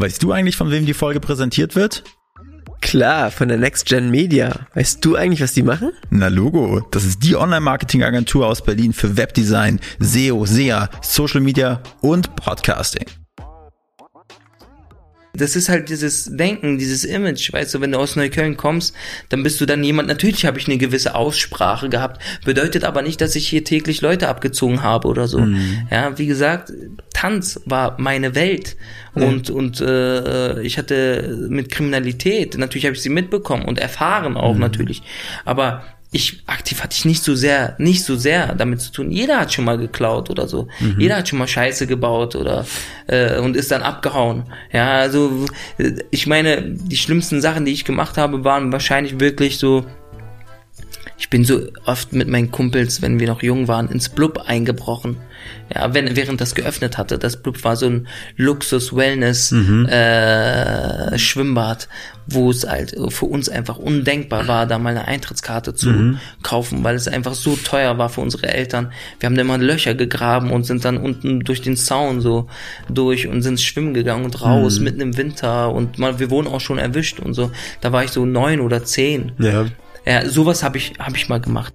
Weißt du eigentlich, von wem die Folge präsentiert wird? Klar, von der Next Gen Media. Weißt du eigentlich, was die machen? Na Logo, das ist die Online-Marketing-Agentur aus Berlin für Webdesign, SEO, SEA, Social Media und Podcasting. Das ist halt dieses Denken, dieses Image, weißt du, wenn du aus Neukölln kommst, dann bist du dann jemand, natürlich habe ich eine gewisse Aussprache gehabt, bedeutet aber nicht, dass ich hier täglich Leute abgezogen habe oder so. Mhm. Ja, wie gesagt, Tanz war meine Welt mhm. und, und äh, ich hatte mit Kriminalität, natürlich habe ich sie mitbekommen und erfahren auch mhm. natürlich, aber ich aktiv hatte ich nicht so sehr, nicht so sehr damit zu tun. Jeder hat schon mal geklaut oder so. Mhm. Jeder hat schon mal Scheiße gebaut oder äh, und ist dann abgehauen. Ja, also ich meine, die schlimmsten Sachen, die ich gemacht habe, waren wahrscheinlich wirklich so ich bin so oft mit meinen Kumpels, wenn wir noch jung waren, ins Blub eingebrochen. Ja, wenn, während das geöffnet hatte. Das Blub war so ein Luxus-Wellness-Schwimmbad, mhm. äh, wo es halt für uns einfach undenkbar war, da mal eine Eintrittskarte zu mhm. kaufen, weil es einfach so teuer war für unsere Eltern. Wir haben da immer Löcher gegraben und sind dann unten durch den Zaun so durch und sind schwimmen gegangen und raus mhm. mitten im Winter und mal, wir wurden auch schon erwischt und so. Da war ich so neun oder zehn. Ja. Ja, sowas habe ich, hab ich mal gemacht.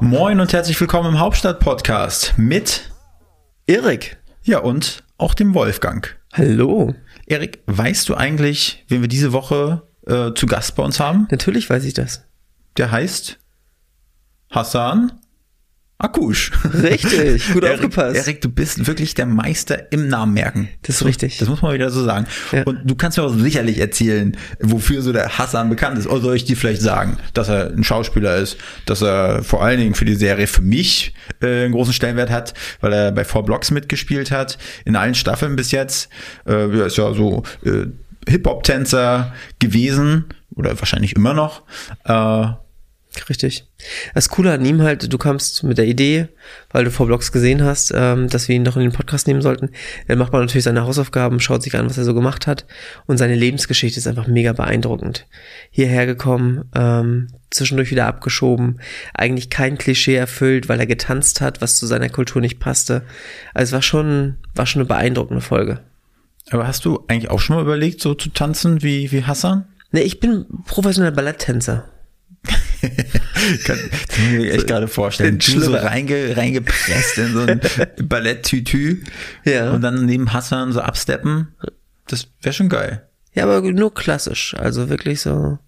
Moin und herzlich willkommen im Hauptstadt Podcast mit Erik. Ja, und auch dem Wolfgang. Hallo. Erik, weißt du eigentlich, wen wir diese Woche äh, zu Gast bei uns haben? Natürlich weiß ich das. Der heißt Hassan Akush. Richtig, gut Erik, aufgepasst. Erik, du bist wirklich der Meister im Namen merken. Das ist richtig. Das muss man wieder so sagen. Ja. Und du kannst mir auch sicherlich erzählen, wofür so der Hassan bekannt ist. Oder soll ich dir vielleicht sagen, dass er ein Schauspieler ist, dass er vor allen Dingen für die Serie für mich äh, einen großen Stellenwert hat, weil er bei Four Blocks mitgespielt hat, in allen Staffeln bis jetzt. Äh, er ist ja so äh, Hip-Hop-Tänzer gewesen oder wahrscheinlich immer noch. Äh, Richtig. Das Coole an ihm halt, du kamst mit der Idee, weil du vor Blogs gesehen hast, ähm, dass wir ihn doch in den Podcast nehmen sollten. Dann macht man natürlich seine Hausaufgaben, schaut sich an, was er so gemacht hat. Und seine Lebensgeschichte ist einfach mega beeindruckend. Hierher gekommen, ähm, zwischendurch wieder abgeschoben, eigentlich kein Klischee erfüllt, weil er getanzt hat, was zu seiner Kultur nicht passte. Also es war schon, war schon eine beeindruckende Folge. Aber hast du eigentlich auch schon mal überlegt, so zu tanzen wie, wie Hassan? Ne, ich bin professioneller Balletttänzer. kann, kann ich mir echt gerade vorstellen. Du so reinge, reingepresst in so ein Balletttütü ja. und dann neben Hassan so absteppen. Das wäre schon geil. Ja, aber nur klassisch. Also wirklich so.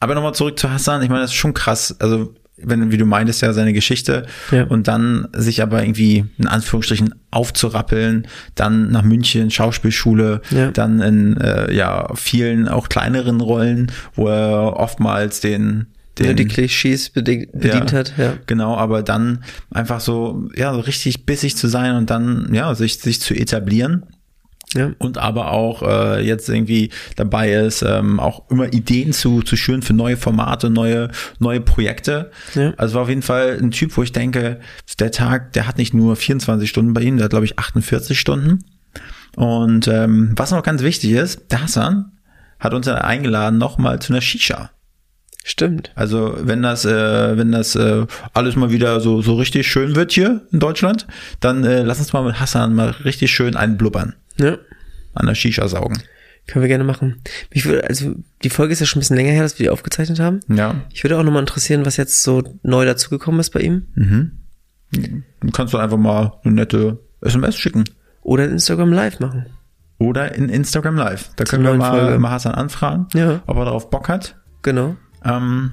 Aber nochmal zurück zu Hassan. Ich meine, das ist schon krass. Also wenn, wie du meintest, ja, seine Geschichte ja. und dann sich aber irgendwie in Anführungsstrichen aufzurappeln, dann nach München, Schauspielschule, ja. dann in äh, ja vielen auch kleineren Rollen, wo er oftmals den den, ja, die Klischees bedient, bedient ja, hat, ja. Genau, aber dann einfach so, ja, so richtig bissig zu sein und dann, ja, sich, sich zu etablieren ja. und aber auch äh, jetzt irgendwie dabei ist, ähm, auch immer Ideen zu, zu schüren für neue Formate, neue, neue Projekte. Ja. Also war auf jeden Fall ein Typ, wo ich denke, der Tag, der hat nicht nur 24 Stunden bei ihm, der hat, glaube ich, 48 Stunden. Und ähm, was noch ganz wichtig ist, der Hassan hat uns dann eingeladen, nochmal zu einer Shisha. Stimmt. Also wenn das, äh, wenn das äh, alles mal wieder so, so richtig schön wird hier in Deutschland, dann äh, lass uns mal mit Hassan mal richtig schön einblubbern. Ja. An der Shisha saugen. Können wir gerne machen. Mich würde, also die Folge ist ja schon ein bisschen länger her, dass wir die aufgezeichnet haben. Ja. Ich würde auch nochmal interessieren, was jetzt so neu dazugekommen ist bei ihm. Mhm. Dann kannst du einfach mal eine nette SMS schicken. Oder in Instagram Live machen. Oder in Instagram Live. Da können wir mal, mal Hassan anfragen, ja. ob er darauf Bock hat. Genau. Ähm,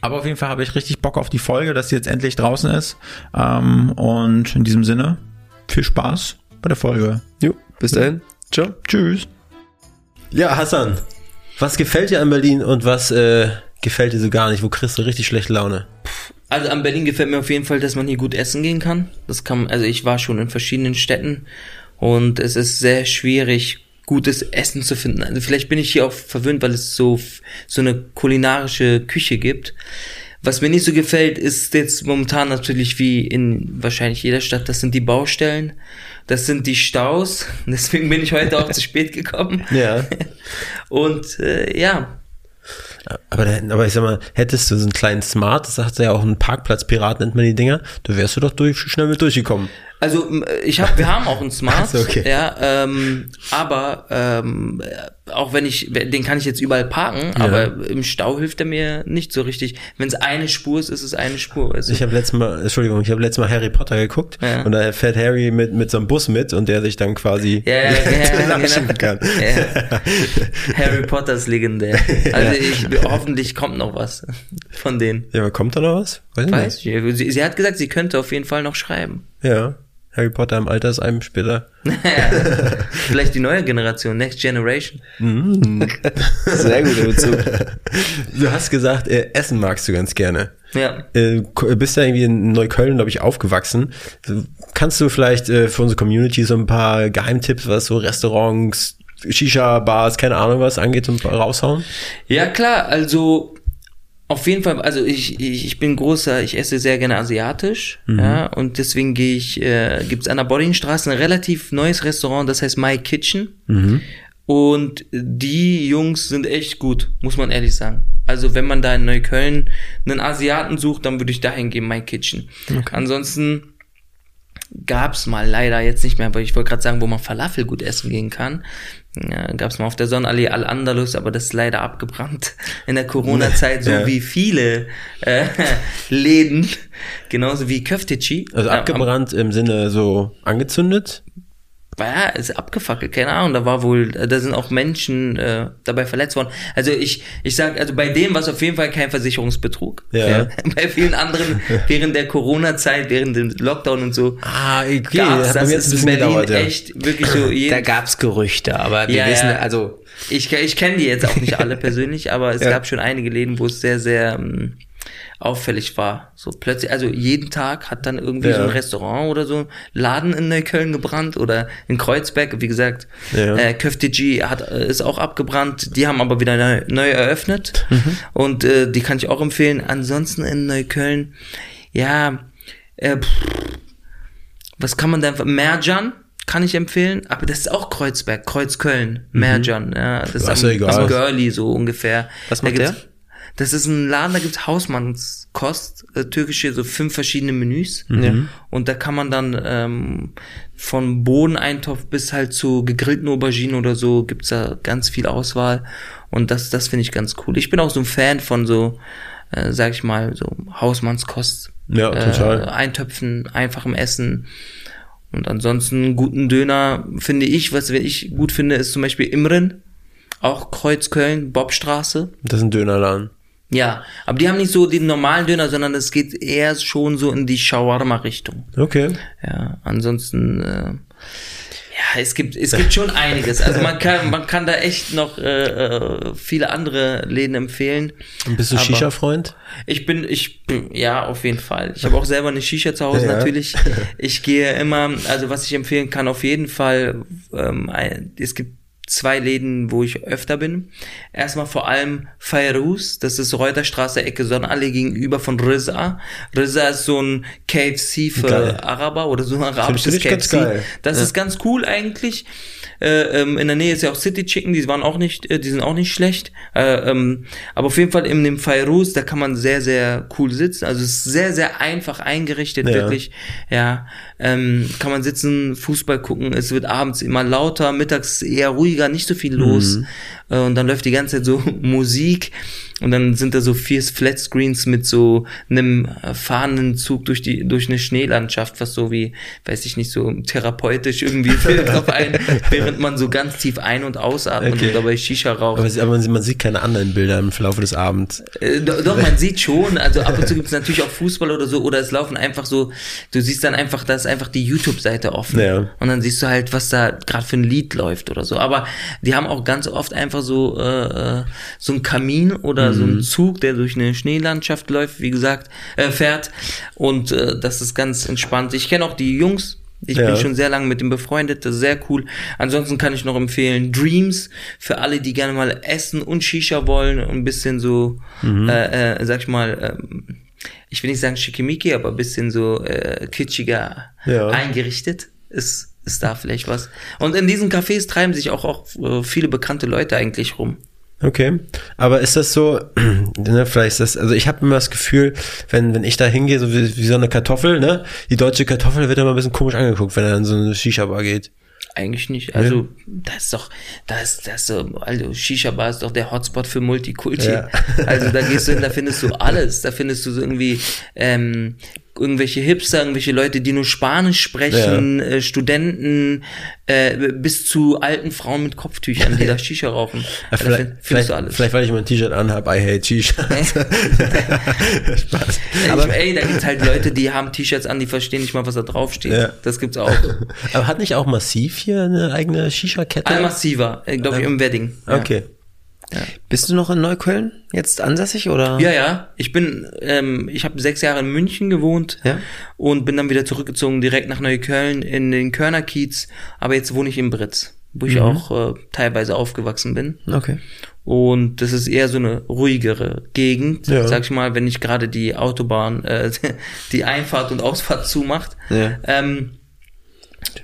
aber auf jeden Fall habe ich richtig Bock auf die Folge, dass sie jetzt endlich draußen ist. Ähm, und in diesem Sinne, viel Spaß bei der Folge. Jo, bis dahin. Ciao. Tschüss. Ja, Hassan, was gefällt dir an Berlin und was äh, gefällt dir so gar nicht? Wo kriegst du richtig schlechte Laune? Also an Berlin gefällt mir auf jeden Fall, dass man hier gut essen gehen kann. Das kann, also ich war schon in verschiedenen Städten und es ist sehr schwierig, gutes Essen zu finden. Also vielleicht bin ich hier auch verwöhnt, weil es so, so eine kulinarische Küche gibt. Was mir nicht so gefällt, ist jetzt momentan natürlich wie in wahrscheinlich jeder Stadt, das sind die Baustellen, das sind die Staus. Deswegen bin ich heute auch zu spät gekommen. Ja. Und äh, ja, aber, aber ich sag mal, hättest du so einen kleinen Smart, das sagt ja auch einen Parkplatzpirat, nennt man die Dinger, da wärst du doch durch, schnell mit durchgekommen. Also ich habe, wir haben auch einen Smart, so, okay. ja, ähm, aber ähm, auch wenn ich, den kann ich jetzt überall parken, Ja. aber im Stau hilft er mir nicht so richtig. Wenn es eine Spur ist, ist es eine Spur. Weißt du? Ich habe letztes Mal, Entschuldigung, ich habe letztes Mal Harry Potter geguckt Ja. und da fährt Harry mit, mit so einem Bus mit und der sich dann quasi ja, ja, ja, genau. kann. Ja. Harry Potter ist legendär. Also ich, hoffentlich kommt noch was von denen. Ja, aber kommt da noch was? Weiß Weiß ich. Sie, sie hat gesagt, sie könnte auf jeden Fall noch schreiben. Ja. Harry Potter im Altersheim später. Ja. Vielleicht die neue Generation, Next Generation. Sehr guter Bezug. Du hast gesagt, äh, Essen magst du ganz gerne. Ja. Äh, ko- bist ja irgendwie in Neukölln, glaube ich, aufgewachsen. Kannst du vielleicht äh, für unsere Community so ein paar Geheimtipps, was so Restaurants, Shisha-Bars, keine Ahnung was angeht, und raushauen? Ja, klar, also auf jeden Fall, also ich, ich, ich bin großer, ich esse sehr gerne asiatisch, ja, und deswegen gehe ich, äh, gibt's an der Bodinstraße ein relativ neues Restaurant, das heißt My Kitchen. Und die Jungs sind echt gut, muss man ehrlich sagen. Also wenn man da in Neukölln einen Asiaten sucht, dann würde ich dahin gehen, My Kitchen. Ansonsten gab's mal leider jetzt nicht mehr, aber ich wollte gerade sagen, wo man Falafel gut essen gehen kann. Ja, gab's mal auf der Sonnenallee Al-Andalus, aber das ist leider abgebrannt in der Corona-Zeit, so Ja. wie viele äh, Läden, genauso wie Köfteci. Also Äh, am- abgebrannt im Sinne so angezündet? Ja, ist abgefackelt, keine Ahnung, da war wohl, da sind auch Menschen äh, dabei verletzt worden. Also ich, ich sag, also bei dem war es auf jeden Fall kein Versicherungsbetrug. Ja. Bei vielen anderen, während der Corona-Zeit, während dem Lockdown und so, Ah, okay. gab's, das ist in Berlin gedauert, ja. echt wirklich so jeden Da gab's Gerüchte, aber wir Ja, wissen, ja. also Ich, ich kenne die jetzt auch nicht alle persönlich, aber es Ja. gab schon einige Läden, wo es sehr, sehr ähm, auffällig war. So plötzlich, also jeden Tag hat dann irgendwie Ja. so ein Restaurant oder so ein Laden in Neukölln gebrannt oder in Kreuzberg, wie gesagt, Ja. äh, Köfteci hat äh, ist auch abgebrannt. Die haben aber wieder neu, neu eröffnet Mhm. und äh, die kann ich auch empfehlen. Ansonsten in Neukölln, ja, äh, pff, was kann man da Merjan kann ich empfehlen, aber das ist auch Kreuzberg, Kreuzköln, Merjan, ja, das ist Ach am, so, egal. am Girlie so ungefähr. Was Da macht gibt's- der? Das ist ein Laden, da gibt's Hausmannskost, äh, türkische, so fünf verschiedene Menüs. Mhm. Und da kann man dann ähm, von Bohneneintopf bis halt zu gegrillten Auberginen oder so gibt's da ganz viel Auswahl. Und das, das finde ich ganz cool. Ich bin auch so ein Fan von so, äh, sag ich mal, so Hausmannskost. Ja, total. Äh, Eintöpfen, einfachem Essen. Und ansonsten guten Döner finde ich, was ich gut finde, ist zum Beispiel Imren. Auch Kreuzköln, Bobstraße. Das ist ein Dönerladen. Ja, aber die haben nicht so den normalen Döner, sondern es geht eher schon so in die Shawarma-Richtung. Okay. Ja, ansonsten, äh, ja, es gibt, es gibt schon einiges. Also man kann, man kann da echt noch äh, äh, viele andere Läden empfehlen. Und bist du Shisha-Freund? Ich bin, ich bin, ja, auf jeden Fall. Ich habe auch selber eine Shisha zu Hause Ja. natürlich. Ich gehe immer, also was ich empfehlen kann, auf jeden Fall, ähm, es gibt zwei Läden, wo ich öfter bin. Erstmal vor allem Fairuz, das ist Reuterstraße, Ecke Sonnenallee gegenüber von Riza. Riza ist so ein KFC für Geil. Araber oder so ein arabisches KFC. Das ist ganz cool eigentlich. Äh, ähm, in der Nähe ist ja auch City Chicken, die waren auch nicht, äh, die sind auch nicht schlecht. Äh, ähm, aber auf jeden Fall in dem Fairuz, da kann man sehr, sehr cool sitzen. Also es ist sehr, sehr einfach eingerichtet, Ja. wirklich. Ja, ähm, kann man sitzen, Fußball gucken. Es wird abends immer lauter, mittags eher ruhiger, nicht so viel los. Äh, und dann läuft die ganze Zeit so Musik. Und dann sind da so vier Flatscreens mit so einem äh, fahrenden Zug durch die durch eine Schneelandschaft, was so wie, weiß ich nicht, so therapeutisch irgendwie wirkt auf einen, während man so ganz tief ein- und ausatmet Okay. und dabei Shisha raucht. Aber, man, man sieht keine anderen Bilder im Verlauf des Abends. Äh, do- doch, man sieht schon, also ab und zu gibt es natürlich auch Fußball oder so, oder es laufen einfach so, du siehst dann einfach, da ist einfach die YouTube-Seite offen. Ja. Und dann siehst du halt, was da gerade für ein Lied läuft oder so. Aber die haben auch ganz oft einfach einfach so äh, äh so ein Kamin oder mhm. so ein Zug, der durch eine Schneelandschaft läuft, wie gesagt, äh, fährt und äh, das ist ganz entspannt. Ich kenne auch die Jungs, ich ja. bin schon sehr lange mit dem befreundet, das ist sehr cool. Ansonsten kann ich noch empfehlen Dreams für alle, die gerne mal essen und Shisha wollen und ein bisschen so, mhm. äh, äh, sag ich mal, äh, ich will nicht sagen schickimicki, aber ein bisschen so äh, kitschiger ja. eingerichtet. Ist, ist da vielleicht was. Und in diesen Cafés treiben sich auch, auch äh, viele bekannte Leute eigentlich rum. Okay, aber ist das so, ne, vielleicht ist das, also ich habe immer das Gefühl, wenn, wenn ich da hingehe, so wie, wie so eine Kartoffel, ne, die deutsche Kartoffel wird immer ein bisschen komisch angeguckt, wenn er in so eine Shisha-Bar geht. Eigentlich nicht. Also, ja. das ist doch, das, das, also, Shisha-Bar ist doch der Hotspot für Multikulti. Ja. Also, da gehst du hin, da findest du alles. Da findest du so irgendwie, ähm, irgendwelche Hipster, irgendwelche Leute, die nur Spanisch sprechen, ja. äh, Studenten, äh, bis zu alten Frauen mit Kopftüchern, die da Shisha rauchen. Ja, also vielleicht, vielleicht, vielleicht, weil ich mein T-Shirt anhab, I hate Shisha. Spaß. Aber ich, ey, da gibt's halt Leute, die haben T-Shirts an, die verstehen nicht mal, was da draufsteht. Ja. Das gibt's auch. Aber hat nicht auch Massiv hier eine eigene Shisha-Kette? Ein Massiver, äh, glaube ich, im Wedding. Okay. Ja. Bist du noch in Neukölln jetzt ansässig oder? Ja, ja. Ich bin, ähm, ich habe sechs Jahre in München gewohnt ja? und bin dann wieder zurückgezogen direkt nach Neukölln in den Körnerkiez. Aber jetzt wohne ich in Britz, wo ich mhm. auch äh, teilweise aufgewachsen bin. Okay. Und das ist eher so eine ruhigere Gegend, ja. sag ich mal, wenn nicht gerade die Autobahn äh, die Einfahrt und Ausfahrt zumacht. Ja. Ähm,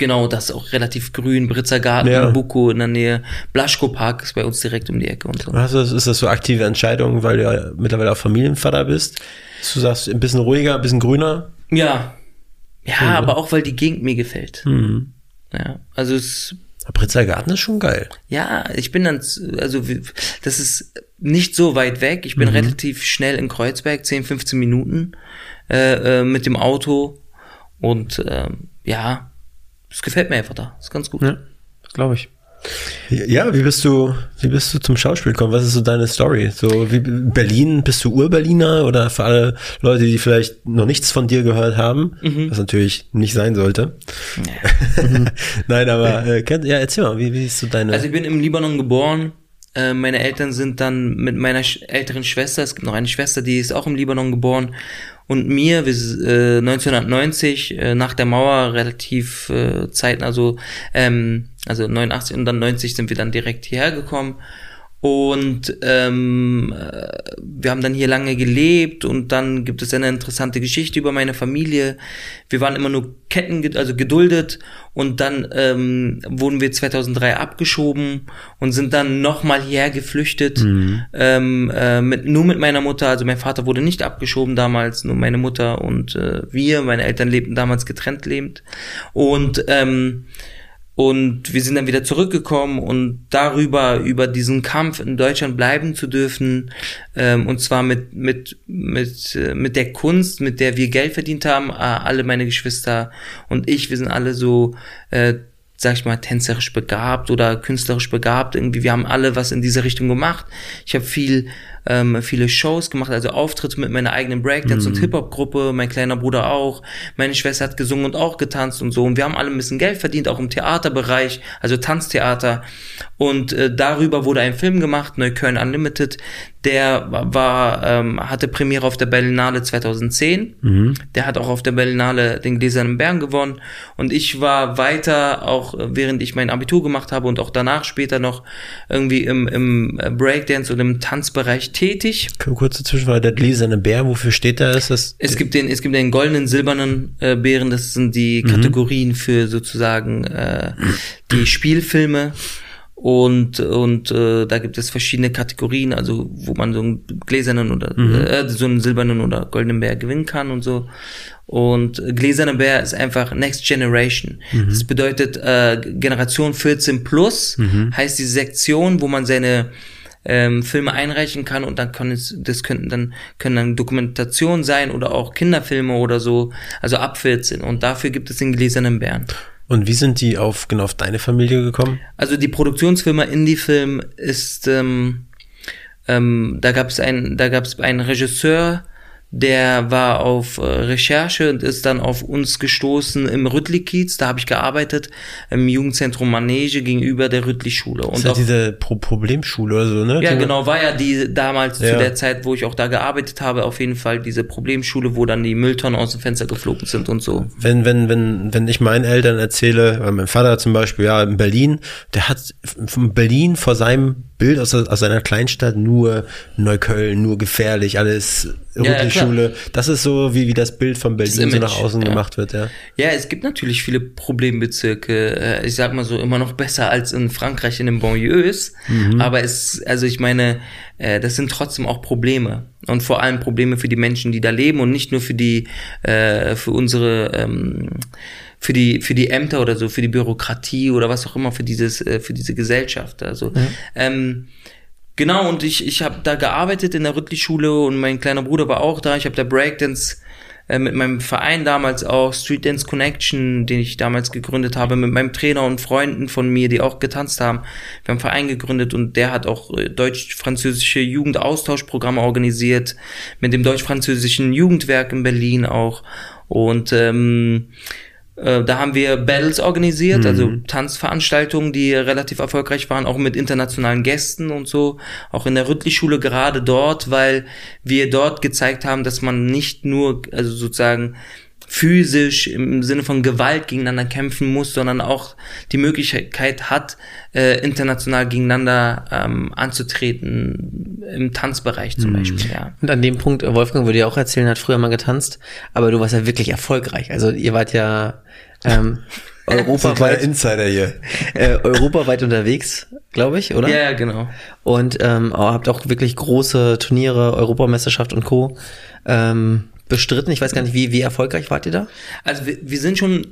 Genau, das ist auch relativ grün. Britzer Garten, ja. Buko in der Nähe. Blaschko Park ist bei uns direkt um die Ecke und so. Also ist das so aktive Entscheidung, weil du ja mittlerweile auch Familienvater bist? Du sagst, ein bisschen ruhiger, ein bisschen grüner? Ja. Ja, mhm. aber auch, weil die Gegend mir gefällt. Mhm. Ja, also es Britzer Garten ist schon geil. Ja, ich bin dann, also das ist nicht so weit weg. Ich bin mhm. relativ schnell in Kreuzberg, 10, 15 Minuten äh, äh, mit dem Auto. Und ähm, ja, das gefällt mir einfach da. Das ist ganz gut. Ja, glaube ich. Ja, wie bist du, wie bist du zum Schauspiel gekommen? Was ist so deine Story? So wie Berlin, bist du Ur-Berliner oder für alle Leute, die vielleicht noch nichts von dir gehört haben, mhm. was natürlich nicht sein sollte. Ja. Nein, aber äh, ja, erzähl mal, wie, wie ist so deine? Also ich bin im Libanon geboren. Äh, meine Eltern sind dann mit meiner älteren Schwester, es gibt noch eine Schwester, die ist auch im Libanon geboren und mir wir, äh, 1990 äh, nach der Mauer relativ äh, zeitnah so ähm, also 89 und dann 90 sind wir dann direkt hierher gekommen und ähm, wir haben dann hier lange gelebt und dann gibt es eine interessante Geschichte über meine Familie. Wir waren immer nur Ketten, also geduldet und dann ähm, wurden wir 2003 abgeschoben und sind dann nochmal hierher geflüchtet. Mhm. Ähm, äh, mit, nur mit meiner Mutter, also mein Vater wurde nicht abgeschoben damals, nur meine Mutter und äh, wir, meine Eltern lebten damals getrennt lebend. Und ähm, und wir sind dann wieder zurückgekommen und darüber, über diesen Kampf in Deutschland bleiben zu dürfen, ähm, und zwar mit, mit, mit, äh, mit der Kunst, mit der wir Geld verdient haben, äh, alle meine Geschwister und ich, wir sind alle so, äh, sag ich mal, tänzerisch begabt oder künstlerisch begabt. Irgendwie, wir haben alle was in diese Richtung gemacht. Ich habe viel ähm, viele Shows gemacht, also Auftritte mit meiner eigenen Breakdance- mhm. und Hip-Hop-Gruppe, mein kleiner Bruder auch, meine Schwester hat gesungen und auch getanzt und so und wir haben alle ein bisschen Geld verdient, auch im Theaterbereich, also Tanztheater und äh, darüber wurde ein Film gemacht, Neukölln Unlimited, der war, ähm, hatte Premiere auf der Berlinale 2010. Mhm. Der hat auch auf der Berlinale den Gläsernen Bären gewonnen. Und ich war weiter, auch während ich mein Abitur gemacht habe und auch danach später noch irgendwie im, im Breakdance und im Tanzbereich tätig. Kurze Zwischenfrage, der Gläserne Bär, wofür steht da? Ist das es gibt den, es gibt den goldenen, silbernen äh, Bären, das sind die mhm. Kategorien für sozusagen äh, die Spielfilme. Und, und äh, da gibt es verschiedene Kategorien, also wo man so einen gläsernen oder mhm. äh, so einen silbernen oder goldenen Bär gewinnen kann und so. Und gläserner Bär ist einfach Next Generation. Mhm. Das bedeutet äh, Generation 14 plus mhm. heißt die Sektion, wo man seine ähm, Filme einreichen kann und dann können es, das könnten dann können dann Dokumentationen sein oder auch Kinderfilme oder so, also ab 14. Und dafür gibt es den gläsernen Bären. Und wie sind die auf genau auf deine Familie gekommen? Also die Produktionsfirma Indie-Film ist, ähm, ähm, da gab es einen, da gab es einen Regisseur, der war auf äh, Recherche und ist dann auf uns gestoßen im Rüttli-Kiez. Da habe ich gearbeitet im Jugendzentrum Manege gegenüber der Rüttli-Schule. Und ja diese Pro Problemschule oder so, ne? Ja, genau, war ja die damals ja. zu der Zeit, wo ich auch da gearbeitet habe, auf jeden Fall diese Problemschule, wo dann die Mülltonnen aus dem Fenster geflogen sind und so. Wenn, wenn, wenn, wenn ich meinen Eltern erzähle, mein Vater zum Beispiel, ja, in Berlin, der hat von Berlin vor seinem Bild aus, aus seiner Kleinstadt nur Neukölln, nur gefährlich, alles Rüttelschule. Ja, das ist so, wie, wie das Bild von Berlin so nach außen ja. gemacht wird, ja. Ja, es gibt natürlich viele Problembezirke. Äh, ich sag mal so, immer noch besser als in Frankreich in den Banlieues. Mhm. Aber es, also ich meine, äh, das sind trotzdem auch Probleme. Und vor allem Probleme für die Menschen, die da leben und nicht nur für die, äh, für unsere, ähm, für die für die Ämter oder so, für die Bürokratie oder was auch immer für dieses äh, für diese Gesellschaft. Also mhm. ähm, genau und ich ich habe da gearbeitet in der Rüttli-Schule und mein kleiner Bruder war auch da. Ich habe da Breakdance äh, mit meinem Verein damals auch Street Dance Connection, den ich damals gegründet habe, mit meinem Trainer und Freunden von mir, die auch getanzt haben. Wir haben einen Verein gegründet und der hat auch äh, deutsch-französische Jugendaustauschprogramme organisiert, mit dem deutsch-französischen Jugendwerk in Berlin auch. Und ähm, äh, da haben wir Battles organisiert, also mhm. also Tanzveranstaltungen, die relativ erfolgreich waren, auch mit internationalen Gästen und so. Auch in der Rüttli-Schule gerade dort, weil wir dort gezeigt haben, dass man nicht nur, also sozusagen physisch im Sinne von Gewalt gegeneinander kämpfen muss, sondern auch die Möglichkeit hat, äh, international gegeneinander ähm, anzutreten, im Tanzbereich zum mhm. Beispiel. Ja. Und an dem Punkt, Wolfgang würde ja auch erzählen, hat früher mal getanzt, aber du warst ja wirklich erfolgreich. Also ihr wart ja ähm, europaweit Insider hier. Äh, europaweit unterwegs, glaube ich, oder? Ja, ja, genau. Und ähm, habt auch wirklich große Turniere, Europameisterschaft und Co. Ähm, bestritten. Ich weiß gar nicht, wie, wie erfolgreich wart ihr da? Also wir, wir sind schon,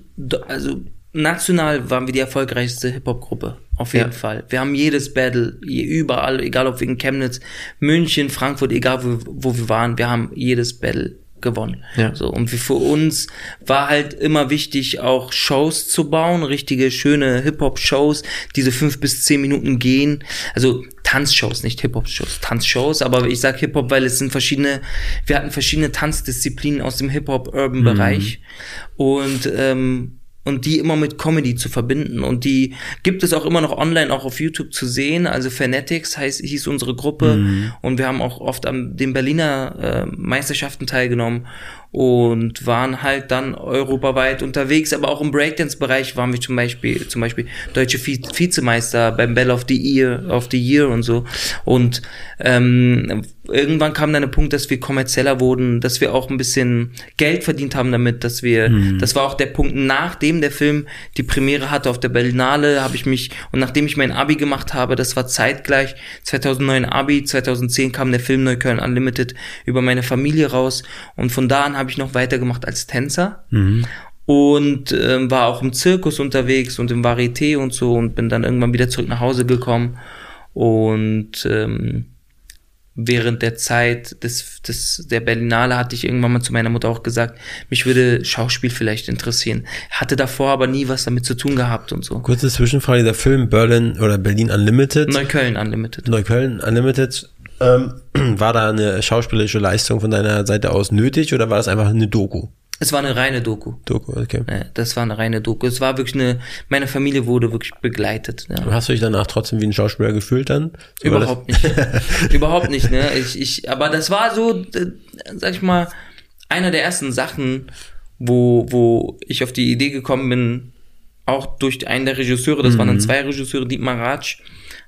also national waren wir die erfolgreichste Hip-Hop-Gruppe. Auf jeden ja. Fall. Wir haben jedes Battle, überall, egal ob wegen Chemnitz, München, Frankfurt, egal wo, wo wir waren, wir haben jedes Battle gewonnen. Ja. So, und für uns war halt immer wichtig, auch Shows zu bauen, richtige, schöne Hip-Hop-Shows, diese fünf bis zehn Minuten gehen. Also Tanzshows, nicht Hip-Hop-Shows, Tanzshows, aber ich sag Hip-Hop, weil es sind verschiedene, wir hatten verschiedene Tanzdisziplinen aus dem Hip-Hop-Urban-Bereich. Mhm. Und ähm, und die immer mit Comedy zu verbinden. Und die gibt es auch immer noch online, auch auf YouTube zu sehen. Also Fanatics heißt, hieß unsere Gruppe. Mhm. Und wir haben auch oft an den Berliner äh, Meisterschaften teilgenommen und waren halt dann europaweit unterwegs, aber auch im Breakdance-Bereich waren wir zum Beispiel, zum Beispiel deutsche Vizemeister beim Bell of the Year, of the Year und so. Und ähm, irgendwann kam dann der Punkt, dass wir kommerzieller wurden, dass wir auch ein bisschen Geld verdient haben damit, dass wir, mhm. das war auch der Punkt, nachdem der Film die Premiere hatte auf der Berlinale, habe ich mich, und nachdem ich mein Abi gemacht habe, das war zeitgleich, 2009 Abi, 2010 kam der Film Neukölln Unlimited über meine Familie raus und von da an habe ich noch weitergemacht als Tänzer. Mhm. Und ähm, war auch im Zirkus unterwegs und im Varieté und so und bin dann irgendwann wieder zurück nach Hause gekommen. Und ähm, während der Zeit des, des, der Berlinale hatte ich irgendwann mal zu meiner Mutter auch gesagt, mich würde Schauspiel vielleicht interessieren. Hatte davor aber nie was damit zu tun gehabt und so. Kurze Zwischenfrage, der Film Berlin oder Berlin Unlimited. Neukölln Unlimited. Neukölln Unlimited ähm, war da eine schauspielerische Leistung von deiner Seite aus nötig oder war das einfach eine Doku? Es war eine reine Doku. Doku, okay. Ja, das war eine reine Doku. Es war wirklich eine, meine Familie wurde wirklich begleitet. Ja. hast du dich danach trotzdem wie ein Schauspieler gefühlt dann? So Überhaupt nicht. Überhaupt nicht, ne? Ich, ich, aber das war so, äh, sag ich mal, einer der ersten Sachen, wo, wo ich auf die Idee gekommen bin, auch durch einen der Regisseure, das mhm. waren dann mhm. zwei Regisseure, Dietmar Ratsch,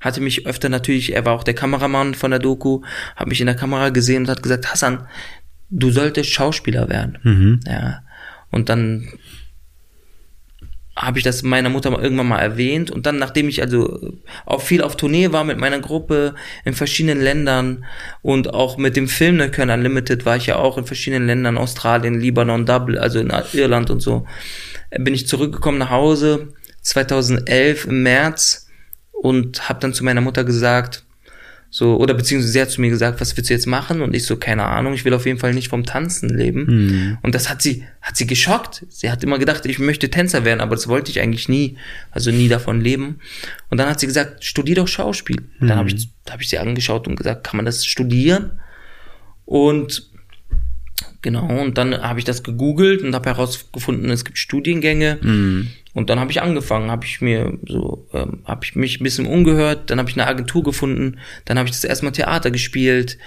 hatte mich öfter natürlich, er war auch der Kameramann von der Doku, hat mich in der Kamera gesehen und hat gesagt, Hassan, du solltest Schauspieler werden. Mhm. Ja. Und dann habe ich das meiner Mutter irgendwann mal erwähnt und dann, nachdem ich also auch viel auf Tournee war mit meiner Gruppe in verschiedenen Ländern und auch mit dem Film Neukölln Unlimited war ich ja auch in verschiedenen Ländern, Australien, Libanon, Dublin, also in Irland und so, bin ich zurückgekommen nach Hause 2011 im März und habe dann zu meiner Mutter gesagt, so, oder beziehungsweise sie hat zu mir gesagt, was willst du jetzt machen? Und ich so, keine Ahnung, ich will auf jeden Fall nicht vom Tanzen leben. Mhm. Und das hat sie, hat sie geschockt. Sie hat immer gedacht, ich möchte Tänzer werden, aber das wollte ich eigentlich nie, also nie davon leben. Und dann hat sie gesagt, studier doch Schauspiel. Mhm. Dann habe ich, hab ich sie angeschaut und gesagt, kann man das studieren? Und Genau, und dann habe ich das gegoogelt und habe herausgefunden, es gibt Studiengänge. Mhm. Und dann habe ich angefangen, habe ich mir so, ähm, habe ich mich ein bisschen umgehört, dann habe ich eine Agentur gefunden, dann habe ich das erstmal Theater gespielt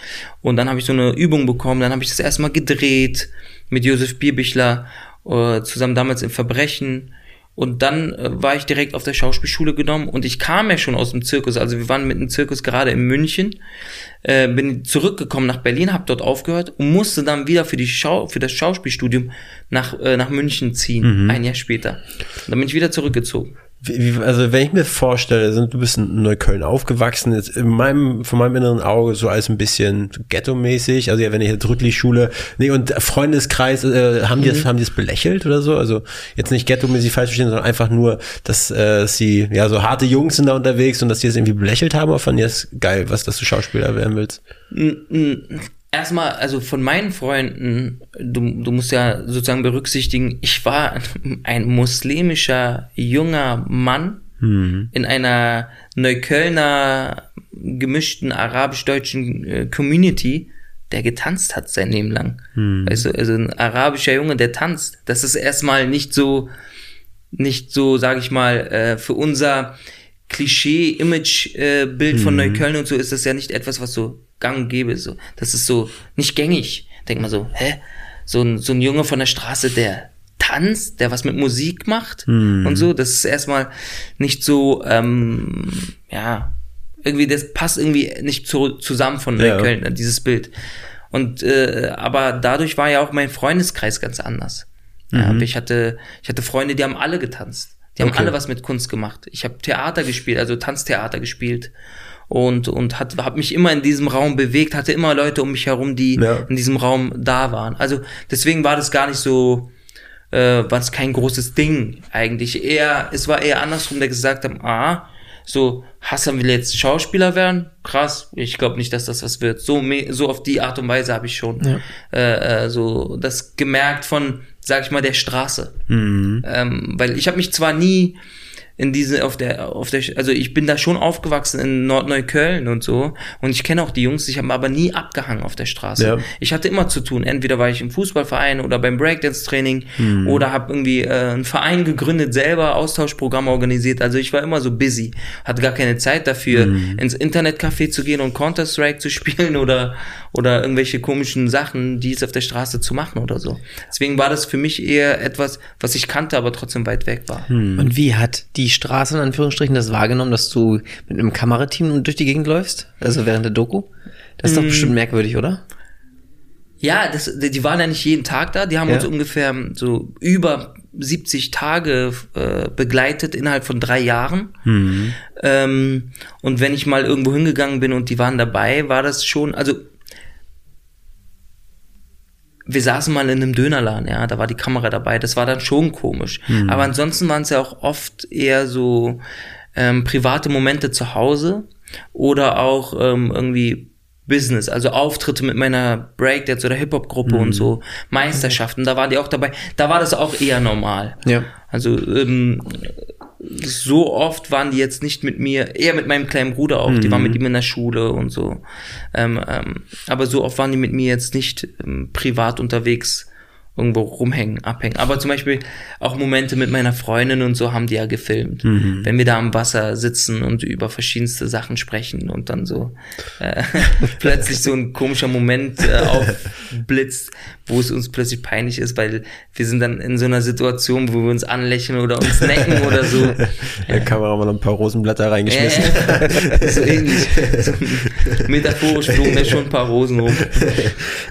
und dann habe ich so eine Übung bekommen, dann habe ich das erstmal gedreht mit Josef Bierbichler, äh, zusammen damals im Verbrechen. Und dann äh, war ich direkt auf der Schauspielschule genommen und ich kam ja schon aus dem Zirkus. Also wir waren mit dem Zirkus gerade in München, äh, bin zurückgekommen nach Berlin, habe dort aufgehört und musste dann wieder für die Schau für das Schauspielstudium nach äh, nach München ziehen, ein Jahr später. Und dann bin ich wieder zurückgezogen. Wie, also wenn ich mir vorstelle, sind, du bist in Neukölln aufgewachsen, jetzt in meinem, von meinem inneren Auge so als ein bisschen ghetto-mäßig, also ja, wenn ich jetzt Rüttli-Schule, nee, und Freundeskreis, äh, haben die das, haben die das belächelt oder so? Also jetzt nicht ghetto-mäßig falsch verstehen, sondern einfach nur, dass, äh, dass sie, ja, so harte Jungs sind da unterwegs und dass die das irgendwie belächelt haben, oder fanden die das geil, was, dass du Schauspieler werden willst? Erstmal, also von meinen Freunden, du, du musst ja sozusagen berücksichtigen, ich war ein muslimischer junger Mann in einer Neuköllner gemischten arabisch-deutschen äh, Community, der getanzt hat sein Leben lang. Weißt du, also ein arabischer Junge, der tanzt. Das ist erstmal nicht so, nicht so, sage ich mal, äh, für unser Klischee-Image-Bild von Neukölln und so ist das ja nicht etwas, was so gang und gäbe. So. Das ist so nicht gängig. Denk mal so, hä? So ein, so ein Junge von der Straße, der tanzt, der was mit Musik macht und so, das ist erstmal nicht so, ähm, ja, irgendwie, das passt irgendwie nicht zu, zusammen von Ja. Neukölln, dieses Bild. Und äh, aber dadurch war ja auch mein Freundeskreis ganz anders. Ja, aber ich hatte, ich hatte Freunde, die haben alle getanzt. Die haben Okay. alle was mit Kunst gemacht. Ich habe Theater gespielt, also Tanztheater gespielt und und hat habe mich immer in diesem Raum bewegt, hatte immer Leute um mich herum, die Ja. in diesem Raum da waren. Also deswegen war das gar nicht so äh, war das kein großes Ding eigentlich. Eher es war eher andersrum, der gesagt haben, ah, so Hassan will jetzt Schauspieler werden, krass. Ich glaube nicht, dass das was wird. So so auf die Art und Weise habe ich schon äh, äh, so das gemerkt von, sag ich mal, der Straße. Ähm, weil ich habe mich zwar nie in diese auf der auf der also ich bin da schon aufgewachsen in Nordneukölln und so. Und ich kenne auch die Jungs ich habe aber nie abgehangen auf der Straße. Ja. ich hatte immer zu tun. Entweder war ich im Fußballverein oder beim Breakdance Training oder habe irgendwie äh, einen Verein gegründet selber Austauschprogramme organisiert. Also ich war immer so busy. Hatte gar keine Zeit dafür ins Internetcafé zu gehen und Counter Strike zu spielen oder oder irgendwelche komischen Sachen die es auf der Straße zu machen oder so deswegen war das für mich eher etwas was ich kannte aber trotzdem weit weg war Und wie hat die Straße in Anführungsstrichen das wahrgenommen, dass du mit einem Kamerateam durch die Gegend läufst? Also während der Doku? Das ist doch bestimmt merkwürdig, oder? Ja, das, die waren ja nicht jeden Tag da. Die haben Ja. uns ungefähr so über 70 Tage äh, begleitet innerhalb von drei Jahren. Ähm, und wenn ich mal irgendwo hingegangen bin und die waren dabei, war das schon, also wir saßen mal in einem Dönerladen, ja, da war die Kamera dabei, das war dann schon komisch. Aber ansonsten waren es ja auch oft eher so ähm, private Momente zu Hause oder auch ähm, irgendwie Business, also Auftritte mit meiner Breakdance oder Hip-Hop-Gruppe und so, Meisterschaften, da waren die auch dabei. Da war das auch eher normal. Ja. Also ähm, so oft waren die jetzt nicht mit mir, eher mit meinem kleinen Bruder auch, die waren mit ihm in der Schule und so. Ähm, ähm, aber so oft waren die mit mir jetzt nicht ähm, privat unterwegs, irgendwo rumhängen, abhängen. Aber zum Beispiel auch Momente mit meiner Freundin und so haben die ja gefilmt. Wenn wir da am Wasser sitzen und über verschiedenste Sachen sprechen und dann so äh, plötzlich so ein komischer Moment äh, aufblitzt, wo es uns plötzlich peinlich ist, weil wir sind dann in so einer Situation, wo wir uns anlächeln oder uns necken oder so. Der Kameramann ein paar Rosenblätter reingeschmissen. Äh, so ähnlich. So, metaphorisch flogen da schon ein paar Rosen rum.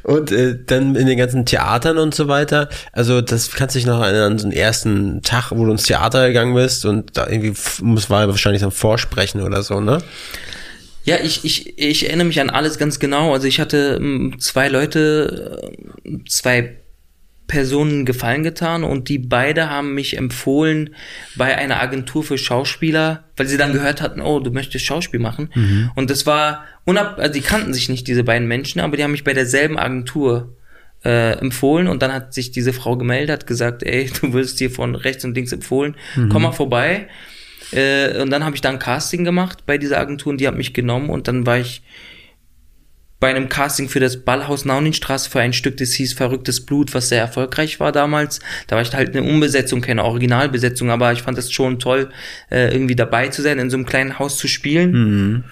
Und äh, dann in den ganzen Theatern und so weiter. Also das kannst du dich noch erinnern an so einen ersten Tag, wo du ins Theater gegangen bist und da irgendwie muss war wahrscheinlich so ein Vorsprechen oder so, ne? Ja, ich, ich, ich erinnere mich an alles ganz genau. Also ich hatte ähm, zwei Leute, äh, zwei Personen Gefallen getan und die beide haben mich empfohlen bei einer Agentur für Schauspieler, weil sie dann gehört hatten, oh, du möchtest Schauspiel machen. Und das war unab, also die kannten sich nicht, diese beiden Menschen, aber die haben mich bei derselben Agentur äh, empfohlen und dann hat sich diese Frau gemeldet, hat gesagt, ey, du wirst hier von rechts und links empfohlen, komm mal vorbei. Äh, und dann habe ich dann Casting gemacht bei dieser Agentur und die hat mich genommen und dann war ich bei einem Casting für das Ballhaus Nauninstraße für ein Stück, das hieß Verrücktes Blut, was sehr erfolgreich war damals. Da war ich halt eine Umbesetzung, keine Originalbesetzung, aber ich fand es schon toll, äh, irgendwie dabei zu sein, in so einem kleinen Haus zu spielen. Mhm.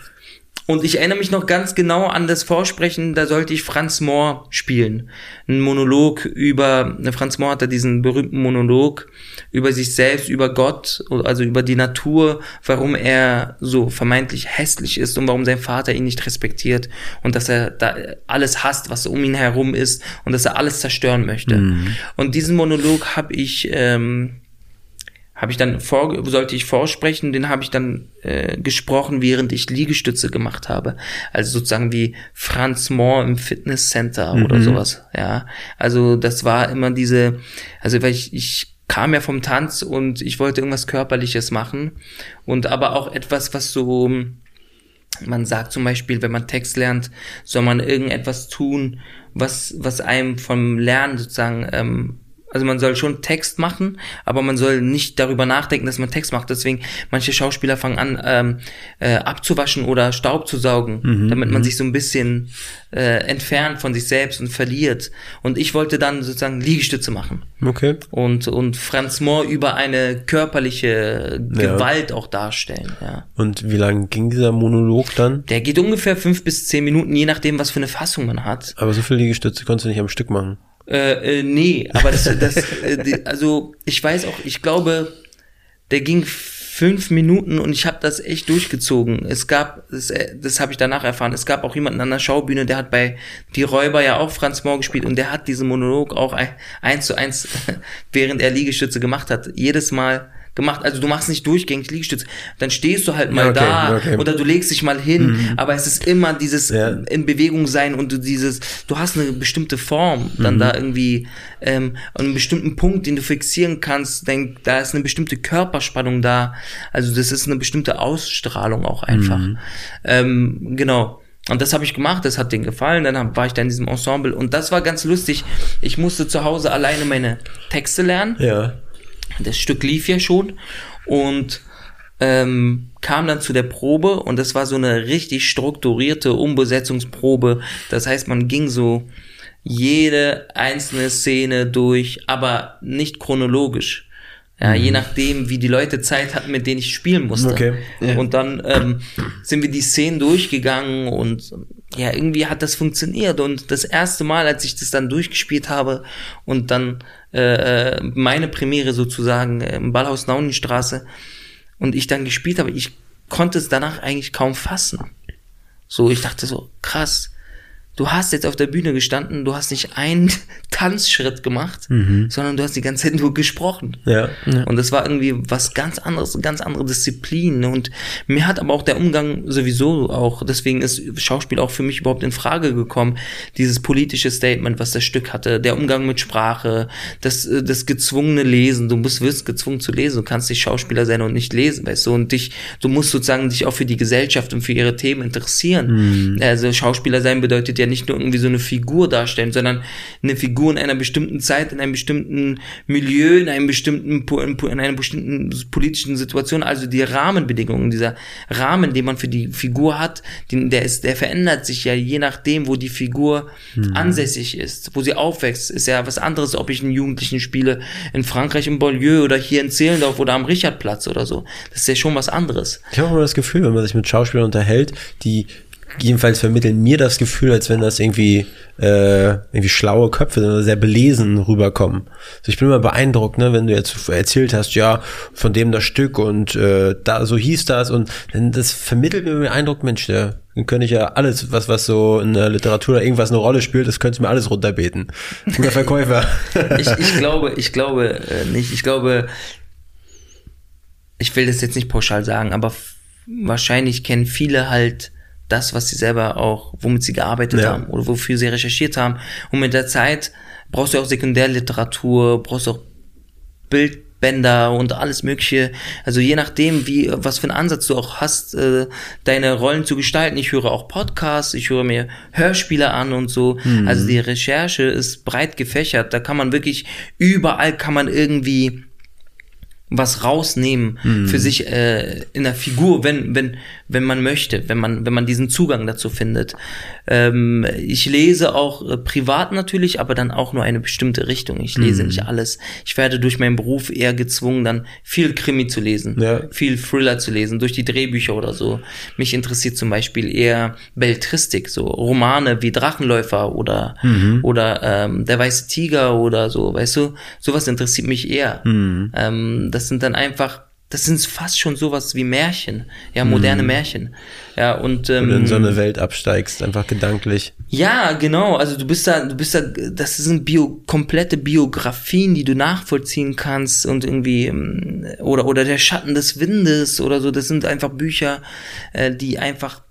Und ich erinnere mich noch ganz genau an das Vorsprechen, da sollte ich Franz Mohr spielen. Ein Monolog über, Franz Mohr hatte diesen berühmten Monolog über sich selbst, über Gott, also über die Natur, warum er so vermeintlich hässlich ist und warum sein Vater ihn nicht respektiert und dass er da alles hasst, was um ihn herum ist und dass er alles zerstören möchte. Mhm. Und diesen Monolog habe ich ähm, habe ich dann vor, sollte ich vorsprechen, den habe ich dann äh, gesprochen, während ich Liegestütze gemacht habe. Also sozusagen wie Franz Mohr im Fitnesscenter Mhm. oder sowas. Ja, also das war immer diese, also weil ich, ich kam ja vom Tanz und ich wollte irgendwas Körperliches machen und aber auch etwas, was so man sagt zum Beispiel, wenn man Text lernt, soll man irgendetwas tun, was, was einem vom Lernen sozusagen, ähm, also man soll schon Text machen, aber man soll nicht darüber nachdenken, dass man Text macht. Deswegen, manche Schauspieler fangen an, ähm, äh, abzuwaschen oder Staub zu saugen, damit man sich so ein bisschen äh, entfernt von sich selbst und verliert. Und ich wollte dann sozusagen Liegestütze machen Okay. und, und Franz Mohr über eine körperliche Ja. Gewalt auch darstellen, ja. Und wie lang ging dieser Monolog dann? Der geht ungefähr fünf bis zehn Minuten, je nachdem, was für eine Fassung man hat. Aber so viel Liegestütze konntest du nicht am Stück machen. Äh, äh, nee, aber das, das äh, also ich weiß auch, ich glaube, der ging fünf Minuten und ich habe das echt durchgezogen. Es gab, das, äh, das habe ich danach erfahren, es gab auch jemanden an der Schaubühne, der hat bei Die Räuber ja auch Franz Mohr gespielt und der hat diesen Monolog auch ein, eins zu eins, während er Liegestütze gemacht hat, jedes Mal gemacht. Also du machst nicht durchgängig Liegestütze, dann stehst du halt mal okay, da okay. oder du legst dich mal hin, aber es ist immer dieses Ja. in Bewegung sein und du dieses, du hast eine bestimmte Form dann da irgendwie ähm, an einem bestimmten Punkt, den du fixieren kannst, denk, da ist eine bestimmte Körperspannung da, also das ist eine bestimmte Ausstrahlung auch einfach. Ähm, genau. Und das habe ich gemacht, das hat denen gefallen, dann war ich da in diesem Ensemble und das war ganz lustig. Ich musste zu Hause alleine meine Texte lernen Ja. Das Stück lief ja schon und ähm, kam dann zu der Probe und das war so eine richtig strukturierte Umbesetzungsprobe. Das heißt, man ging so jede einzelne Szene durch, aber nicht chronologisch. Ja, je nachdem, wie die Leute Zeit hatten, mit denen ich spielen musste. Okay. Ja. Und dann ähm, sind wir die Szenen durchgegangen und ja, irgendwie hat das funktioniert. Und das erste Mal, als ich das dann durchgespielt habe und dann äh, äh, meine Premiere sozusagen äh, im Ballhaus Naunenstraße und ich dann gespielt habe, ich konnte es danach eigentlich kaum fassen. So, ich dachte so, krass, du hast jetzt auf der Bühne gestanden, du hast nicht einen Tanzschritt gemacht, sondern du hast die ganze Zeit nur gesprochen. Ja. Und das war irgendwie was ganz anderes, ganz andere Disziplin. Und mir hat aber auch der Umgang sowieso auch, deswegen ist Schauspiel auch für mich überhaupt in Frage gekommen, dieses politische Statement, was das Stück hatte, der Umgang mit Sprache, das, äh, das gezwungene Lesen, du musst, wirst gezwungen zu lesen, du kannst nicht Schauspieler sein und nicht lesen, weißt du, und dich, du musst sozusagen dich auch für die Gesellschaft und für ihre Themen interessieren. Also Schauspieler sein bedeutet ja nicht nur irgendwie so eine Figur darstellen, sondern eine Figur in einer bestimmten Zeit, in einem bestimmten Milieu, in einem bestimmten, in einer bestimmten politischen Situation, also die Rahmenbedingungen, dieser Rahmen, den man für die Figur hat, den, der ist, der verändert sich ja je nachdem, wo die Figur ansässig ist, wo sie aufwächst, ist ja was anderes, ob ich einen Jugendlichen spiele in Frankreich im Beaulieu oder hier in Zehlendorf oder am Richardplatz oder so. Das ist ja schon was anderes. Ich habe immer das Gefühl, wenn man sich mit Schauspielern unterhält, die jedenfalls vermitteln mir das Gefühl, als wenn das irgendwie äh, irgendwie schlaue Köpfe sind sehr belesen rüberkommen. Also ich bin immer beeindruckt, ne, wenn du jetzt erzählt hast, ja, von dem das Stück und äh, da so hieß das und dann das vermittelt mir den Eindruck, Mensch, der dann könnte ich ja alles, was was so in der Literatur oder irgendwas eine Rolle spielt, das könnte ich mir alles runterbeten. Guter Verkäufer. ich, ich glaube, ich glaube äh, nicht. Ich glaube, ich will das jetzt nicht pauschal sagen, aber wahrscheinlich kennen viele halt das, was sie selber auch, womit sie gearbeitet Ja. haben oder wofür sie recherchiert haben. Und mit der Zeit brauchst du auch Sekundärliteratur, brauchst auch Bildbänder und alles Mögliche. Also je nachdem, wie, was für einen Ansatz du auch hast, äh, deine Rollen zu gestalten. Ich höre auch Podcasts, ich höre mir Hörspiele an und so. Also die Recherche ist breit gefächert. Da kann man wirklich, überall kann man irgendwie was rausnehmen für sich äh, in der Figur, wenn wenn wenn man möchte, wenn man wenn man diesen Zugang dazu findet. Ähm, ich lese auch äh, privat natürlich, aber dann auch nur eine bestimmte Richtung. Ich lese nicht alles. Ich werde durch meinen Beruf eher gezwungen, dann viel Krimi zu lesen, Ja. viel Thriller zu lesen, durch die Drehbücher oder so. Mich interessiert zum Beispiel eher Belletristik, so Romane wie Drachenläufer oder oder ähm, Der weiße Tiger oder so, weißt du? Sowas interessiert mich eher. Ähm, das sind dann einfach, das sind fast schon sowas wie Märchen, ja, moderne Märchen. Ja, und ähm, Wenn du in so eine Welt absteigst, einfach gedanklich. ja, genau. Also du bist da, du bist da, das sind Bio, komplette Biografien, die du nachvollziehen kannst und irgendwie ähm, oder oder der Schatten des Windes oder so. Das sind einfach Bücher, äh, die einfach,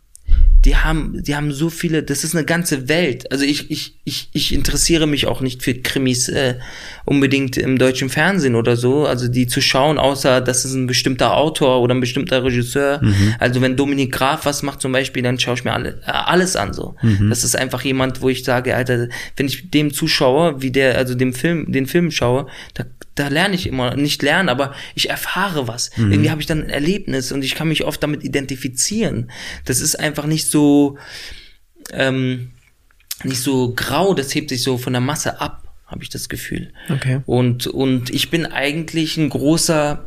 die haben, die haben so viele. Das ist eine ganze Welt. Also ich ich ich ich interessiere mich auch nicht für Krimis äh, unbedingt im deutschen Fernsehen oder so. Also die zu schauen, außer das ist ein bestimmter Autor oder ein bestimmter Regisseur. Also wenn Dominik Graf was macht zum Beispiel, dann schaue ich mir alle, äh, alles an so. Das ist einfach jemand, wo ich sage, Alter, wenn ich dem zuschaue, wie der, also dem Film, den Film schaue, da, da lerne ich immer, nicht lernen, aber ich erfahre was. Irgendwie habe ich dann ein Erlebnis und ich kann mich oft damit identifizieren. Das ist einfach nicht so, ähm, nicht so grau, das hebt sich so von der Masse ab, habe ich das Gefühl. Okay. Und, und ich bin eigentlich ein großer,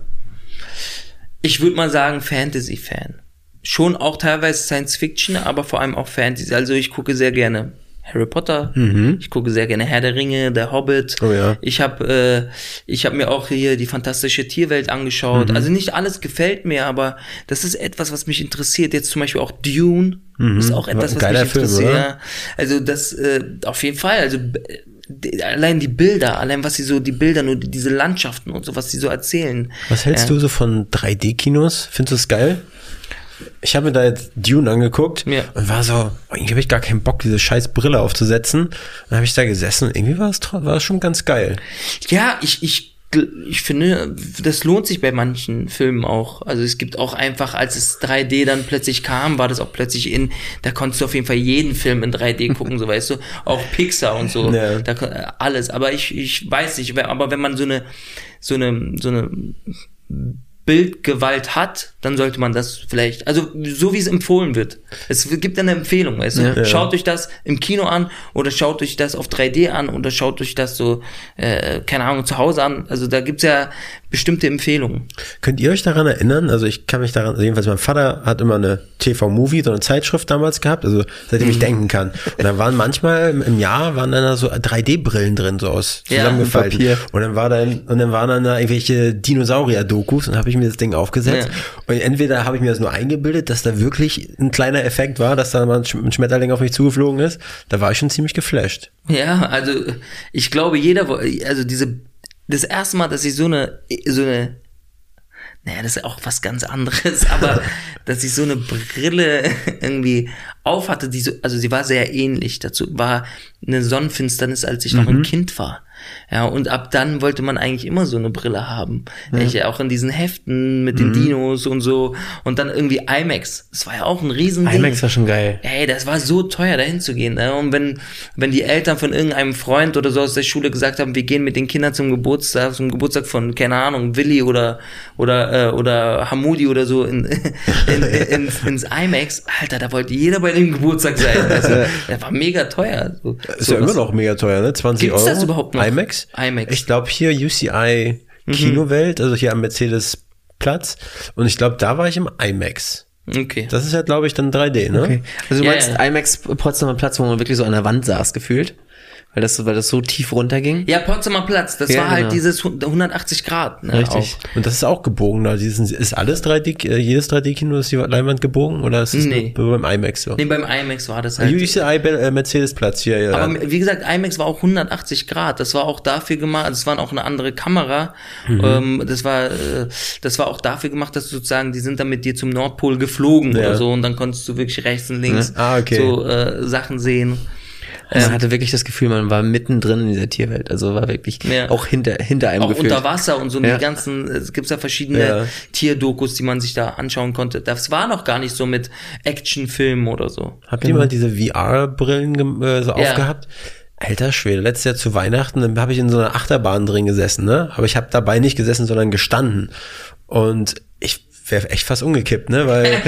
ich würde mal sagen, Fantasy-Fan. Schon auch teilweise Science Fiction, aber vor allem auch Fantasy. Also ich gucke sehr gerne Harry Potter. Ich gucke sehr gerne Herr der Ringe, Der Hobbit. Oh ja. Ich habe äh, ich habe mir auch hier die fantastische Tierwelt angeschaut. Also nicht alles gefällt mir, aber das ist etwas, was mich interessiert. Jetzt zum Beispiel auch Dune ist auch etwas, was Geiler mich Film, interessiert. oder? Also das äh, auf jeden Fall. Also äh, allein die Bilder, allein was sie so die Bilder, nur die- diese Landschaften und so, was sie so erzählen. Was hältst ja. du so von 3D-Kinos? Findest du das geil? Ich habe mir da jetzt Dune angeguckt Ja. und war so, irgendwie habe ich gar keinen Bock, diese scheiß Brille aufzusetzen. Dann habe ich da gesessen und irgendwie war es war es schon ganz geil. Ja, ich, ich, ich finde, das lohnt sich bei manchen Filmen auch. Also es gibt auch einfach, als es 3D dann plötzlich kam, war das auch plötzlich in, da konntest du auf jeden Fall jeden Film in 3D gucken, so weißt du, auch Pixar und so, Ja. da, alles. Aber ich, ich weiß nicht, aber wenn man so eine, so eine, so eine Bildgewalt hat, dann sollte man das vielleicht, also so wie es empfohlen wird. Es gibt eine Empfehlung, weißt du? Ja. Schaut euch das im Kino an oder schaut euch das auf 3D an oder schaut euch das so, äh, keine Ahnung, zu Hause an. Also da gibt's ja bestimmte Empfehlungen. Könnt ihr euch daran erinnern? Also ich kann mich daran, also jedenfalls mein Vater hat immer eine TV-Movie, so eine Zeitschrift damals gehabt, also seitdem Mhm. ich denken kann. Und da waren manchmal im- Jahr waren dann da so 3D-Brillen drin, so aus Ja, zusammengefaltet. Papier. Und dann war dann, und dann waren dann da irgendwelche Dinosaurier-Dokus und habe ich mir das Ding aufgesetzt. Ja. Und entweder habe ich mir das nur eingebildet, dass da wirklich ein kleiner Effekt war, dass da mal ein Sch- ein Schmetterling auf mich zugeflogen ist. Da war ich schon ziemlich geflasht. Ja, also ich glaube, jeder, also diese, das erste Mal, dass ich so eine, so eine, naja, das ist auch was ganz anderes, aber dass ich so eine Brille irgendwie aufhatte, die so, also sie war sehr ähnlich dazu, war eine Sonnenfinsternis, als ich noch ein Kind war. Ja, und ab dann wollte man eigentlich immer so eine Brille haben. Ich, auch in diesen Heften mit den Dinos und so. Und dann irgendwie IMAX. Das war ja auch ein riesen IMAX war schon geil. Ey, das war so teuer, dahin zu gehen. Ne? Und wenn, wenn die Eltern von irgendeinem Freund oder so aus der Schule gesagt haben, wir gehen mit den Kindern zum Geburtstag, zum Geburtstag von, keine Ahnung, Willi oder, oder, äh, oder Hamudi oder so in, in, in, ins IMAX, Alter, da wollte jeder bei dem Geburtstag sein. Also, das war mega teuer. So, Ist ja sowas. immer noch mega teuer, ne? 20 Gibt's Euro. das überhaupt noch? IMAX? IMAX. Ich glaube hier UCI Kinowelt, also hier am Mercedes-Platz. Und ich glaube, da war ich im IMAX. Okay. Das ist ja, glaube ich, dann 3D, ne? Okay. Also du Ja, meinst ja. IMAX Potsdamer Platz, wo man wirklich so an der Wand saß, gefühlt? Weil das, weil das so tief runterging? Ja, Potsdamer Platz, das Ja, war halt genau. dieses 180 Grad. Ne, Richtig. Auch. Und das ist auch gebogen. Da. Diesen, ist alles 3D, äh, jedes 3D-Kino ist die Leinwand gebogen oder ist es Nee. nur beim IMAX so? Nee, beim IMAX war das halt. UCI äh, Mercedes-Platz hier, ja. Aber wie gesagt, IMAX war auch 180 Grad. Das war auch dafür gemacht, das war auch eine andere Kamera. Mhm. Ähm, das war, äh, das war auch dafür gemacht, dass du sozusagen, die sind dann mit dir zum Nordpol geflogen Ja. oder so und dann konntest du wirklich rechts und links Ah, okay. so äh, Sachen sehen. Man hatte wirklich das Gefühl, man war mittendrin in dieser Tierwelt. Also war wirklich Ja. auch hinter, hinter einem Auch gefühlt. unter Wasser und so Ja. die ganzen, es gibt ja verschiedene Ja. Tierdokus, die man sich da anschauen konnte. Das war noch gar nicht so mit Actionfilmen oder so. Habt ihr mal diese VR-Brillen äh, so Ja. aufgehabt? Alter Schwede, letztes Jahr zu Weihnachten, dann habe ich in so einer Achterbahn drin gesessen, ne? Aber ich habe dabei nicht gesessen, sondern gestanden. Und wäre echt fast umgekippt, ne? Weil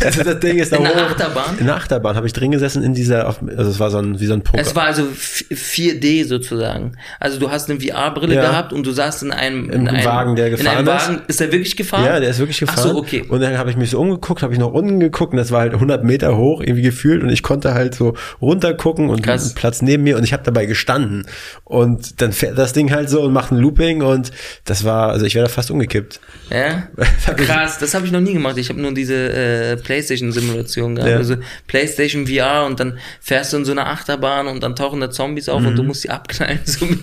das, das Ding ist da In der hoch. Achterbahn? In der Achterbahn habe ich drin gesessen in dieser, also es war so ein, wie so ein Poker. Es war also f- 4D sozusagen. Also du hast eine VR-Brille Ja. gehabt und du saßt in einem, Im in einem Wagen, der in gefahren einem ist. Wagen. Ist der wirklich gefahren? Ja, der ist wirklich gefahren. Ach so, okay. Und dann habe ich mich so umgeguckt, habe ich nach unten geguckt und das war halt 100 Meter hoch irgendwie gefühlt und ich konnte halt so runter gucken und Krass. einen Platz neben mir und ich habe dabei gestanden und dann fährt das Ding halt so und macht ein Looping und das war, also ich wäre da fast umgekippt. Ja? Krass, das habe ich noch nie gemacht. Ich habe nur diese äh, PlayStation-Simulation gehabt. Ja. Also PlayStation VR und dann fährst du in so einer Achterbahn und dann tauchen da Zombies auf Mhm. und du musst die abknallen. So Nee,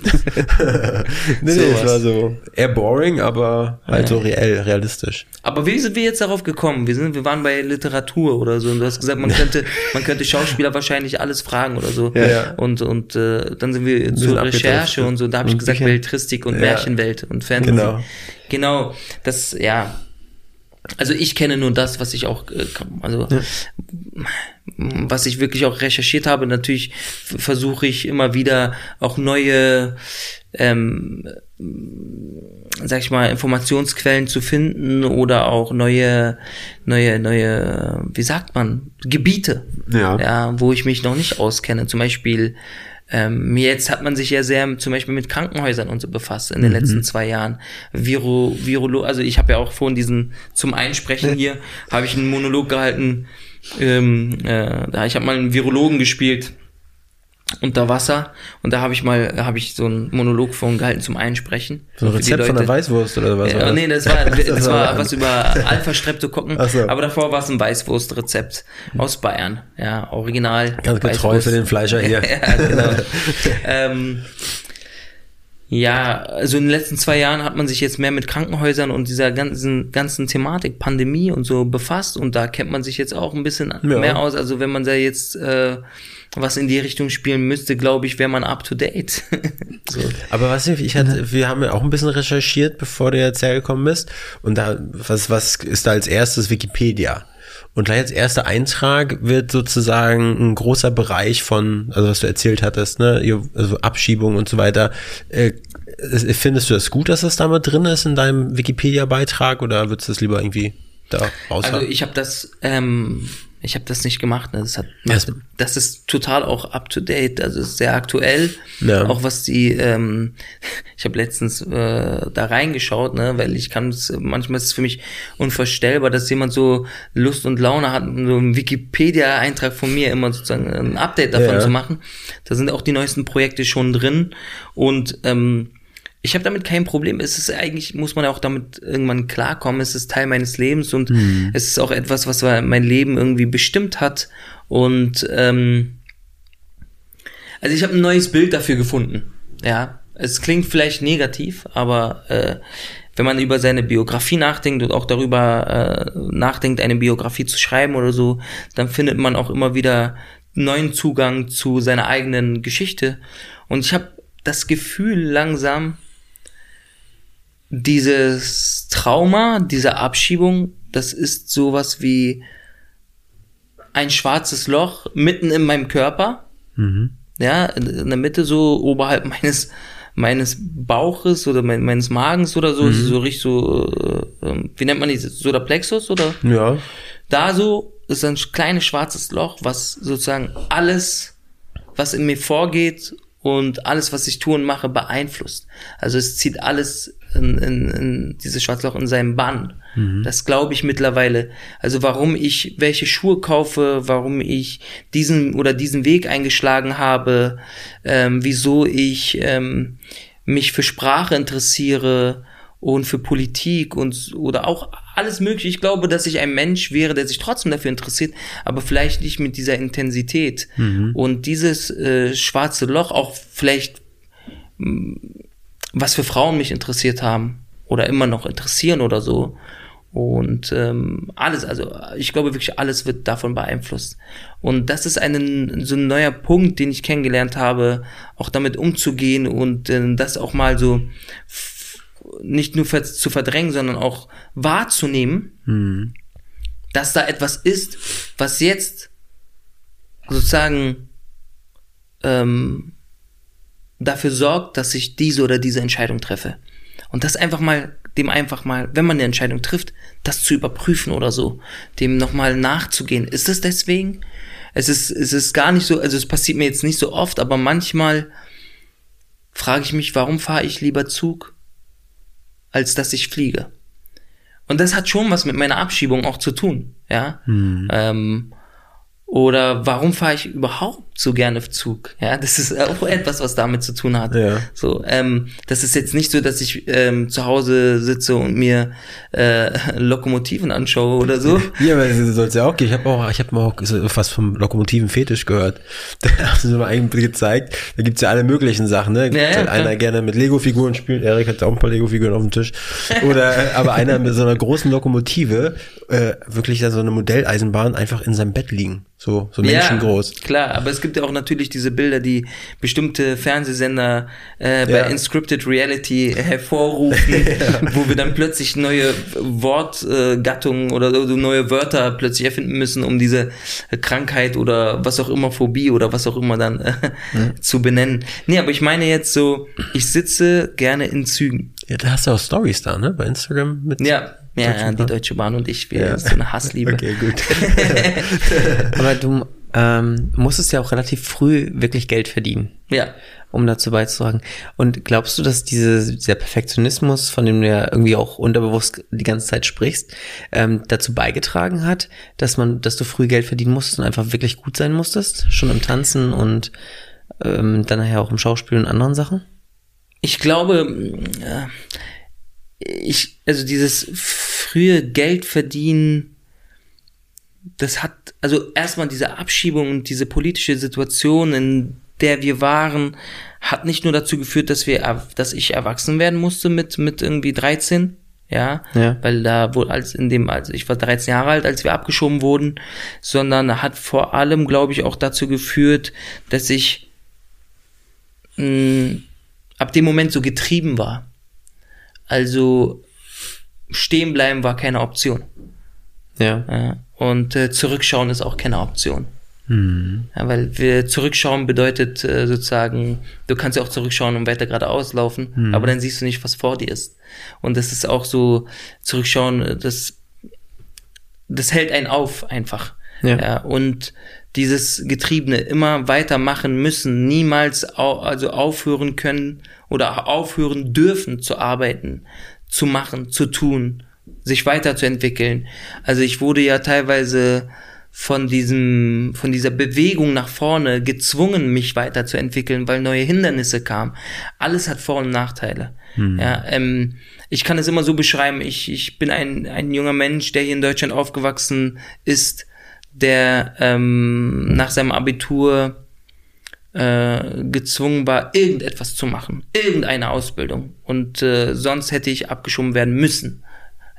nee, Sowas. es war so eher boring, aber halt so reell, realistisch. Aber wie sind wir jetzt darauf gekommen? Wir sind, wir waren bei Literatur oder so und du hast gesagt, man könnte, man könnte Schauspieler wahrscheinlich alles fragen oder so. Ja, ja. Und und äh, dann sind wir zur. Recherche und so. Da habe ich gesagt. Belletristik und Ja. Märchenwelt und Fantasy. Genau. Genau. Das ja. Also ich kenne nur das, was ich auch, äh, also was ich wirklich auch recherchiert habe. Natürlich versuche ich immer wieder auch neue, ähm, sag ich mal, Informationsquellen zu finden oder auch neue, neue, neue, wie sagt man, Gebiete, Ja. ja wo ich mich noch nicht auskenne. Zum Beispiel ähm, jetzt hat man sich ja sehr zum Beispiel mit Krankenhäusern und so befasst in den letzten zwei Jahren. Viro, Virolo, also ich habe ja auch vorhin diesen zum Einsprechen hier habe ich einen Monolog gehalten. Ähm, äh, da ich habe mal einen Virologen gespielt unter Wasser und da habe ich mal habe ich so einen Monolog vorhin gehalten zum Einsprechen. So ein Rezept von der. Weißwurst oder was? Ja, nee, das war, das, Das war was über Alpha-Streptokokken, Ach so. aber davor war es ein Weißwurstrezept aus Bayern. Ja, original. Ganz getreu Weißwurst. für den Fleischer hier. ja, genau. ähm, ja, also in den letzten zwei Jahren hat man sich jetzt mehr mit Krankenhäusern und dieser ganzen, ganzen Thematik, Pandemie und so befasst und da kennt man sich jetzt auch ein bisschen mehr aus. Also wenn man da jetzt äh, was in die Richtung spielen müsste, glaube ich, wäre man up to date. so. Aber was ich, ich hatte, wir haben ja auch ein bisschen recherchiert, bevor du jetzt hergekommen bist. Und da, was, was ist da als erstes Wikipedia? Und gleich als erster Eintrag wird sozusagen ein großer Bereich von, also was du erzählt hattest, ne, also Abschiebung und so weiter. Äh, es- findest du das gut, dass das da mal drin ist in deinem Wikipedia-Beitrag oder würdest du das lieber irgendwie da raus Also ich habe das, ähm, ich habe das nicht gemacht. Ne? Das, hat, Erst- das ist total auch up to date. Also ist sehr aktuell. Ja. Auch was die, ähm, ich habe letztens äh, da reingeschaut, ne, weil ich kann es, manchmal ist es für mich unvorstellbar, dass jemand so Lust und Laune hat, so einen Wikipedia-Eintrag von mir immer sozusagen ein Update davon Ja. zu machen. Da sind auch die neuesten Projekte schon drin und ähm, ich habe damit kein Problem. Es ist eigentlich, muss man auch damit irgendwann klarkommen. Es ist Teil meines Lebens und es ist auch etwas, was mein Leben irgendwie bestimmt hat. Und ähm, also ich habe ein neues Bild dafür gefunden. Ja, es klingt vielleicht negativ, aber äh, wenn man über seine Biografie nachdenkt und auch darüber äh, nachdenkt, eine Biografie zu schreiben oder so, dann findet man auch immer wieder neuen Zugang zu seiner eigenen Geschichte. Und ich habe das Gefühl langsam, dieses Trauma, diese Abschiebung, das ist sowas wie ein schwarzes Loch mitten in meinem Körper. Ja, in, der Mitte so oberhalb meines meines Bauches oder mein, meines Magens oder so, so richtig so, äh, ähm, wie nennt man die, so der Plexus oder? ja. Da so ist ein kleines schwarzes Loch, was sozusagen alles, was in mir vorgeht und alles, was ich tue und mache, beeinflusst. Also es zieht alles in, in, in dieses schwarze Loch in seinen Bann. Das glaube ich mittlerweile. Also warum ich welche Schuhe kaufe, warum ich diesen oder diesen Weg eingeschlagen habe, ähm, wieso ich ähm, mich für Sprache interessiere und für Politik und oder auch alles mögliche. Ich glaube, dass ich ein Mensch wäre, der sich trotzdem dafür interessiert, aber vielleicht nicht mit dieser Intensität. Und dieses äh, schwarze Loch auch vielleicht, was für Frauen mich interessiert haben oder immer noch interessieren oder so. Und ähm, alles, also ich glaube wirklich, alles wird davon beeinflusst. Und das ist ein, so ein neuer Punkt, den ich kennengelernt habe, auch damit umzugehen und äh, das auch mal so nicht nur zu verdrängen, sondern auch wahrzunehmen, dass da etwas ist, was jetzt sozusagen ähm, dafür sorgt, dass ich diese oder diese Entscheidung treffe. Und das einfach mal, dem einfach mal, wenn man eine Entscheidung trifft, das zu überprüfen oder so, dem nochmal nachzugehen. Ist es deswegen? Es ist, es ist gar nicht so, also es passiert mir jetzt nicht so oft, aber manchmal frage ich mich, warum fahre ich lieber Zug, als dass ich fliege? Und das hat schon was mit meiner Abschiebung auch zu tun, ja. Hm. Ähm, oder warum fahre ich überhaupt so gerne Zug? Ja, das ist auch etwas, was damit zu tun hat. Ja. So, ähm, das ist jetzt nicht so, dass ich ähm, zu Hause sitze und mir äh, Lokomotiven anschaue oder so. Ja, aber das soll es ja auch gehen. Ich habe auch, ich habe mal auch was vom Lokomotiven-Fetisch gehört. Da haben sie mir eigentlich gezeigt. Da gibt's ja alle möglichen Sachen. Ne? Ja, halt einer gerne mit Lego-Figuren spielt. Erik hat auch ein paar Lego-Figuren auf dem Tisch. Oder äh, aber einer mit so einer großen Lokomotive äh, wirklich da so eine Modelleisenbahn einfach in seinem Bett liegen. So, so menschengroß. Ja, klar, aber es gibt ja auch natürlich diese Bilder, die bestimmte Fernsehsender äh, bei ja. Inscripted Reality hervorrufen, ja. wo wir dann plötzlich neue Wortgattungen äh, oder neue Wörter plötzlich erfinden müssen, um diese Krankheit oder was auch immer, Phobie oder was auch immer dann äh, mhm. zu benennen. Nee, aber ich meine jetzt so, ich sitze gerne in Zügen. Ja, da hast du auch Stories da, ne? Bei Instagram mit. Ja, ja, ja, die Deutsche Bahn und ich, wir ja. so eine Hassliebe. Okay, gut. Aber du ähm, musstest ja auch relativ früh wirklich Geld verdienen. Ja. Um dazu beizutragen. Und glaubst du, dass diese, dieser Perfektionismus, von dem du ja irgendwie auch unterbewusst die ganze Zeit sprichst, ähm, dazu beigetragen hat, dass man, dass du früh Geld verdienen musstest und einfach wirklich gut sein musstest? Schon im Tanzen und ähm, dann nachher auch im Schauspiel und anderen Sachen? Ich glaube, äh, ich, also dieses frühe Geld verdienen, das hat, also erstmal diese Abschiebung und diese politische Situation, in der wir waren, hat nicht nur dazu geführt, dass wir, dass ich erwachsen werden musste mit, mit irgendwie 13, ja, ja. weil da wohl als in dem, also ich war 13 Jahre alt, als wir abgeschoben wurden, sondern hat vor allem, glaube ich, auch dazu geführt, dass ich mh, ab dem Moment so getrieben war. Also stehen bleiben war keine Option. Ja. ja und äh, zurückschauen ist auch keine Option. Mhm. Ja, weil wir zurückschauen bedeutet äh, sozusagen, du kannst ja auch zurückschauen und weiter geradeaus laufen, mhm. aber dann siehst du nicht, was vor dir ist. Und das ist auch so, zurückschauen, das, das hält einen auf einfach. Ja. ja und dieses Getriebene immer weitermachen müssen, niemals au also aufhören können oder aufhören dürfen zu arbeiten, zu machen, zu tun, sich weiterzuentwickeln. Also ich wurde ja teilweise von diesem, von dieser Bewegung nach vorne gezwungen, mich weiterzuentwickeln, weil neue Hindernisse kamen. Alles hat Vor- und Nachteile. Mhm. Ja, ähm, ich kann es immer so beschreiben, ich, ich bin ein, ein junger Mensch, der hier in Deutschland aufgewachsen ist, der ähm, nach seinem Abitur äh, gezwungen war, irgendetwas zu machen, irgendeine Ausbildung. Und äh, sonst hätte ich abgeschoben werden müssen.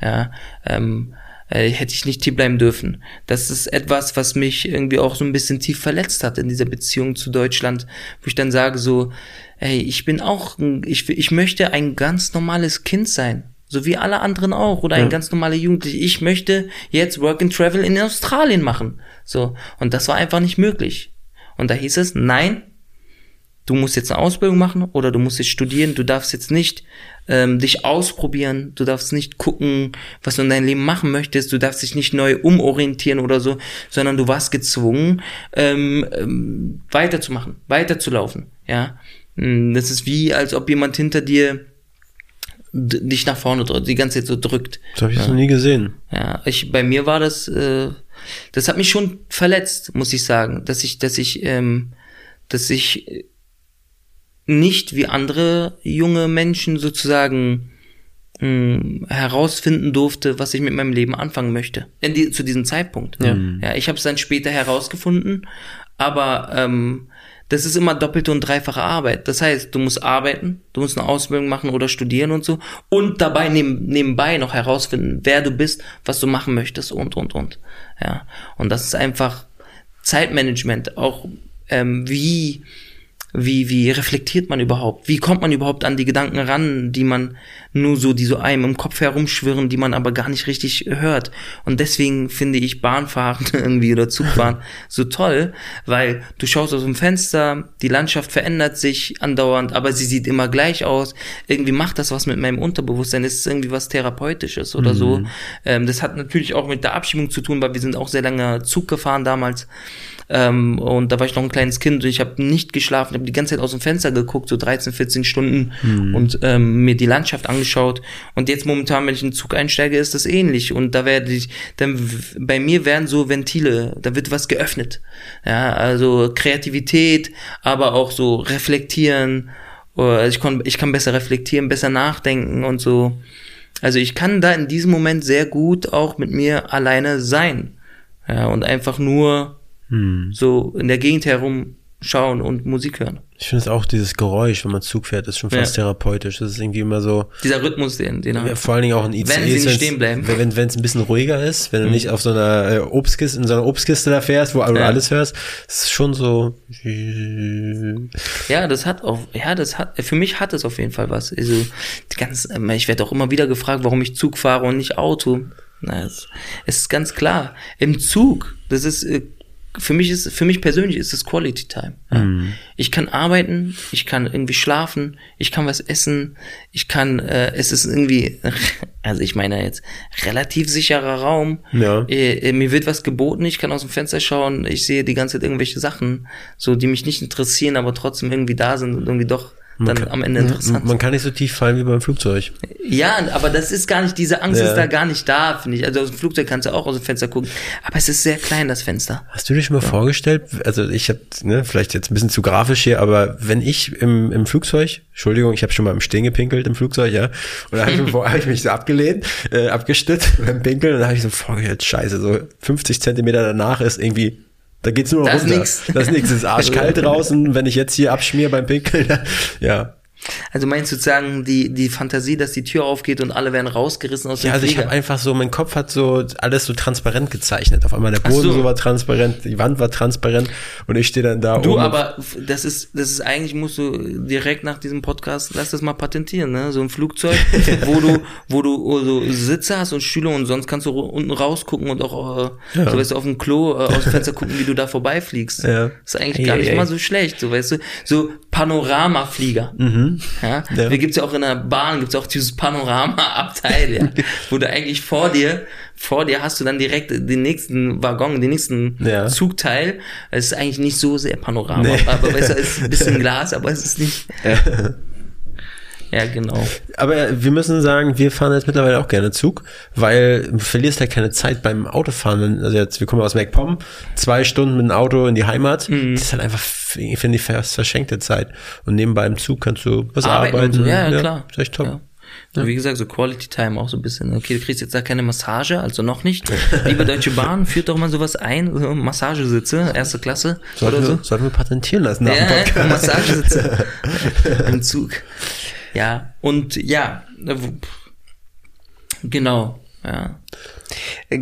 Ja, ähm, äh, hätte ich nicht hier bleiben dürfen. Das ist etwas, was mich irgendwie auch so ein bisschen tief verletzt hat in dieser Beziehung zu Deutschland, wo ich dann sage so, ey, ich bin auch, ich, ich möchte ein ganz normales Kind sein. So wie alle anderen auch. Oder ein ja. ganz normaler Jugendlicher. Ich möchte jetzt Work and Travel in Australien machen. So. Und das war einfach nicht möglich. Und da hieß es, nein, du musst jetzt eine Ausbildung machen oder du musst jetzt studieren. Du darfst jetzt nicht ähm, dich ausprobieren. Du darfst nicht gucken, was du in deinem Leben machen möchtest. Du darfst dich nicht neu umorientieren oder so, sondern du warst gezwungen, ähm, ähm, weiterzumachen, weiterzulaufen. Ja, hm, das ist wie, als ob jemand hinter dir dich nach vorne drückt, die ganze Zeit so drückt. Das habe ich ja. noch nie gesehen. Ja, ich, bei mir war das, äh, das hat mich schon verletzt, muss ich sagen, dass ich, dass ich, ähm, dass ich nicht wie andere junge Menschen sozusagen mh, hm, herausfinden durfte, was ich mit meinem Leben anfangen möchte. In die, zu diesem Zeitpunkt. Ja, ja ich habe es dann später herausgefunden, aber ähm, das ist immer doppelte und dreifache Arbeit. Das heißt, du musst arbeiten, du musst eine Ausbildung machen oder studieren und so und dabei neben, nebenbei noch herausfinden, wer du bist, was du machen möchtest und und und. Ja, und das ist einfach Zeitmanagement, auch ähm, wie wie, wie reflektiert man überhaupt? Wie kommt man überhaupt an die Gedanken ran, die man nur so, die so einem im Kopf herumschwirren, die man aber gar nicht richtig hört? Und deswegen finde ich Bahnfahren irgendwie oder Zugfahren so toll, weil du schaust aus dem Fenster, die Landschaft verändert sich andauernd, aber sie sieht immer gleich aus. Irgendwie macht das was mit meinem Unterbewusstsein. Es ist irgendwie was Therapeutisches oder so. Ähm, das hat natürlich auch mit der Abschiebung zu tun, weil wir sind auch sehr lange Zug gefahren damals. Ähm, und da war ich noch ein kleines Kind und ich habe nicht geschlafen, habe die ganze Zeit aus dem Fenster geguckt, so 13, 14 Stunden und ähm, mir die Landschaft angeschaut. Und jetzt momentan, wenn ich in den Zug einsteige, ist das ähnlich. Und da werde ich, dann bei mir werden so Ventile, da wird was geöffnet. Ja, also Kreativität, aber auch so reflektieren. Oder Also ich, kann, ich kann besser reflektieren, besser nachdenken und so. Also ich kann da in diesem Moment sehr gut auch mit mir alleine sein. Ja, und einfach nur so in der Gegend herumschauen und Musik hören. Ich finde es auch dieses Geräusch, wenn man Zug fährt, ist schon fast Ja. therapeutisch. Das ist irgendwie immer so, Dieser Rhythmus, den, den ja, vor allen Dingen auch ein ICE. Wenn sie nicht stehen bleiben. Mhm. Wenn wenn es ein bisschen ruhiger ist, wenn du nicht auf so einer äh, Obstkiste, in so einer Obstkiste da fährst, wo du Ja. alles hörst, ist schon so. Ja, das hat auch, ja, das hat, für mich hat es auf jeden Fall was. Also, ganz, ähm, ich werde auch immer wieder gefragt, warum ich Zug fahre und nicht Auto. Na, es, es ist ganz klar. Im Zug, das ist, äh, für mich ist, für mich persönlich ist es Quality Time. Ja. Ich kann arbeiten, ich kann irgendwie schlafen, ich kann was essen, ich kann, äh, es ist irgendwie, also ich meine jetzt, relativ sicherer Raum. Ja. Äh, äh, mir wird was geboten, ich kann aus dem Fenster schauen, ich sehe die ganze Zeit irgendwelche Sachen, so die mich nicht interessieren, aber trotzdem irgendwie da sind und irgendwie doch dann am Ende interessant. Man kann nicht so tief fallen wie beim Flugzeug. Ja, aber das ist gar nicht, diese Angst Ja. ist da gar nicht da, finde ich. Also aus dem Flugzeug kannst du auch aus dem Fenster gucken, aber es ist sehr klein, das Fenster. Hast du dir schon mal vorgestellt, also ich habe, ne, vielleicht jetzt ein bisschen zu grafisch hier, aber wenn ich im, im Flugzeug, Entschuldigung, ich habe schon mal im Stehen gepinkelt im Flugzeug, ja, und da habe ich, hab ich mich so abgelehnt, äh, abgestützt beim Pinkeln und da habe ich so vorgestellt, scheiße, so 50 Zentimeter danach ist irgendwie, da geht's nur noch Da ist runter. nix. Das ist nichts, es ist arschkalt draußen, wenn ich jetzt hier abschmier beim Pinkeln, ja. Also meinst du sozusagen die, die Fantasie, dass die Tür aufgeht und alle werden rausgerissen aus dem Ja, also ich Flieger? habe einfach so, mein Kopf hat so alles so transparent gezeichnet. Auf einmal der Boden so. so. war transparent, die Wand war transparent und ich stehe dann da Du, oben. aber das ist, das ist eigentlich, musst du direkt nach diesem Podcast, lass das mal patentieren, ne? So ein Flugzeug, wo du, wo du so Sitze hast und Stühle und sonst kannst du unten rausgucken und auch, äh, so weißt du, auf dem Klo, äh, aus dem Fenster gucken, wie du da vorbeifliegst. Ja. ist eigentlich Ei, gar nicht ei. mal so schlecht, so weißt du. So Panoramaflieger. Ja? Ja. Wie gibt's ja auch in der Bahn, gibt's auch dieses Panorama-Abteil, ja? wo du eigentlich vor dir, vor dir hast du dann direkt den nächsten Waggon, den nächsten Ja. Zugteil. Es ist eigentlich nicht so sehr Panorama, Nee. aber es ist ein bisschen Glas, aber es ist nicht. Ja, genau. Aber wir müssen sagen, wir fahren jetzt mittlerweile auch gerne Zug, weil du verlierst halt keine Zeit beim Autofahren. Also jetzt, wir kommen aus MacPom, zwei Stunden mit dem Auto in die Heimat. Mhm. Das ist halt einfach, finde ich, fast verschenkte Zeit. Und nebenbei im Zug kannst du was Arbeiten arbeiten. so, ja, ja, klar. Ist echt top. Ja. Ja. Wie gesagt, so Quality Time auch so ein bisschen. Okay, du kriegst jetzt da keine Massage, also noch nicht. Liebe Deutsche Bahn, führt doch mal sowas ein, so Massagesitze, erste Klasse Sollten, oder so. wir, sollten wir patentieren lassen nach dem Ja, Podcast. Massagesitze im Zug. Ja, und ja, äh, genau, ja.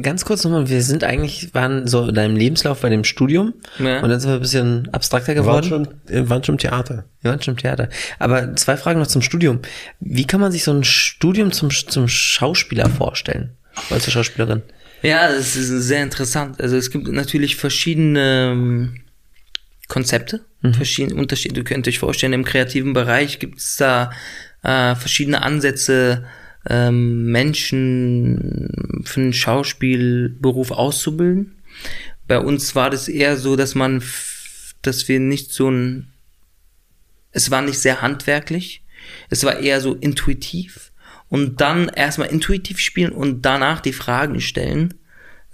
Ganz kurz nochmal, wir sind eigentlich, waren so in deinem Lebenslauf bei dem Studium Ja. und dann sind wir ein bisschen abstrakter Wir waren geworden. schon, wir waren schon im Theater. Wir waren schon im Theater. Aber zwei Fragen noch zum Studium. Wie kann man sich so ein Studium zum, zum Schauspieler vorstellen? Oder zur Schauspielerin? Ja, das ist sehr interessant. Also es gibt natürlich verschiedene ähm, Konzepte, verschiedene Unterschiede. Du könnt euch vorstellen, im kreativen Bereich gibt es da äh, verschiedene Ansätze, ähm, Menschen für einen Schauspielberuf auszubilden. Bei uns war das eher so, dass man, dass wir nicht so ein, es war nicht sehr handwerklich, es war eher so intuitiv und dann erstmal intuitiv spielen und danach die Fragen stellen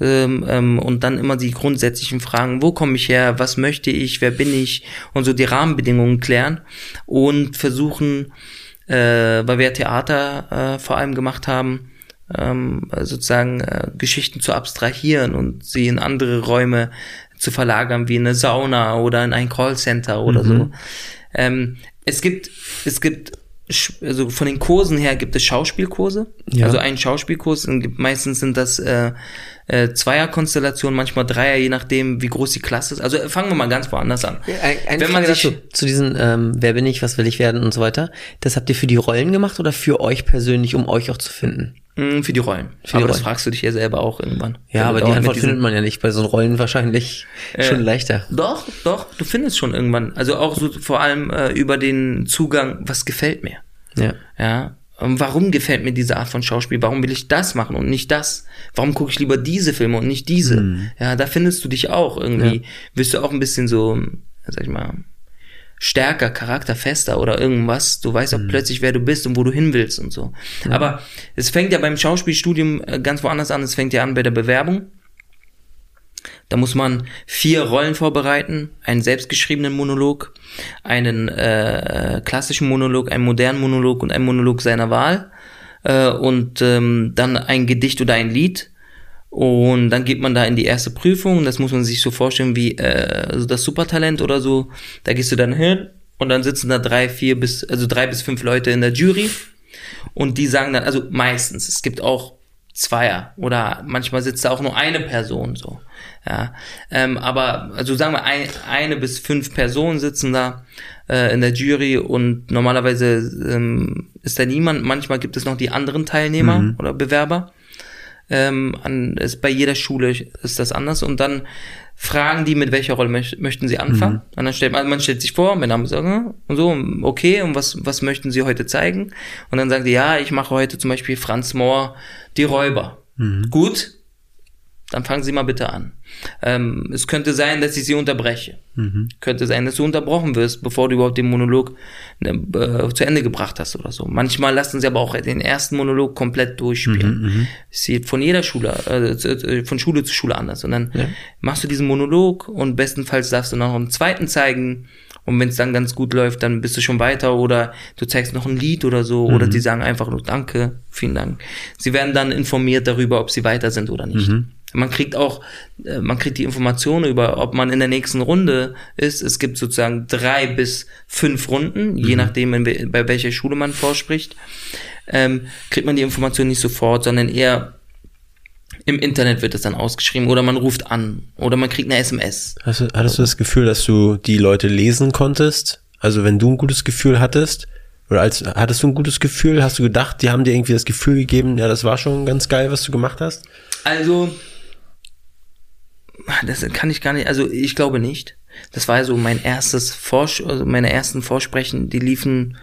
ähm, ähm, und dann immer die grundsätzlichen Fragen, wo komme ich her, was möchte ich, wer bin ich und so die Rahmenbedingungen klären und versuchen, äh, weil wir Theater äh, vor allem gemacht haben, ähm, sozusagen äh, Geschichten zu abstrahieren und sie in andere Räume zu verlagern, wie in eine Sauna oder in ein Callcenter oder so. Ähm, es gibt, es gibt also von den Kursen her gibt es Schauspielkurse. Ja. Also einen Schauspielkurs, und meistens sind das äh, äh, Zweierkonstellationen, manchmal Dreier, je nachdem, wie groß die Klasse ist. Also äh, fangen wir mal ganz woanders an. Ein, eine Wenn man Frage sich- dazu, zu diesen, ähm, wer bin ich, was will ich werden und so weiter. Das habt ihr für die Rollen gemacht oder für euch persönlich, um euch auch zu finden? Mm, Für die Rollen. die aber das Rollen. fragst du dich ja selber auch irgendwann. Ja, aber die Antwort findet man ja nicht. Bei so Rollen wahrscheinlich schon leichter. Doch, doch, du findest schon irgendwann. Also auch so vor allem äh, über den Zugang, was gefällt mir. Ja. Ja. Ähm, Warum gefällt mir diese Art von Schauspiel? Warum will ich das machen und nicht das? Warum gucke ich lieber diese Filme und nicht diese? Ja, da findest du dich auch irgendwie. Wirst du auch ein bisschen so, sag ich mal, stärker, charakterfester oder irgendwas. Du weißt auch plötzlich, wer du bist und wo du hin willst und so. Aber es fängt ja beim Schauspielstudium äh, ganz woanders an. Es fängt ja an bei der Bewerbung. Da muss man vier Rollen vorbereiten, einen selbstgeschriebenen Monolog, einen äh, klassischen Monolog, einen modernen Monolog und einen Monolog seiner Wahl äh, und ähm, dann ein Gedicht oder ein Lied. Und dann geht man da in die erste Prüfung. Das muss man sich so vorstellen wie äh, also das Supertalent oder so. Da gehst du dann hin und dann sitzen da drei, vier bis also drei bis fünf Leute in der Jury und die sagen dann, also meistens, es gibt auch Zweier oder manchmal sitzt da auch nur eine Person so. Ja, ähm, aber also sagen wir ein, eine bis fünf Personen sitzen da äh, in der Jury und normalerweise ähm, ist da niemand. Manchmal gibt es noch die anderen Teilnehmer oder Bewerber. Ähm, an, ist bei jeder Schule ist das anders und dann fragen die, mit welcher Rolle möch, möchten sie anfangen. Und dann stellt man, man stellt sich vor, mein Name ist und so, okay, und was, was möchten sie heute zeigen? Und dann sagen die, ja, ich mache heute zum Beispiel Franz Mohr, die Räuber. Gut, dann fangen Sie mal bitte an. Ähm, es könnte sein, dass ich Sie unterbreche. Könnte sein, dass du unterbrochen wirst, bevor du überhaupt den Monolog äh, zu Ende gebracht hast oder so. Manchmal lassen sie aber auch den ersten Monolog komplett durchspielen. Es sieht von jeder Schule, äh, zu- äh, von Schule zu Schule anders. Und dann machst du diesen Monolog und bestenfalls darfst du noch einen zweiten zeigen. Und wenn es dann ganz gut läuft, dann bist du schon weiter oder du zeigst noch ein Lied oder so oder die sagen einfach nur Danke, vielen Dank. Sie werden dann informiert darüber, ob sie weiter sind oder nicht. Man kriegt auch, äh, man kriegt die Informationen über, ob man in der nächsten Runde ist. Es gibt sozusagen drei bis fünf Runden, je nachdem, in, bei welcher Schule man vorspricht. Ähm, kriegt man die Information nicht sofort, sondern eher im Internet wird es dann ausgeschrieben oder man ruft an oder man kriegt eine SMS. Hast du, hattest du das Gefühl, dass du die Leute lesen konntest? Also wenn du ein gutes Gefühl hattest, oder als hattest du ein gutes Gefühl, hast du gedacht, die haben dir irgendwie das Gefühl gegeben, ja, das war schon ganz geil, was du gemacht hast? Also, das kann ich gar nicht, also ich glaube nicht. Das war so mein erstes Vorsch also meine ersten Vorsprechen, die liefen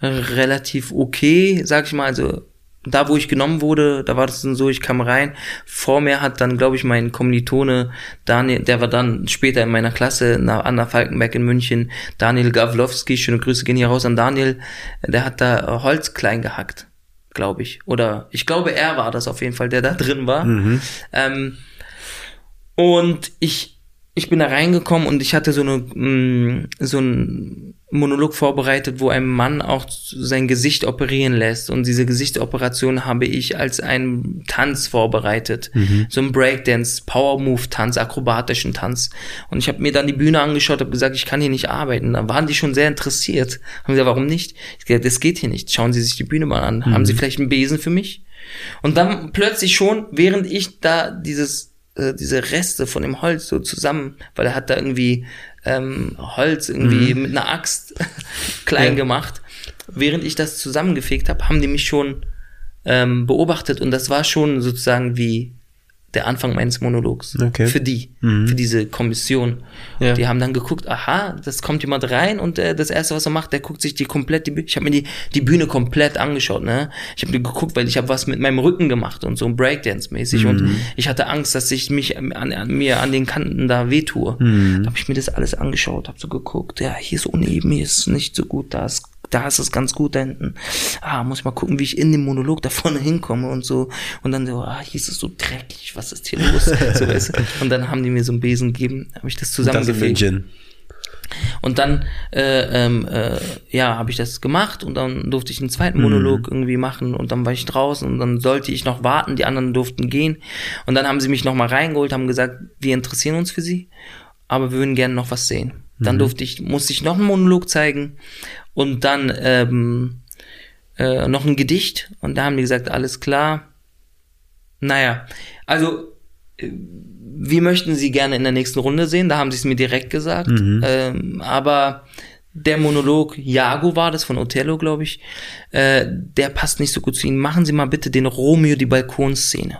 relativ okay, sag ich mal, also da, wo ich genommen wurde, da war das dann so, ich kam rein. Vor mir hat dann, glaube ich, mein Kommilitone Daniel, der war dann später in meiner Klasse na- an der Falkenberg in München, Daniel Gawlowski, schöne Grüße gehen hier raus an Daniel, der hat da Holz klein gehackt, glaube ich. Oder ich glaube, er war das auf jeden Fall, der da drin war. Ähm, und ich, ich bin da reingekommen und ich hatte so eine, mh, so ein Monolog vorbereitet, wo ein Mann auch sein Gesicht operieren lässt. Und diese Gesichtsoperation habe ich als einen Tanz vorbereitet. So ein Breakdance, Power-Move-Tanz, akrobatischen Tanz. Und ich habe mir dann die Bühne angeschaut, habe gesagt, ich kann hier nicht arbeiten. Da waren die schon sehr interessiert. Haben gesagt, warum nicht? Ich gesagt, das geht hier nicht. Schauen Sie sich die Bühne mal an. Haben Sie vielleicht einen Besen für mich? Und dann plötzlich schon, während ich da dieses äh, diese Reste von dem Holz so zusammen, weil er hat da irgendwie ähm, Holz irgendwie mit einer Axt klein Ja. gemacht. Während ich das zusammengefegt habe, haben die mich schon ähm, beobachtet und das war schon sozusagen wie der Anfang meines Monologs. Okay. Für die, für diese Kommission. Ja. Die haben dann geguckt, aha, das kommt jemand rein und äh, das erste, was er macht, der guckt sich die komplett, die ich habe mir die, die Bühne komplett angeschaut, ne? Ich habe mir geguckt, weil ich habe was mit meinem Rücken gemacht und so Breakdance-mäßig und ich hatte Angst, dass ich mich an, an mir an den Kanten da wehtue. Da habe ich mir das alles angeschaut, habe so geguckt, ja, hier ist uneben, hier ist nicht so gut, da ist da ist es ganz gut da hinten. Ah, muss ich mal gucken, wie ich in dem Monolog da vorne hinkomme und so. Und dann so, ah, hier ist es so dreckig, was ist hier los? so, weißt du? Und dann haben die mir so einen Besen gegeben, habe ich das. Gin. Und dann, äh, ähm, äh, ja, habe ich das gemacht und dann durfte ich einen zweiten Monolog irgendwie machen und dann war ich draußen und dann sollte ich noch warten, die anderen durften gehen. Und dann haben sie mich nochmal reingeholt, haben gesagt, wir interessieren uns für sie, aber wir würden gerne noch was sehen. Dann durfte ich, musste ich noch einen Monolog zeigen und dann ähm, äh, noch ein Gedicht und da haben die gesagt, alles klar. Naja, also äh, wie möchten Sie gerne in der nächsten Runde sehen? Da haben Sie es mir direkt gesagt. Ähm, aber der Monolog Jago war das von Othello, glaube ich. Äh, der passt nicht so gut zu Ihnen. Machen Sie mal bitte den Romeo die Balkonszene.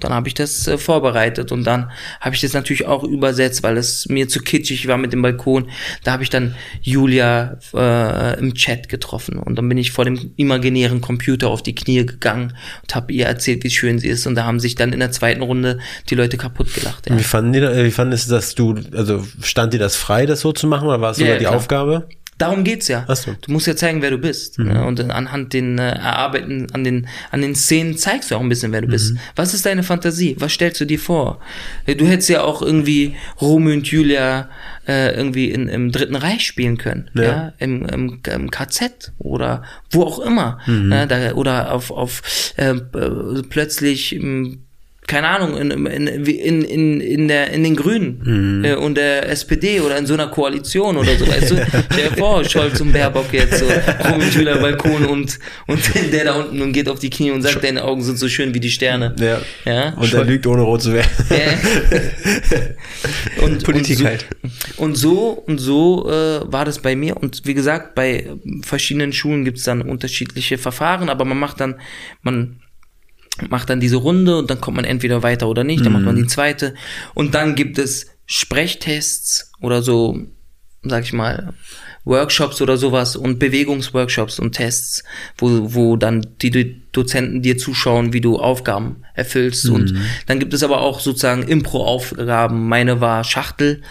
Dann habe ich das äh, vorbereitet und dann habe ich das natürlich auch übersetzt, weil es mir zu kitschig war mit dem Balkon. Da habe ich dann Julia äh, im Chat getroffen und dann bin ich vor dem imaginären Computer auf die Knie gegangen und habe ihr erzählt, wie schön sie ist und da haben sich dann in der zweiten Runde die Leute kaputt gelacht. Ja. Wie fanden die, wie fandest du, dass du, also stand dir das frei, das so zu machen, oder war es Ja, sogar die klar. Aufgabe? Darum geht's ja. Ach so. Du musst ja zeigen, wer du bist. Ne? Und anhand den äh, Erarbeiten, an den, an den Szenen zeigst du auch ein bisschen, wer du bist. Was ist deine Fantasie? Was stellst du dir vor? Äh, Du hättest ja auch irgendwie Romeo und Julia äh, irgendwie in, im Dritten Reich spielen können. Ja. Ja. Im, im, im KZ oder wo auch immer. Ja, da, oder auf, auf äh, äh, plötzlich im keine Ahnung, in, in, in, in, in, der, in den Grünen äh, und der SPD oder in so einer Koalition oder so, weißt du? Stell dir vor, Scholz und Baerbock jetzt so rum im Schüler Balkon und, und der da unten und geht auf die Knie und sagt, deine Augen sind so schön wie die Sterne. Ja. Ja? Und er lügt ohne rot zu werden. Ja. und, Politik und so, halt. Und so und so äh, war das bei mir. Und wie gesagt, bei verschiedenen Schulen gibt es dann unterschiedliche Verfahren, aber man macht dann, man macht dann diese Runde und dann kommt man entweder weiter oder nicht, dann macht man die zweite. Und dann gibt es Sprechtests oder so, sag ich mal, Workshops oder sowas und Bewegungsworkshops und Tests, wo, wo dann die Do- Dozenten dir zuschauen, wie du Aufgaben erfüllst. Und dann gibt es aber auch sozusagen Impro-Aufgaben. Meine war Schachtel.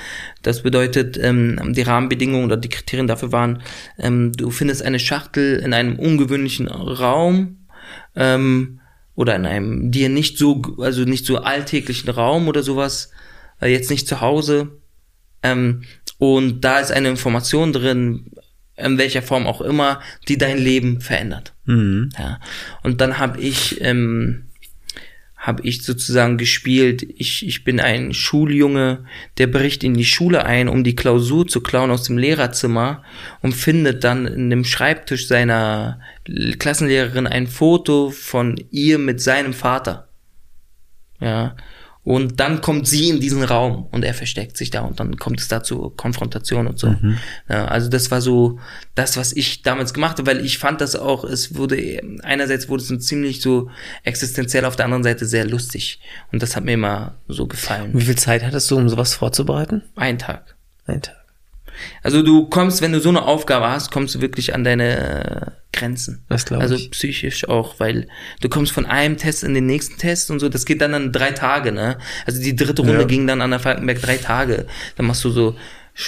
Das bedeutet, ähm, die Rahmenbedingungen oder die Kriterien dafür waren, ähm, du findest eine Schachtel in einem ungewöhnlichen Raum, ähm, oder in einem dir nicht so, also nicht so alltäglichen Raum oder sowas, äh, jetzt nicht zu Hause. Ähm, und da ist eine Information drin, in welcher Form auch immer, die dein Leben verändert. Ja. Und dann habe ich, ähm, habe ich sozusagen gespielt, ich, ich bin ein Schuljunge, der bricht in die Schule ein, um die Klausur zu klauen aus dem Lehrerzimmer und findet dann in dem Schreibtisch seiner Klassenlehrerin ein Foto von ihr mit seinem Vater. Ja. Und dann kommt sie in diesen Raum und er versteckt sich da und dann kommt es da zur Konfrontation und so. Ja, also das war so das, was ich damals gemacht habe, weil ich fand das auch, es wurde, einerseits wurde es ein ziemlich so existenziell, auf der anderen Seite sehr lustig. Und das hat mir immer so gefallen. Wie viel Zeit hattest du, um sowas vorzubereiten? Ein Tag. Ein Tag. Also du kommst, wenn du so eine Aufgabe hast, kommst du wirklich an deine äh, Grenzen. Das glaub Also ich. psychisch auch, weil du kommst von einem Test in den nächsten Test und so. Das geht dann an drei Tage, ne? Also die dritte Runde Ja. ging dann an der Falkenberg drei Tage. Dann machst du so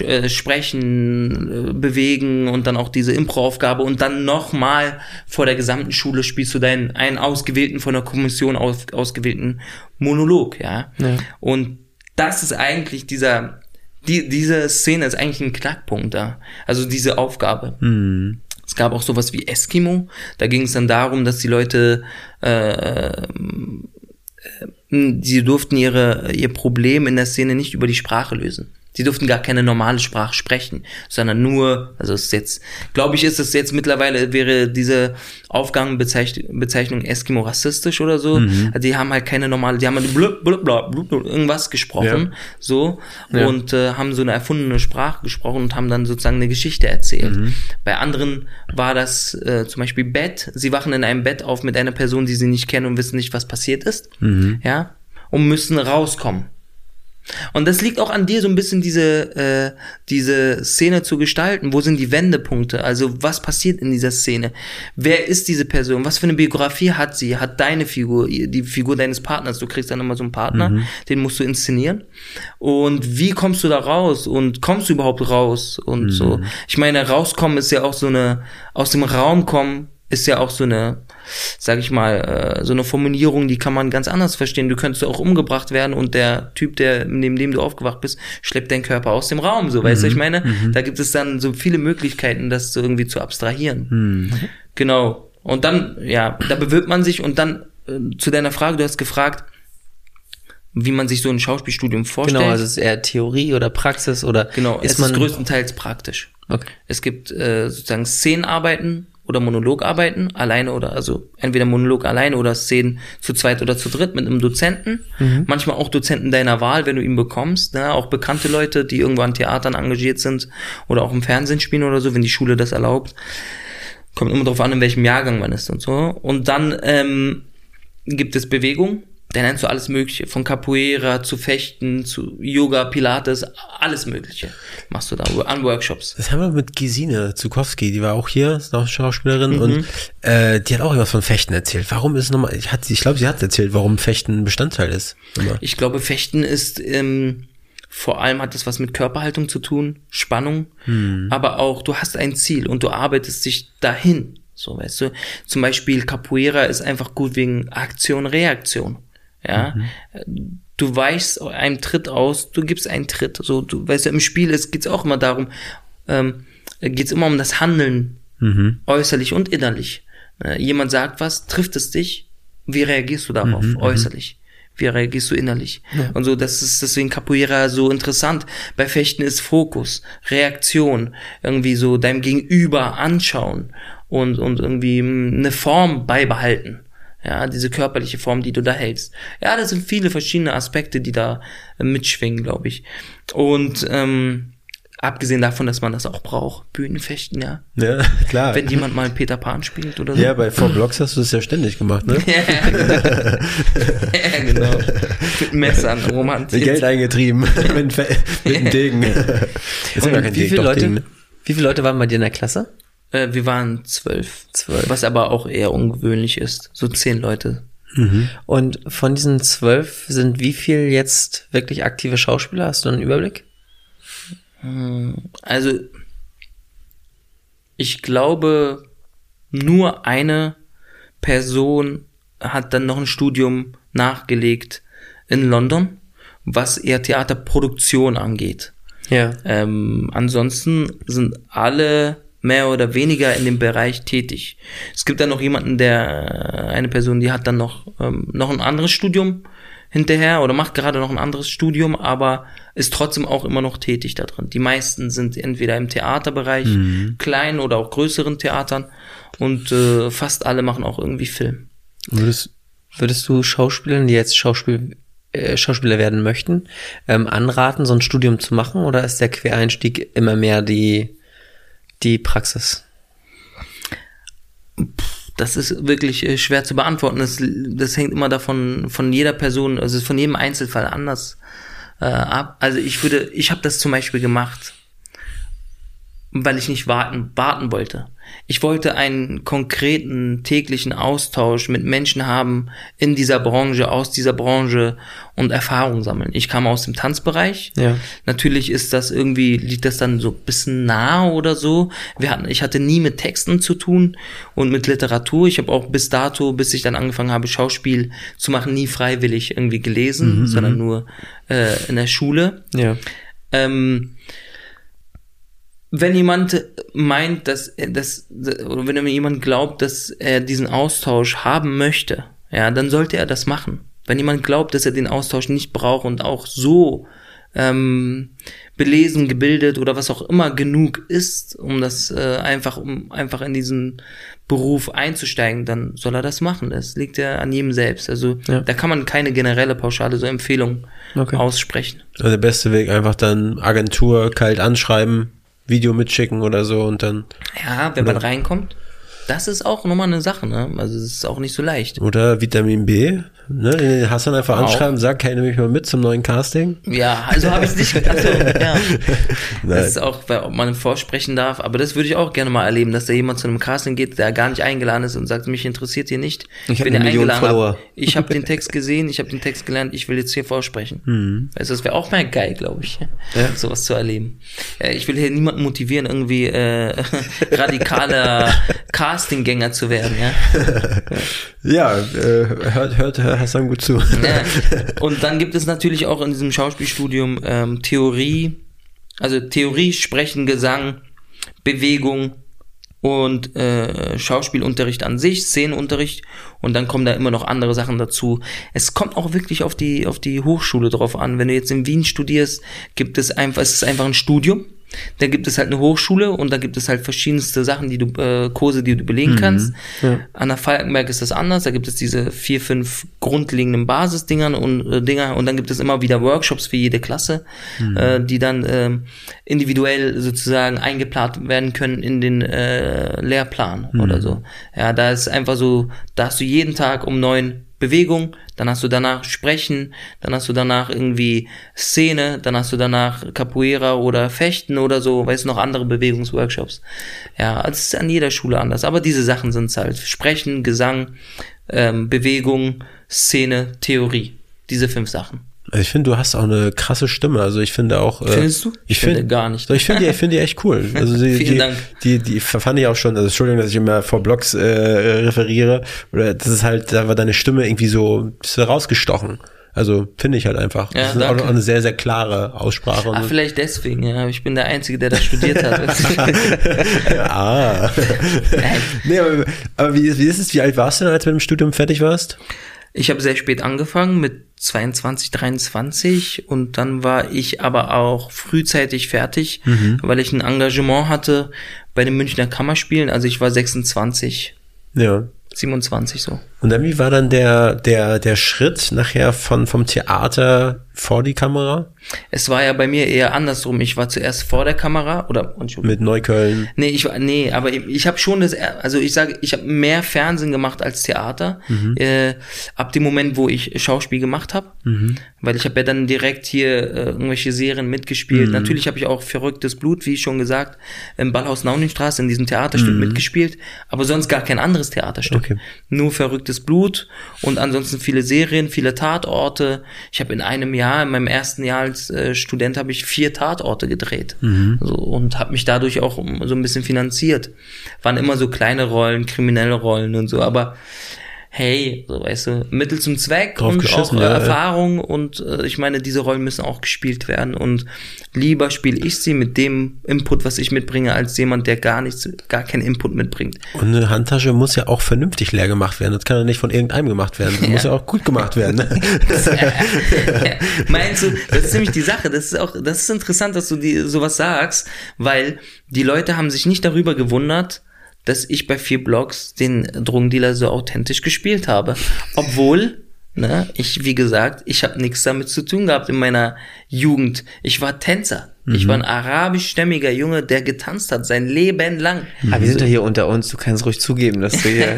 äh, sprechen, äh, bewegen und dann auch diese Impro-Aufgabe und dann nochmal vor der gesamten Schule spielst du deinen einen ausgewählten von der Kommission aus, ausgewählten Monolog, ja. Ja. Und das ist eigentlich dieser, die, diese Szene ist eigentlich ein Knackpunkt da. Also diese Aufgabe. Es gab auch sowas wie Eskimo. Da ging es dann darum, dass die Leute, äh, ähm, äh, sie durften ihre, ihr Problem in der Szene nicht über die Sprache lösen. Sie durften gar keine normale Sprache sprechen, sondern nur, also es ist jetzt, glaube ich, ist es jetzt mittlerweile, wäre diese Aufgabenbezeichnung Bezeichnung Eskimo rassistisch oder so. Also die haben halt keine normale, die haben halt blub, blub, blub, blub, irgendwas gesprochen, so, Ja. und äh, haben so eine erfundene Sprache gesprochen und haben dann sozusagen eine Geschichte erzählt. Bei anderen war das äh, zum Beispiel Bett. Sie wachen in einem Bett auf mit einer Person, die sie nicht kennen und wissen nicht, was passiert ist. Ja. Und müssen rauskommen. Und das liegt auch an dir, so ein bisschen diese, äh, diese Szene zu gestalten. Wo sind die Wendepunkte? Also was passiert in dieser Szene? Wer ist diese Person? Was für eine Biografie hat sie? Hat deine Figur, die Figur deines Partners? Du kriegst dann immer so einen Partner, den musst du inszenieren. Und wie kommst du da raus? Und kommst du überhaupt raus? Und so. Ich meine, rauskommen ist ja auch so eine, aus dem Raum kommen ist ja auch so eine, sag ich mal, äh, so eine Formulierung, die kann man ganz anders verstehen. Du könntest auch umgebracht werden und der Typ, der neben dem du aufgewacht bist, schleppt deinen Körper aus dem Raum. So, weißt du, ich meine? Da gibt es dann so viele Möglichkeiten, das so irgendwie zu abstrahieren. Genau. Und dann, ja, da bewirbt man sich und dann äh, zu deiner Frage, du hast gefragt, wie man sich so ein Schauspielstudium vorstellt. Genau, also ist es eher Theorie oder Praxis oder Genau, ist es man ist größtenteils praktisch. okay. Es gibt äh, sozusagen Szenenarbeiten oder Monolog arbeiten, alleine oder also entweder Monolog alleine oder Szenen zu zweit oder zu dritt mit einem Dozenten. Manchmal auch Dozenten deiner Wahl, wenn du ihn bekommst. Ne? Auch bekannte Leute, die irgendwo an Theatern engagiert sind oder auch im Fernsehen spielen oder so, wenn die Schule das erlaubt. Kommt immer darauf an, in welchem Jahrgang man ist und so. Und dann ähm, gibt es Bewegung. Da nennst du alles Mögliche. Von Capoeira zu Fechten, zu Yoga, Pilates, alles Mögliche machst du da an Workshops. Das haben wir mit Gesine Zukowski, die war auch hier, ist auch Schauspielerin und äh, die hat auch irgendwas von Fechten erzählt. Warum ist nochmal, ich, hat, ich glaube, sie hat erzählt, warum Fechten ein Bestandteil ist. Immer. Ich glaube, Fechten ist ähm, vor allem hat es was mit Körperhaltung zu tun, Spannung, aber auch du hast ein Ziel und du arbeitest dich dahin. So, weißt du, zum Beispiel Capoeira ist einfach gut wegen Aktion, Reaktion. Ja, du weichst einem Tritt aus, du gibst einen Tritt. So, du weißt ja, im Spiel es geht's auch immer darum, ähm, geht's immer um das Handeln, äußerlich und innerlich. Äh, jemand sagt was, trifft es dich, wie reagierst du darauf, äußerlich? Wie reagierst du innerlich? Und so, das ist deswegen Capoeira so interessant. Bei Fechten ist Fokus, Reaktion, irgendwie so deinem Gegenüber anschauen und, und irgendwie mh, eine Form beibehalten. Ja, diese körperliche Form, die du da hältst. Ja, das sind viele verschiedene Aspekte, die da äh, mitschwingen, glaube ich. Und ähm, abgesehen davon, dass man das auch braucht, Bühnenfechten, ja. Ja, klar. Wenn jemand mal Peter Pan spielt oder so. ja, bei Four Blocks hast du das ja ständig gemacht, ne? ja, genau. ja, genau. Mit Messern, romantisch. Geld eingetrieben mit, mit dem Degen. Ist ja gar kein Wie Degen, viele doch Leute, Degen, wie viele Leute waren bei dir in der Klasse? Äh, wir waren zwölf. Zwölf. Was aber auch eher ungewöhnlich ist. So zehn Leute. Und von diesen zwölf sind wie viel jetzt wirklich aktive Schauspieler? Hast du einen Überblick? Also, ich glaube, nur eine Person hat dann noch ein Studium nachgelegt in London, was eher Theaterproduktion angeht. Ja. Ähm, ansonsten sind alle mehr oder weniger in dem Bereich tätig. Es gibt dann noch jemanden, der, äh, eine Person, die hat dann noch, ähm, noch ein anderes Studium hinterher oder macht gerade noch ein anderes Studium, aber ist trotzdem auch immer noch tätig da drin. Die meisten sind entweder im Theaterbereich, kleinen oder auch größeren Theatern und äh, fast alle machen auch irgendwie Film. Würdest, Würdest du Schauspielern, die jetzt Schauspiel, äh, Schauspieler werden möchten, ähm, anraten, so ein Studium zu machen? Oder ist der Quereinstieg immer mehr die, die Praxis? Das ist wirklich äh, schwer zu beantworten. Das, das hängt immer davon von jeder Person, also von jedem Einzelfall anders äh, ab. Also ich würde, ich habe das zum Beispiel gemacht, weil ich nicht warten, warten wollte. Ich wollte einen konkreten täglichen Austausch mit Menschen haben in dieser Branche, aus dieser Branche und Erfahrung sammeln. Ich kam aus dem Tanzbereich. Ja. Natürlich ist das irgendwie, liegt das dann so ein bisschen nah oder so. Wir hatten, ich hatte nie mit Texten zu tun und mit Literatur. Ich habe auch bis dato, bis ich dann angefangen habe, Schauspiel zu machen, nie freiwillig irgendwie gelesen, sondern nur äh, in der Schule. Ja. Ähm, wenn jemand meint, dass, er- dass, oder wenn jemand glaubt, dass er diesen Austausch haben möchte, ja, dann sollte er das machen. Wenn jemand glaubt, dass er den Austausch nicht braucht und auch so ähm, belesen, gebildet oder was auch immer genug ist, um das äh, einfach, um einfach in diesen Beruf einzusteigen, dann soll er das machen. Das liegt ja an jedem selbst. Also Ja. da kann man keine generelle pauschale so Empfehlung Okay. aussprechen. also der beste Weg einfach dann Agentur kalt anschreiben, Video mitschicken oder so und dann, Ja, wenn man reinkommt, das ist auch nochmal eine Sache, ne? Also es ist auch nicht so leicht. oder Vitamin B, ne, den Hassan einfach Auch. anschreiben, sag, hey, mich mal mit zum neuen Casting. Ja, also habe ich es nicht. Also, ja. Nein. Das ist auch, weil- ob man vorsprechen darf. Aber das würde ich auch gerne mal erleben, dass da jemand zu einem Casting geht, der gar nicht eingeladen ist und sagt, mich interessiert hier nicht. Ich bin eingeladen, Follower. hab, ich habe den Text gesehen, ich habe den Text gelernt, ich will jetzt hier vorsprechen. Mhm. Du, das wäre auch mal geil, glaube ich, ja. sowas zu erleben. Äh, ich will hier niemanden motivieren, irgendwie äh, radikaler Castinggänger zu werden, ja. Ja, äh, hört, hört Hassan gut zu. Ja. Und dann gibt es natürlich auch in diesem Schauspielstudium ähm, Theorie, also Theorie, Sprechen, Gesang, Bewegung und äh, Schauspielunterricht an sich, Szenenunterricht und dann kommen da immer noch andere Sachen dazu. Es kommt auch wirklich auf die auf die Hochschule drauf an. Wenn du jetzt in Wien studierst, gibt es einfach es ist einfach ein Studium. Da gibt es halt eine Hochschule und da gibt es halt verschiedenste Sachen, die du, äh, Kurse, die du belegen Mhm. kannst. An der Falkenberg ist das anders. Da gibt es diese vier, fünf grundlegenden Basisdingern und äh, Dinger und dann gibt es immer wieder Workshops für jede Klasse, Mhm. äh, die dann ähm, individuell sozusagen eingeplant werden können in den äh, Lehrplan Mhm. oder so. Ja, da ist einfach so, da hast du jeden Tag um neun Bewegung, dann hast du danach Sprechen, dann hast du danach irgendwie Szene, dann hast du danach Capoeira oder Fechten oder so, weißt du, noch andere Bewegungsworkshops. Ja, es ist an jeder Schule anders, aber diese Sachen sind's halt. Sprechen, Gesang, ähm, Bewegung, Szene, Theorie. Diese fünf Sachen. Also ich finde, du hast auch eine krasse Stimme. Also ich finde auch. äh, Findest du? Ich Ich finde finde gar nicht. Ich finde die, ich finde die echt cool. Also die, Vielen die, Dank. Die, die fand ich auch schon. Also Entschuldigung, dass ich immer vor Blogs äh, referiere. Oder das ist halt, da war deine Stimme irgendwie so, rausgestochen. Also finde ich halt einfach. Ja, das ist auch danke. auch eine sehr, sehr klare Aussprache. Ah, vielleicht deswegen, ja. Ich bin der Einzige, der das studiert hat. ah. nee, aber, aber wie, wie ist es? Wie alt warst du denn, als du mit dem Studium fertig warst? Ich habe sehr spät angefangen mit 22, 23 und dann war ich aber auch frühzeitig fertig, weil ich ein Engagement hatte bei den Münchner Kammerspielen. Also ich war 26, Ja. 27 so. Und dann, wie war dann der, der, der Schritt nachher von, vom Theater vor die Kamera? Es war ja bei mir eher andersrum. Ich war zuerst vor der Kamera oder. Mit Neukölln. Nee, ich war nee, aber ich, ich habe schon das also ich sage, ich habe mehr Fernsehen gemacht als Theater. Äh, ab dem Moment, wo ich Schauspiel gemacht habe, weil ich habe ja dann direkt hier äh, irgendwelche Serien mitgespielt. Natürlich habe ich auch verrücktes Blut, wie schon gesagt, im Ballhaus Nauningstraße in diesem Theaterstück mitgespielt, aber sonst gar kein anderes Theaterstück. Okay. Nur verrücktes Blut und ansonsten viele Serien, viele Tatorte. Ich habe in einem Jahr, in meinem ersten Jahr als äh, Student, habe ich vier Tatorte gedreht so, und habe mich dadurch auch so ein bisschen finanziert. Waren immer so kleine Rollen, kriminelle Rollen und so, aber hey, so weißt du, Mittel zum Zweck Drauf und auch äh, ja, ja. Erfahrung und äh, ich meine, diese Rollen müssen auch gespielt werden und lieber spiele ich sie mit dem Input, was ich mitbringe, als jemand, der gar nichts, gar keinen Input mitbringt. Und eine Handtasche muss ja auch vernünftig leer gemacht werden. Das kann ja nicht von irgendeinem gemacht werden. Das muss ja auch gut gemacht werden. Ne? Meinst du, das ist nämlich die Sache, das ist auch, das ist interessant, dass du die sowas sagst, weil die Leute haben sich nicht darüber gewundert, dass ich bei vier Blogs den Drogendealer so authentisch gespielt habe. Obwohl, ne, ich, wie gesagt, ich habe nichts damit zu tun gehabt in meiner Jugend. Ich war Tänzer. Ich war ein arabischstämmiger Junge, der getanzt hat, sein Leben lang. Aber wir sind ja hier unter uns, du kannst ruhig zugeben, dass du hier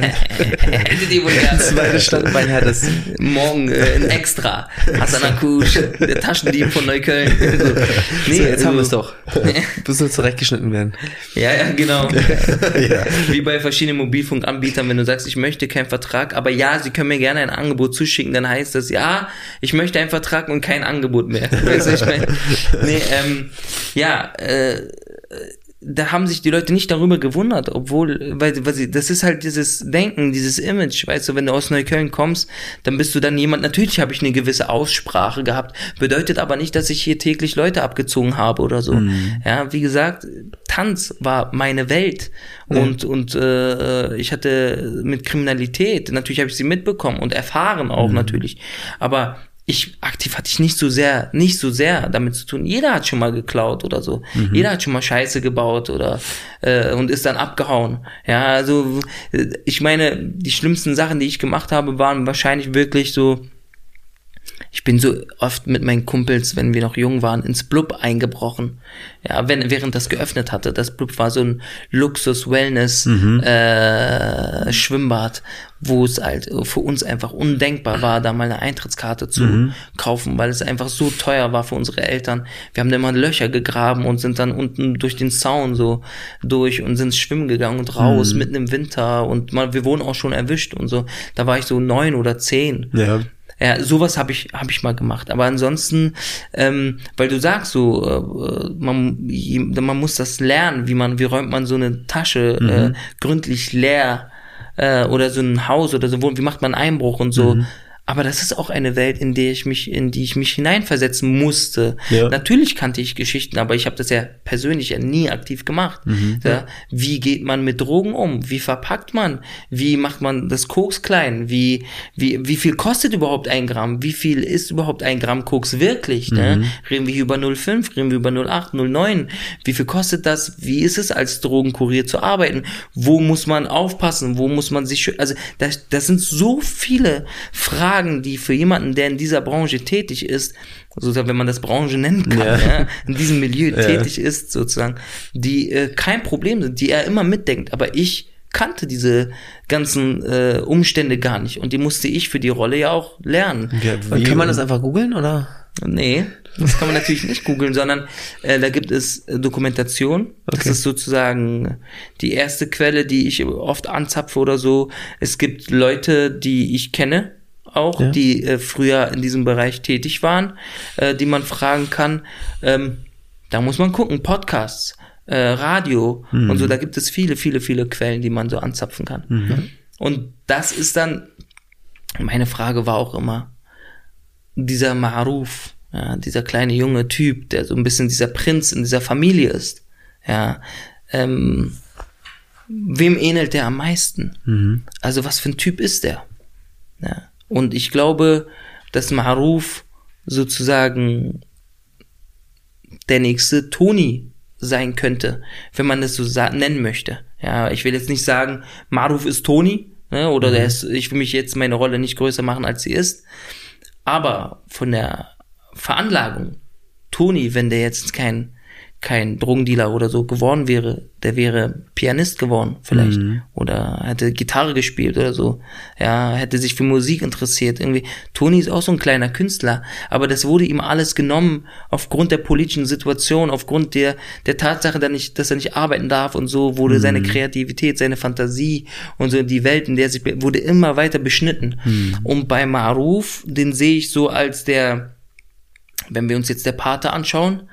gerne. zweite Standbein hattest. Morgen äh, ein Extra. Hassan Akush, der Taschendieb von Neukölln. So. Nee, So, jetzt haben wir es also- doch. Du sollst zurechtgeschnitten werden. Ja, ja, genau. ja. Wie bei verschiedenen Mobilfunkanbietern, wenn du sagst, ich möchte keinen Vertrag, aber ja, sie können mir gerne ein Angebot zuschicken, dann heißt das, ja, ich möchte einen Vertrag und kein Angebot mehr. Weißt du, ich mein, nee, ähm, ja, äh, da haben sich die Leute nicht darüber gewundert, obwohl, weil, weil sie, das ist halt dieses Denken, dieses Image, weißt du, wenn du aus Neukölln kommst, dann bist du dann jemand, natürlich habe ich eine gewisse Aussprache gehabt, bedeutet aber nicht, dass ich hier täglich Leute abgezogen habe oder so. Ja, wie gesagt, Tanz war meine Welt. Und, und äh, ich hatte mit Kriminalität, natürlich habe ich sie mitbekommen und erfahren auch natürlich, aber ich aktiv hatte ich nicht so sehr, nicht so sehr damit zu tun. Jeder hat schon mal geklaut oder so. Jeder hat schon mal Scheiße gebaut oder äh, und ist dann abgehauen. Ja, also ich meine, die schlimmsten Sachen, die ich gemacht habe, waren wahrscheinlich wirklich so. Ich bin so oft mit meinen Kumpels, wenn wir noch jung waren, ins Blub eingebrochen. Ja, wenn, während das geöffnet hatte. Das Blub war so ein Luxus-Wellness-Schwimmbad, wo es halt für uns einfach undenkbar war, da mal eine Eintrittskarte zu kaufen, weil es einfach so teuer war für unsere Eltern. Wir haben da immer Löcher gegraben und sind dann unten durch den Zaun so durch und sind schwimmen gegangen und raus, mitten im Winter und mal, wir wurden auch schon erwischt und so. Da war ich so neun oder zehn. Ja. Ja, sowas habe ich hab ich mal gemacht. Aber ansonsten, ähm, weil du sagst so, äh, man, man muss das lernen, wie man, wie räumt man so eine Tasche äh, gründlich leer äh, oder so ein Haus oder so, wie macht man Einbruch und so. Aber das ist auch eine Welt, in der ich mich, in die ich mich hineinversetzen musste. Ja. Natürlich kannte ich Geschichten, aber ich habe das ja persönlich ja nie aktiv gemacht. Mhm. ja. Wie geht man mit Drogen um? Wie verpackt man? Wie macht man das Koks klein? Wie, wie, wie viel kostet überhaupt ein Gramm? Wie viel ist überhaupt ein Gramm Koks wirklich? Ne? Mhm. Reden wir hier über 0,5? Reden wir über 0,8, 0,9? Wie viel kostet das? Wie ist es als Drogenkurier zu arbeiten? Wo muss man aufpassen? Wo muss man sich, also das, das sind so viele Fragen, die für jemanden, der in dieser Branche tätig ist, sozusagen, wenn man das Branche nennen kann, Ja. ja. in diesem Milieu tätig ist, sozusagen, die äh, kein Problem sind, die er immer mitdenkt. Aber ich kannte diese ganzen äh, Umstände gar nicht und die musste ich für die Rolle ja auch lernen. Ja, kann man das einfach googeln oder? Nee, das kann man natürlich nicht googeln, sondern äh, da gibt es äh, Dokumentation. Das Okay. ist sozusagen die erste Quelle, die ich oft anzapfe oder so. Es gibt Leute, die ich kenne, auch, Ja. die äh, früher in diesem Bereich tätig waren, äh, die man fragen kann. Ähm, da muss man gucken, Podcasts, äh, Radio und so, da gibt es viele, viele, viele Quellen, die man so anzapfen kann. Und das ist dann, meine Frage war auch immer, dieser Maruf, ja, dieser kleine junge Typ, der so ein bisschen dieser Prinz in dieser Familie ist, ja, ähm, wem ähnelt der am meisten? Also was für ein Typ ist der? Ja. Und ich glaube, dass Maruf sozusagen der nächste Toni sein könnte, wenn man das so nennen möchte. Ja, ich will jetzt nicht sagen, Maruf ist Toni, ne, oder der ist, ich will mich jetzt meine Rolle nicht größer machen, als sie ist. Aber von der Veranlagung, Toni, wenn der jetzt kein, kein Drogendealer oder so geworden wäre, der wäre Pianist geworden vielleicht oder hätte Gitarre gespielt oder so, ja, hätte sich für Musik interessiert irgendwie. Toni ist auch so ein kleiner Künstler, aber das wurde ihm alles genommen aufgrund der politischen Situation, aufgrund der der Tatsache, dass, nicht, dass er nicht arbeiten darf und so wurde seine Kreativität, seine Fantasie und so die Welt, in der er sich wurde immer weiter beschnitten. Und bei Maruf, den sehe ich so als der wenn wir uns jetzt der Pate anschauen,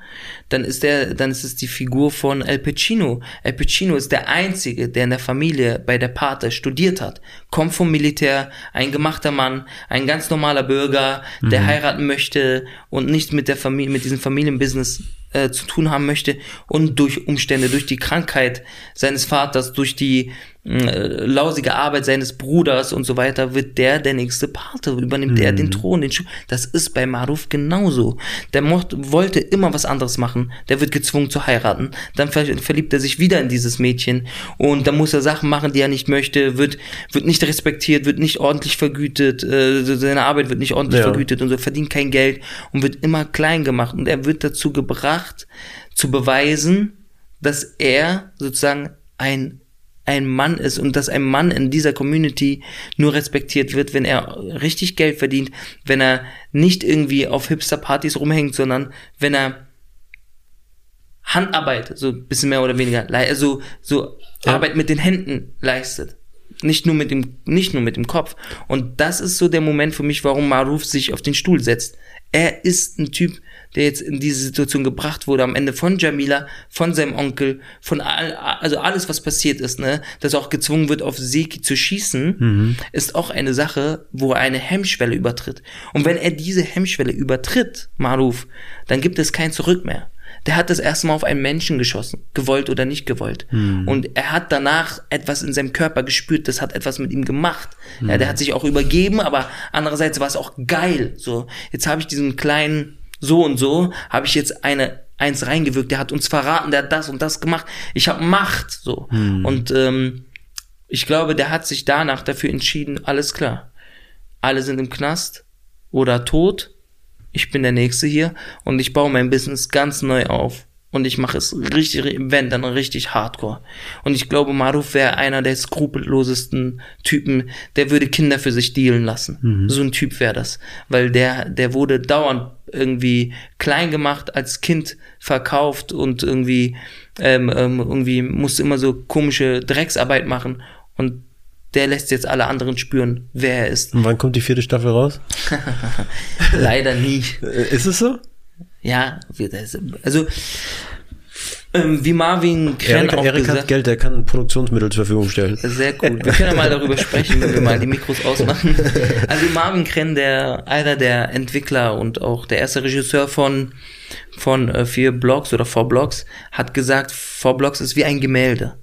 dann ist der, dann ist es die Figur von El Pacino. El Pacino ist der einzige, der in der Familie bei der Pate studiert hat, kommt vom Militär, ein gemachter Mann, ein ganz normaler Bürger, der heiraten möchte und nicht mit der Familie, mit diesem Familienbusiness äh, zu tun haben möchte und durch Umstände, durch die Krankheit seines Vaters, durch die äh, lausige Arbeit seines Bruders und so weiter, wird der der nächste Pate, übernimmt er den Thron, den Schuh. Das ist bei Maruf genauso. Der mocht, wollte immer was anderes machen. Der wird gezwungen zu heiraten. Dann ver verliebt er sich wieder in dieses Mädchen und dann muss er Sachen machen, die er nicht möchte, wird, wird nicht respektiert, wird nicht ordentlich vergütet, äh, seine Arbeit wird nicht ordentlich Ja. vergütet und so, verdient kein Geld und wird immer klein gemacht und er wird dazu gebracht, zu beweisen, dass er sozusagen ein ein Mann ist und dass ein Mann in dieser Community nur respektiert wird, wenn er richtig Geld verdient, wenn er nicht irgendwie auf Hipster-Partys rumhängt, sondern wenn er Handarbeit, so ein bisschen mehr oder weniger, also so Arbeit mit den Händen leistet. Nicht nur mit dem, nicht nur mit dem Kopf. Und das ist so der Moment für mich, warum Maruf sich auf den Stuhl setzt. Er ist ein Typ, der jetzt in diese Situation gebracht wurde, am Ende von Jamila, von seinem Onkel, von all, also alles, was passiert ist, ne, dass er auch gezwungen wird, auf Seki zu schießen, ist auch eine Sache, wo er eine Hemmschwelle übertritt. Und wenn er diese Hemmschwelle übertritt, Maruf, dann gibt es kein Zurück mehr. Der hat das erste Mal auf einen Menschen geschossen, gewollt oder nicht gewollt. Und er hat danach etwas in seinem Körper gespürt, das hat etwas mit ihm gemacht. Ja, der hat sich auch übergeben, aber andererseits war es auch geil. So, jetzt habe ich diesen kleinen so und so, habe ich jetzt eine eins reingewirkt, der hat uns verraten, der hat das und das gemacht. Ich habe Macht, so. Und ähm, ich glaube, der hat sich danach dafür entschieden, alles klar. Alle sind im Knast oder tot. Ich bin der Nächste hier und ich baue mein Business ganz neu auf. Und ich mache es richtig, wenn, dann richtig hardcore. Und ich glaube, Maruf wäre einer der skrupellosesten Typen, der würde Kinder für sich dealen lassen. So ein Typ wäre das. Weil der, der wurde dauernd irgendwie klein gemacht, als Kind verkauft und irgendwie, ähm, ähm, irgendwie musste immer so komische Drecksarbeit machen. Und der lässt jetzt alle anderen spüren, wer er ist. Und wann kommt die vierte Staffel raus? Leider nie. Äh, Ist es so? Ja, das- also Ähm, wie Marvin Krenn Erik, auch Erik gesagt hat Geld, der kann Produktionsmittel zur Verfügung stellen. Sehr cool. Wir können ja mal darüber sprechen, wenn wir mal die Mikros ausmachen. Also Marvin Krenn, der einer der Entwickler und auch der erste Regisseur von von äh, vier Blogs oder Four Blogs, hat gesagt, Four Blogs ist wie ein Gemälde.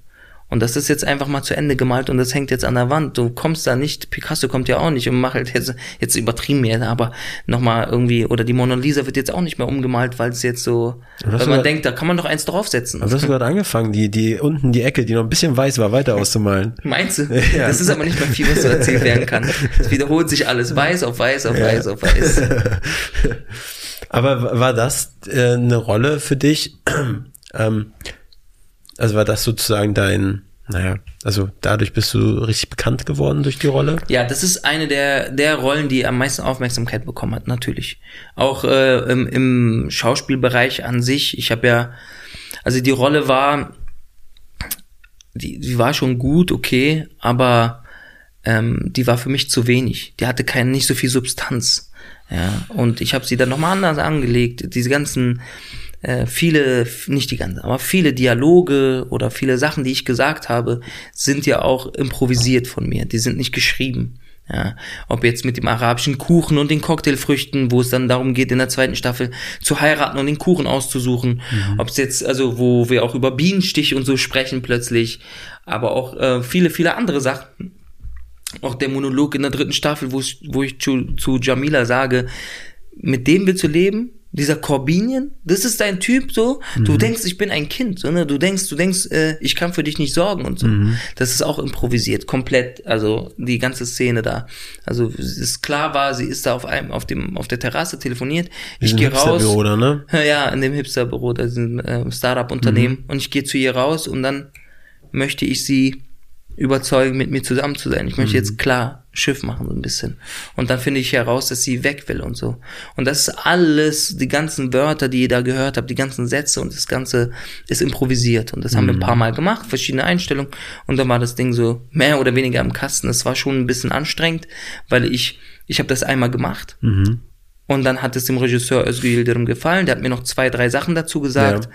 Und das ist jetzt einfach mal zu Ende gemalt und das hängt jetzt an der Wand. Du kommst da nicht, Picasso kommt ja auch nicht und macht halt jetzt, jetzt übertrieben mir, aber nochmal irgendwie, oder die Mona Lisa wird jetzt auch nicht mehr umgemalt, weil es jetzt so, weil man war- denkt, da kann man doch eins draufsetzen. Du hast du gerade angefangen, die, die unten die Ecke, die noch ein bisschen weiß war, weiter auszumalen. Meinst du? Das ist aber nicht mehr viel, was so erzählt werden kann. Es wiederholt sich alles. Weiß auf weiß auf weiß auf weiß. Aber war das äh, eine Rolle für dich? ähm, also war das sozusagen dein, naja, also dadurch bist du richtig bekannt geworden durch die Rolle? Ja, das ist eine der, der Rollen, die am meisten Aufmerksamkeit bekommen hat, natürlich. Auch äh, im, im Schauspielbereich an sich. Ich habe ja, also die Rolle war, die, die war schon gut, okay, aber ähm, die war für mich zu wenig. Die hatte keine, nicht so viel Substanz. Ja, und ich habe sie dann nochmal anders angelegt. Diese ganzen, äh, viele, nicht die ganzen, aber viele Dialoge oder viele Sachen, die ich gesagt habe, sind ja auch improvisiert von mir. Die sind nicht geschrieben. Ja, ob jetzt mit dem arabischen Kuchen und den Cocktailfrüchten, wo es dann darum geht, in der zweiten Staffel zu heiraten und den Kuchen auszusuchen. Ob es jetzt, also wo wir auch über Bienenstich und so sprechen plötzlich, aber auch äh, viele, viele andere Sachen auch der Monolog in der dritten Staffel, wo, ich- wo ich zu, zu Jamila sage, mit dem willst du leben? Dieser Corbinian, das ist dein Typ so. Du denkst, ich bin ein Kind, so, ne? Du denkst, du denkst, äh, ich kann für dich nicht sorgen und so. Das ist auch improvisiert, komplett. Also die ganze Szene da. Also es ist klar war, sie ist da auf einem, auf dem, auf der Terrasse telefoniert. Ich Diesen gehe raus. Da, ne? Ja, in dem Hipsterbüro, da sind äh, Startup-Unternehmen. Und ich gehe zu ihr raus und dann möchte ich sie überzeugen, mit mir zusammen zu sein. Ich möchte jetzt klar Schiff machen, so ein bisschen. Und dann finde ich heraus, dass sie weg will und so. Und das ist alles, die ganzen Wörter, die ihr da gehört habt, die ganzen Sätze und das Ganze ist improvisiert. Und das haben wir ein paar Mal gemacht, verschiedene Einstellungen. Und dann war das Ding so mehr oder weniger im Kasten. Es war schon ein bisschen anstrengend, weil ich, ich habe das einmal gemacht. Und dann hat es dem Regisseur Özgür Yildirim gefallen. Der hat mir noch zwei, drei Sachen dazu gesagt, Ja.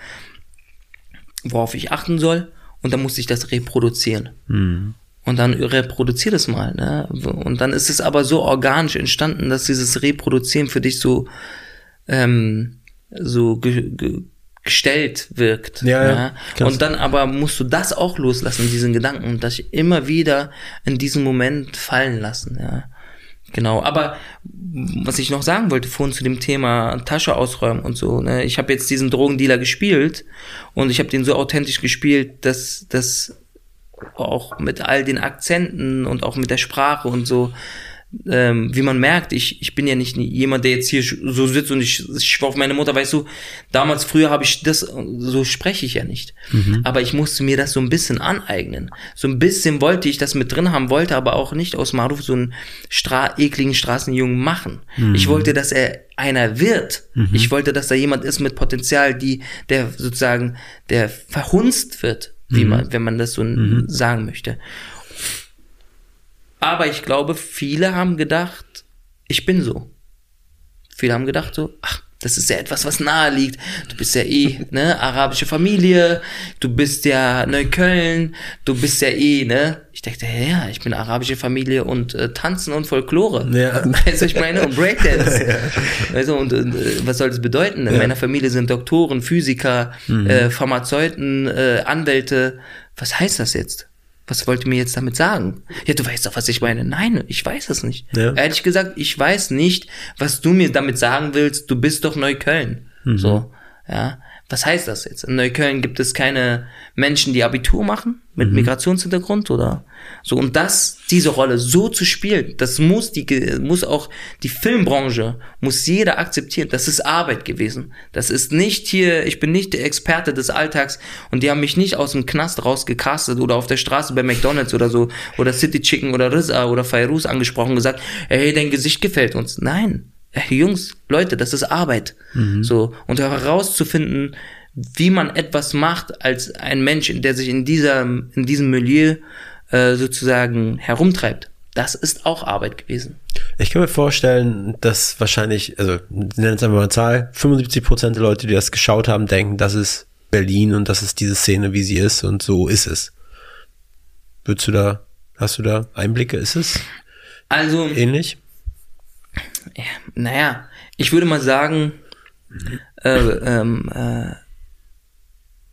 worauf ich achten soll. Und dann musste ich das reproduzieren. Und dann reproduzier das mal. Ne? Und dann ist es aber so organisch entstanden, dass dieses Reproduzieren für dich so, ähm, so ge ge gestellt wirkt. Ja, ja, krass. Und dann aber musst du das auch loslassen, diesen Gedanken, und das immer wieder in diesen Moment fallen lassen. Ja. Genau, aber was ich noch sagen wollte vorhin zu dem Thema Tasche ausräumen und so, ne? ich habe jetzt diesen Drogendealer gespielt und ich habe den so authentisch gespielt, dass das auch mit all den Akzenten und auch mit der Sprache und so, ähm, wie man merkt, ich, ich bin ja nicht jemand, der jetzt hier so sitzt und ich, ich schwör auf meine Mutter, weißt du, damals früher habe ich das, so spreche ich ja nicht. Aber ich musste mir das so ein bisschen aneignen. So ein bisschen wollte ich das mit drin haben, wollte aber auch nicht aus Maruf so einen stra ekligen Straßenjungen machen. Ich wollte, dass er einer wird. Ich wollte, dass da jemand ist mit Potenzial, die, der sozusagen, der verhunzt wird, wie man, wenn man das so sagen möchte. Aber ich glaube, viele haben gedacht, ich bin so. Viele haben gedacht so, ach, das ist ja etwas, was nahe liegt. Du bist ja eh, ne, arabische Familie, du bist ja Neukölln, du bist ja eh, ne. Ich dachte, ja, ich bin arabische Familie und äh, Tanzen und Folklore. Ja. Weißt du, ich meine, und Breakdance. Weißt du, und äh, was soll das bedeuten? In meiner Familie sind Doktoren, Physiker, äh, Pharmazeuten, äh, Anwälte. Was heißt das jetzt? Was wollt ihr mir jetzt damit sagen? Ja, du weißt doch, was ich meine. Nein, ich weiß es nicht. Ja. Ehrlich gesagt, ich weiß nicht, was du mir damit sagen willst. Du bist doch Neukölln. So, ja. Was heißt das jetzt? In Neukölln gibt es keine Menschen, die Abitur machen mit Migrationshintergrund oder so. Und das, diese Rolle so zu spielen, das muss die, muss auch die Filmbranche, muss jeder akzeptieren. Das ist Arbeit gewesen. Das ist nicht hier, ich bin nicht der Experte des Alltags und die haben mich nicht aus dem Knast rausgecastet oder auf der Straße bei McDonalds oder so oder City Chicken oder Rizza oder Fairuz angesprochen und gesagt, hey, dein Gesicht gefällt uns. Nein. Hey, Jungs, Leute, das ist Arbeit. So. Und herauszufinden, wie man etwas macht als ein Mensch, der sich in dieser, in diesem Milieu äh, sozusagen herumtreibt. Das ist auch Arbeit gewesen. Ich kann mir vorstellen, dass wahrscheinlich, also nennen es einfach mal eine Zahl, 75 Prozent der Leute, die das geschaut haben, denken, das ist Berlin und das ist diese Szene, wie sie ist und so ist es. Würdest du da, hast du da Einblicke? Ist es Also, ähnlich? Ja, naja, ich würde mal sagen, äh, ähm, äh,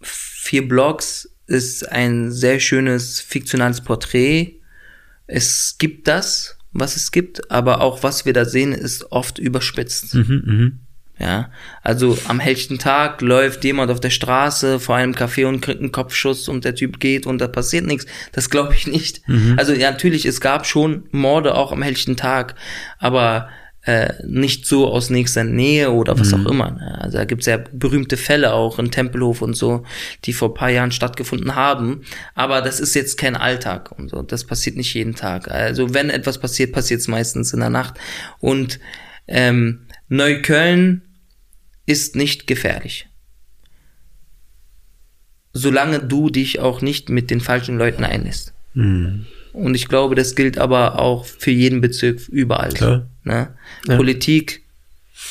vier Blogs ist ein sehr schönes fiktionales Porträt. Es gibt das, was es gibt, aber auch was wir da sehen, ist oft überspitzt. Ja, also am hellsten Tag läuft jemand auf der Straße vor einem Café und kriegt einen Kopfschuss und der Typ geht und da passiert nichts. Das glaube ich nicht. Also ja, natürlich, es gab schon Morde auch am hellsten Tag, aber äh, nicht so aus nächster Nähe oder was auch immer. ne? Also da gibt's ja berühmte Fälle auch in Tempelhof und so, die vor ein paar Jahren stattgefunden haben. Aber das ist jetzt kein Alltag und so. Das passiert nicht jeden Tag. Also wenn etwas passiert, passiert es meistens in der Nacht. Und ähm, Neukölln ist nicht gefährlich. Solange du dich auch nicht mit den falschen Leuten einlässt. Und ich glaube, das gilt aber auch für jeden Bezirk überall. Ne? Politik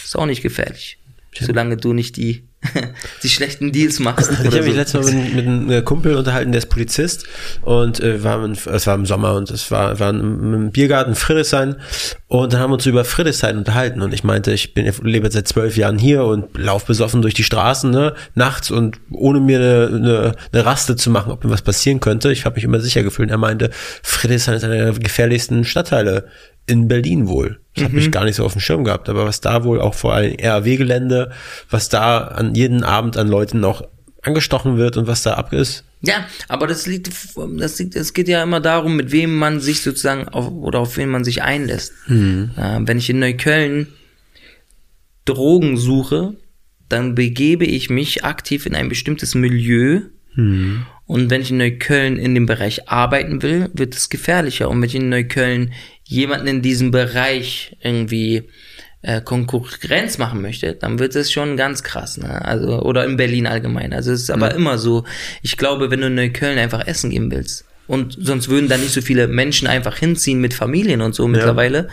ist auch nicht gefährlich. Solange du nicht die, die schlechten Deals machst. Ich habe mich so. letztes Mal mit, mit einem äh, Kumpel unterhalten, der ist Polizist und äh, war im, es war im Sommer und es war, war im, im Biergarten Friedrichshain und dann haben wir uns über Friedrichshain unterhalten und ich meinte, ich bin lebe seit zwölf Jahren hier und lauf besoffen durch die Straßen ne, nachts und ohne mir eine, eine, eine Raste zu machen, ob mir was passieren könnte. Ich habe mich immer sicher gefühlt. Und er meinte, Friedrichshain ist einer der gefährlichsten Stadtteile in Berlin wohl. Das habe ich gar nicht so auf dem Schirm gehabt, aber was da wohl auch vor allem RAW-Gelände, was da an jeden Abend an Leuten noch angestochen wird und was da ab ist. Ja, aber das liegt, das liegt, es geht ja immer darum, mit wem man sich sozusagen auf, oder auf wen man sich einlässt. Äh, wenn ich in Neukölln Drogen suche, dann begebe ich mich aktiv in ein bestimmtes Milieu. Und wenn ich in Neukölln in dem Bereich arbeiten will, wird es gefährlicher. Und wenn ich in Neukölln jemanden in diesem Bereich irgendwie äh, Konkurrenz machen möchte, dann wird es schon ganz krass, ne? Also, oder in Berlin allgemein. Also es ist aber immer so. Ich glaube, wenn du in Neukölln einfach essen gehen willst, und sonst würden da nicht so viele Menschen einfach hinziehen mit Familien und so mittlerweile,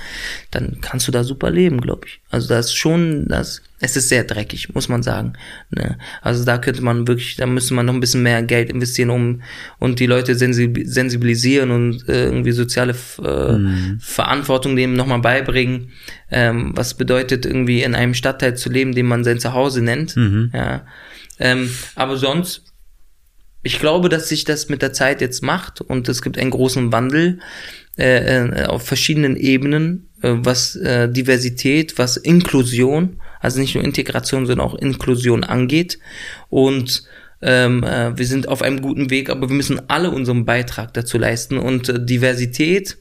dann kannst du da super leben, glaube ich. Also das ist schon, das, es ist sehr dreckig, muss man sagen. Ne? Also da könnte man wirklich, da müsste man noch ein bisschen mehr Geld investieren, um und die Leute sensi- sensibilisieren und äh, irgendwie soziale äh, Verantwortung dem nochmal beibringen. Ähm, was bedeutet irgendwie in einem Stadtteil zu leben, den man sein Zuhause nennt. Ja. Ähm, aber sonst ich glaube, dass sich das mit der Zeit jetzt macht und es gibt einen großen Wandel äh, äh, auf verschiedenen Ebenen, äh, was äh, Diversität, was Inklusion, also nicht nur Integration, sondern auch Inklusion angeht. Und ähm, äh, wir sind auf einem guten Weg, aber wir müssen alle unseren Beitrag dazu leisten. Und äh, Diversität,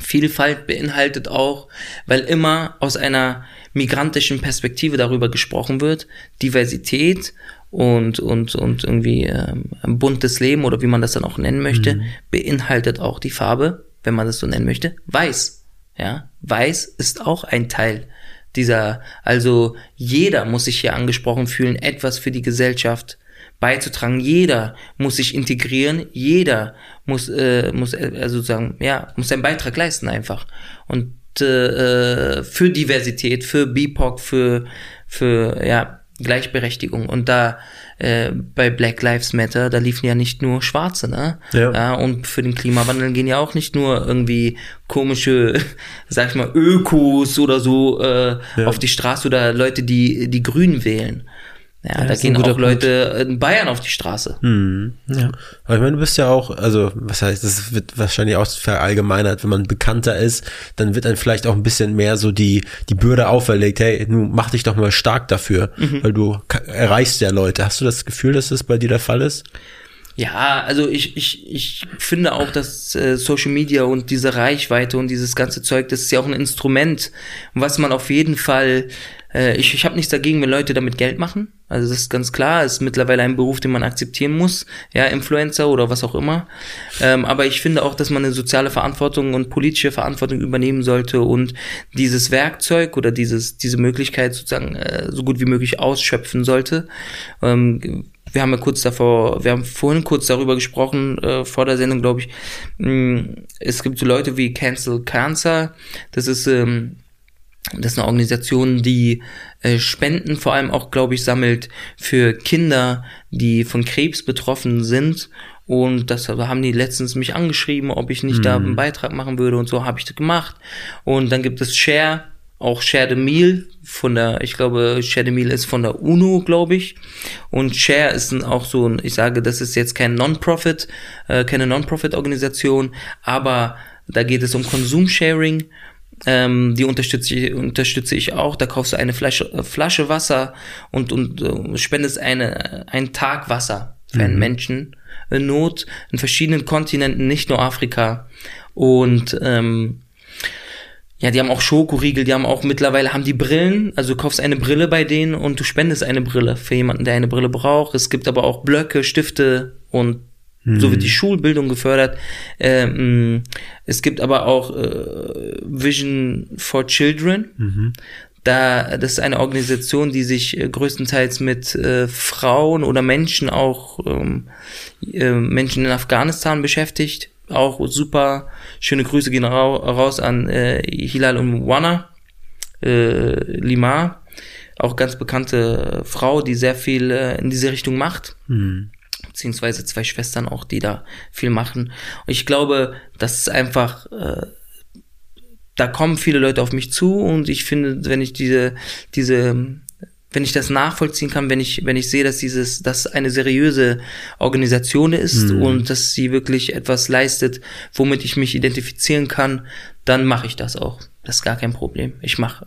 Vielfalt beinhaltet auch, weil immer aus einer migrantischen Perspektive darüber gesprochen wird, Diversität und, und, und irgendwie ähm, ein buntes Leben oder wie man das dann auch nennen möchte, beinhaltet auch die Farbe, wenn man das so nennen möchte, weiß. Ja, weiß ist auch ein Teil dieser, also jeder muss sich hier angesprochen fühlen, etwas für die Gesellschaft beizutragen. Jeder muss sich integrieren, jeder muss, äh, muss äh, also sozusagen, ja, muss seinen Beitrag leisten einfach. Und äh, für Diversität, für BIPOC, für, für ja, Gleichberechtigung. Und da äh, bei Black Lives Matter, da liefen ja nicht nur Schwarze, ne? Ja. und für den Klimawandel gehen ja auch nicht nur irgendwie komische, sag ich mal, Ökos oder so äh, auf die Straße oder Leute, die die Grün wählen. Ja, da ist ein gehen auch Leute in Bayern auf die Straße. Ja. Aber ich meine, du bist ja auch, also was heißt, das wird wahrscheinlich auch verallgemeinert, wenn man bekannter ist, dann wird dann vielleicht auch ein bisschen mehr so die, die Bürde auferlegt, hey, nun mach dich doch mal stark dafür, weil du erreichst ja Leute. Hast du das Gefühl, dass das bei dir der Fall ist? Ja, also ich, ich, ich finde auch, dass äh, Social Media und diese Reichweite und dieses ganze Zeug, das ist ja auch ein Instrument, was man auf jeden Fall, äh, ich, ich habe nichts dagegen, wenn Leute damit Geld machen. Also das ist ganz klar, ist mittlerweile ein Beruf, den man akzeptieren muss, ja, Influencer oder was auch immer. Ähm, aber ich finde auch, dass man eine soziale Verantwortung und politische Verantwortung übernehmen sollte und dieses Werkzeug oder dieses, diese Möglichkeit sozusagen äh, so gut wie möglich ausschöpfen sollte. Ähm, wir haben ja kurz davor, wir haben vorhin kurz darüber gesprochen, äh, vor der Sendung, glaube ich. Mh, es gibt so Leute wie Cancel Cancer. Das ist ähm, Das ist eine Organisation, die äh, Spenden vor allem auch, glaube ich, sammelt für Kinder, die von Krebs betroffen sind. Und das haben die letztens mich angeschrieben, ob ich nicht da einen Beitrag machen würde und so habe ich das gemacht. Und dann gibt es Share, auch Share the Meal von der, ich glaube, Share the Meal ist von der UNO, glaube ich. Und Share ist ein, auch so ein, ich sage, das ist jetzt kein Non-Profit, äh, keine Non-Profit-Organisation, aber da geht es um Konsumsharing. Ähm, die unterstütze ich, unterstütze ich auch. Da kaufst du eine Flasche, äh, Flasche Wasser und, und äh, spendest eine, einen Tag Wasser für einen Menschen in Not in verschiedenen Kontinenten, nicht nur Afrika. Und ähm, ja, die haben auch Schokoriegel, die haben auch mittlerweile haben die Brillen, also du kaufst eine Brille bei denen und du spendest eine Brille für jemanden, der eine Brille braucht. Es gibt aber auch Blöcke, Stifte und so wird die Schulbildung gefördert. Ähm, es gibt aber auch äh, Vision for Children. Da, das ist eine Organisation, die sich äh, größtenteils mit äh, Frauen oder Menschen, auch ähm, äh, Menschen in Afghanistan beschäftigt. Auch super. Schöne Grüße gehen rau raus an äh, Hilal Umwana, äh, Lima. Auch ganz bekannte Frau, die sehr viel äh, in diese Richtung macht beziehungsweise zwei Schwestern auch, die da viel machen. Und ich glaube, das ist einfach, äh, da kommen viele Leute auf mich zu und ich finde, wenn ich diese, diese, wenn ich das nachvollziehen kann, wenn ich, wenn ich sehe, dass dieses, dass eine seriöse Organisation ist und dass sie wirklich etwas leistet, womit ich mich identifizieren kann, dann mache ich das auch. Das ist gar kein Problem. Ich mache,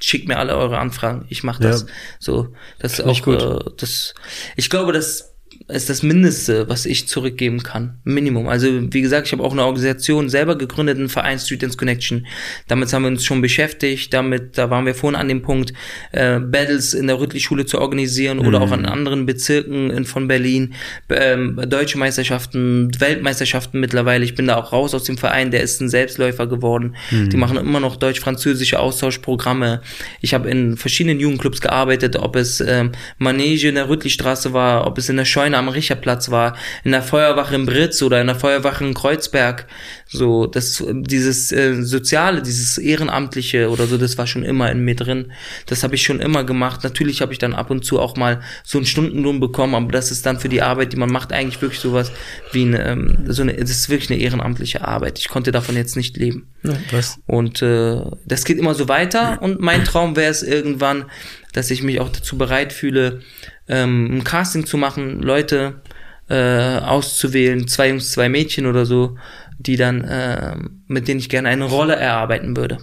schickt mir alle eure Anfragen. Ich mache das. Ja. So, das ist auch, gut. Äh, das, ich glaube, das ist das Mindeste, was ich zurückgeben kann. Minimum. Also wie gesagt, ich habe auch eine Organisation selber gegründet, einen Verein Students Connection. Damit haben wir uns schon beschäftigt. Damit, da waren wir vorhin an dem Punkt, äh, Battles in der Rüttli-Schule zu organisieren oder auch in anderen Bezirken in, von Berlin. Ähm, deutsche Meisterschaften, Weltmeisterschaften mittlerweile. Ich bin da auch raus aus dem Verein, der ist ein Selbstläufer geworden. Die machen immer noch deutsch-französische Austauschprogramme. Ich habe in verschiedenen Jugendclubs gearbeitet, ob es ähm, Manege in der Rüttli-Straße war, ob es in der Scheune am Richerplatz war, in der Feuerwache in Britz oder in der Feuerwache in Kreuzberg. So, das, dieses äh, Soziale, dieses Ehrenamtliche oder so, das war schon immer in mir drin. Das habe ich schon immer gemacht. Natürlich habe ich dann ab und zu auch mal so einen Stundenlohn bekommen, aber das ist dann für die Arbeit, die man macht, eigentlich wirklich sowas wie eine, ähm, so eine, das ist wirklich eine ehrenamtliche Arbeit. Ich konnte davon jetzt nicht leben. Was? Und äh, das geht immer so weiter. Und mein Traum wäre es irgendwann, dass ich mich auch dazu bereit fühle, ähm, ein Casting zu machen, Leute äh, auszuwählen, zwei Jungs, zwei Mädchen oder so, die dann, äh, mit denen ich gerne eine Rolle erarbeiten würde.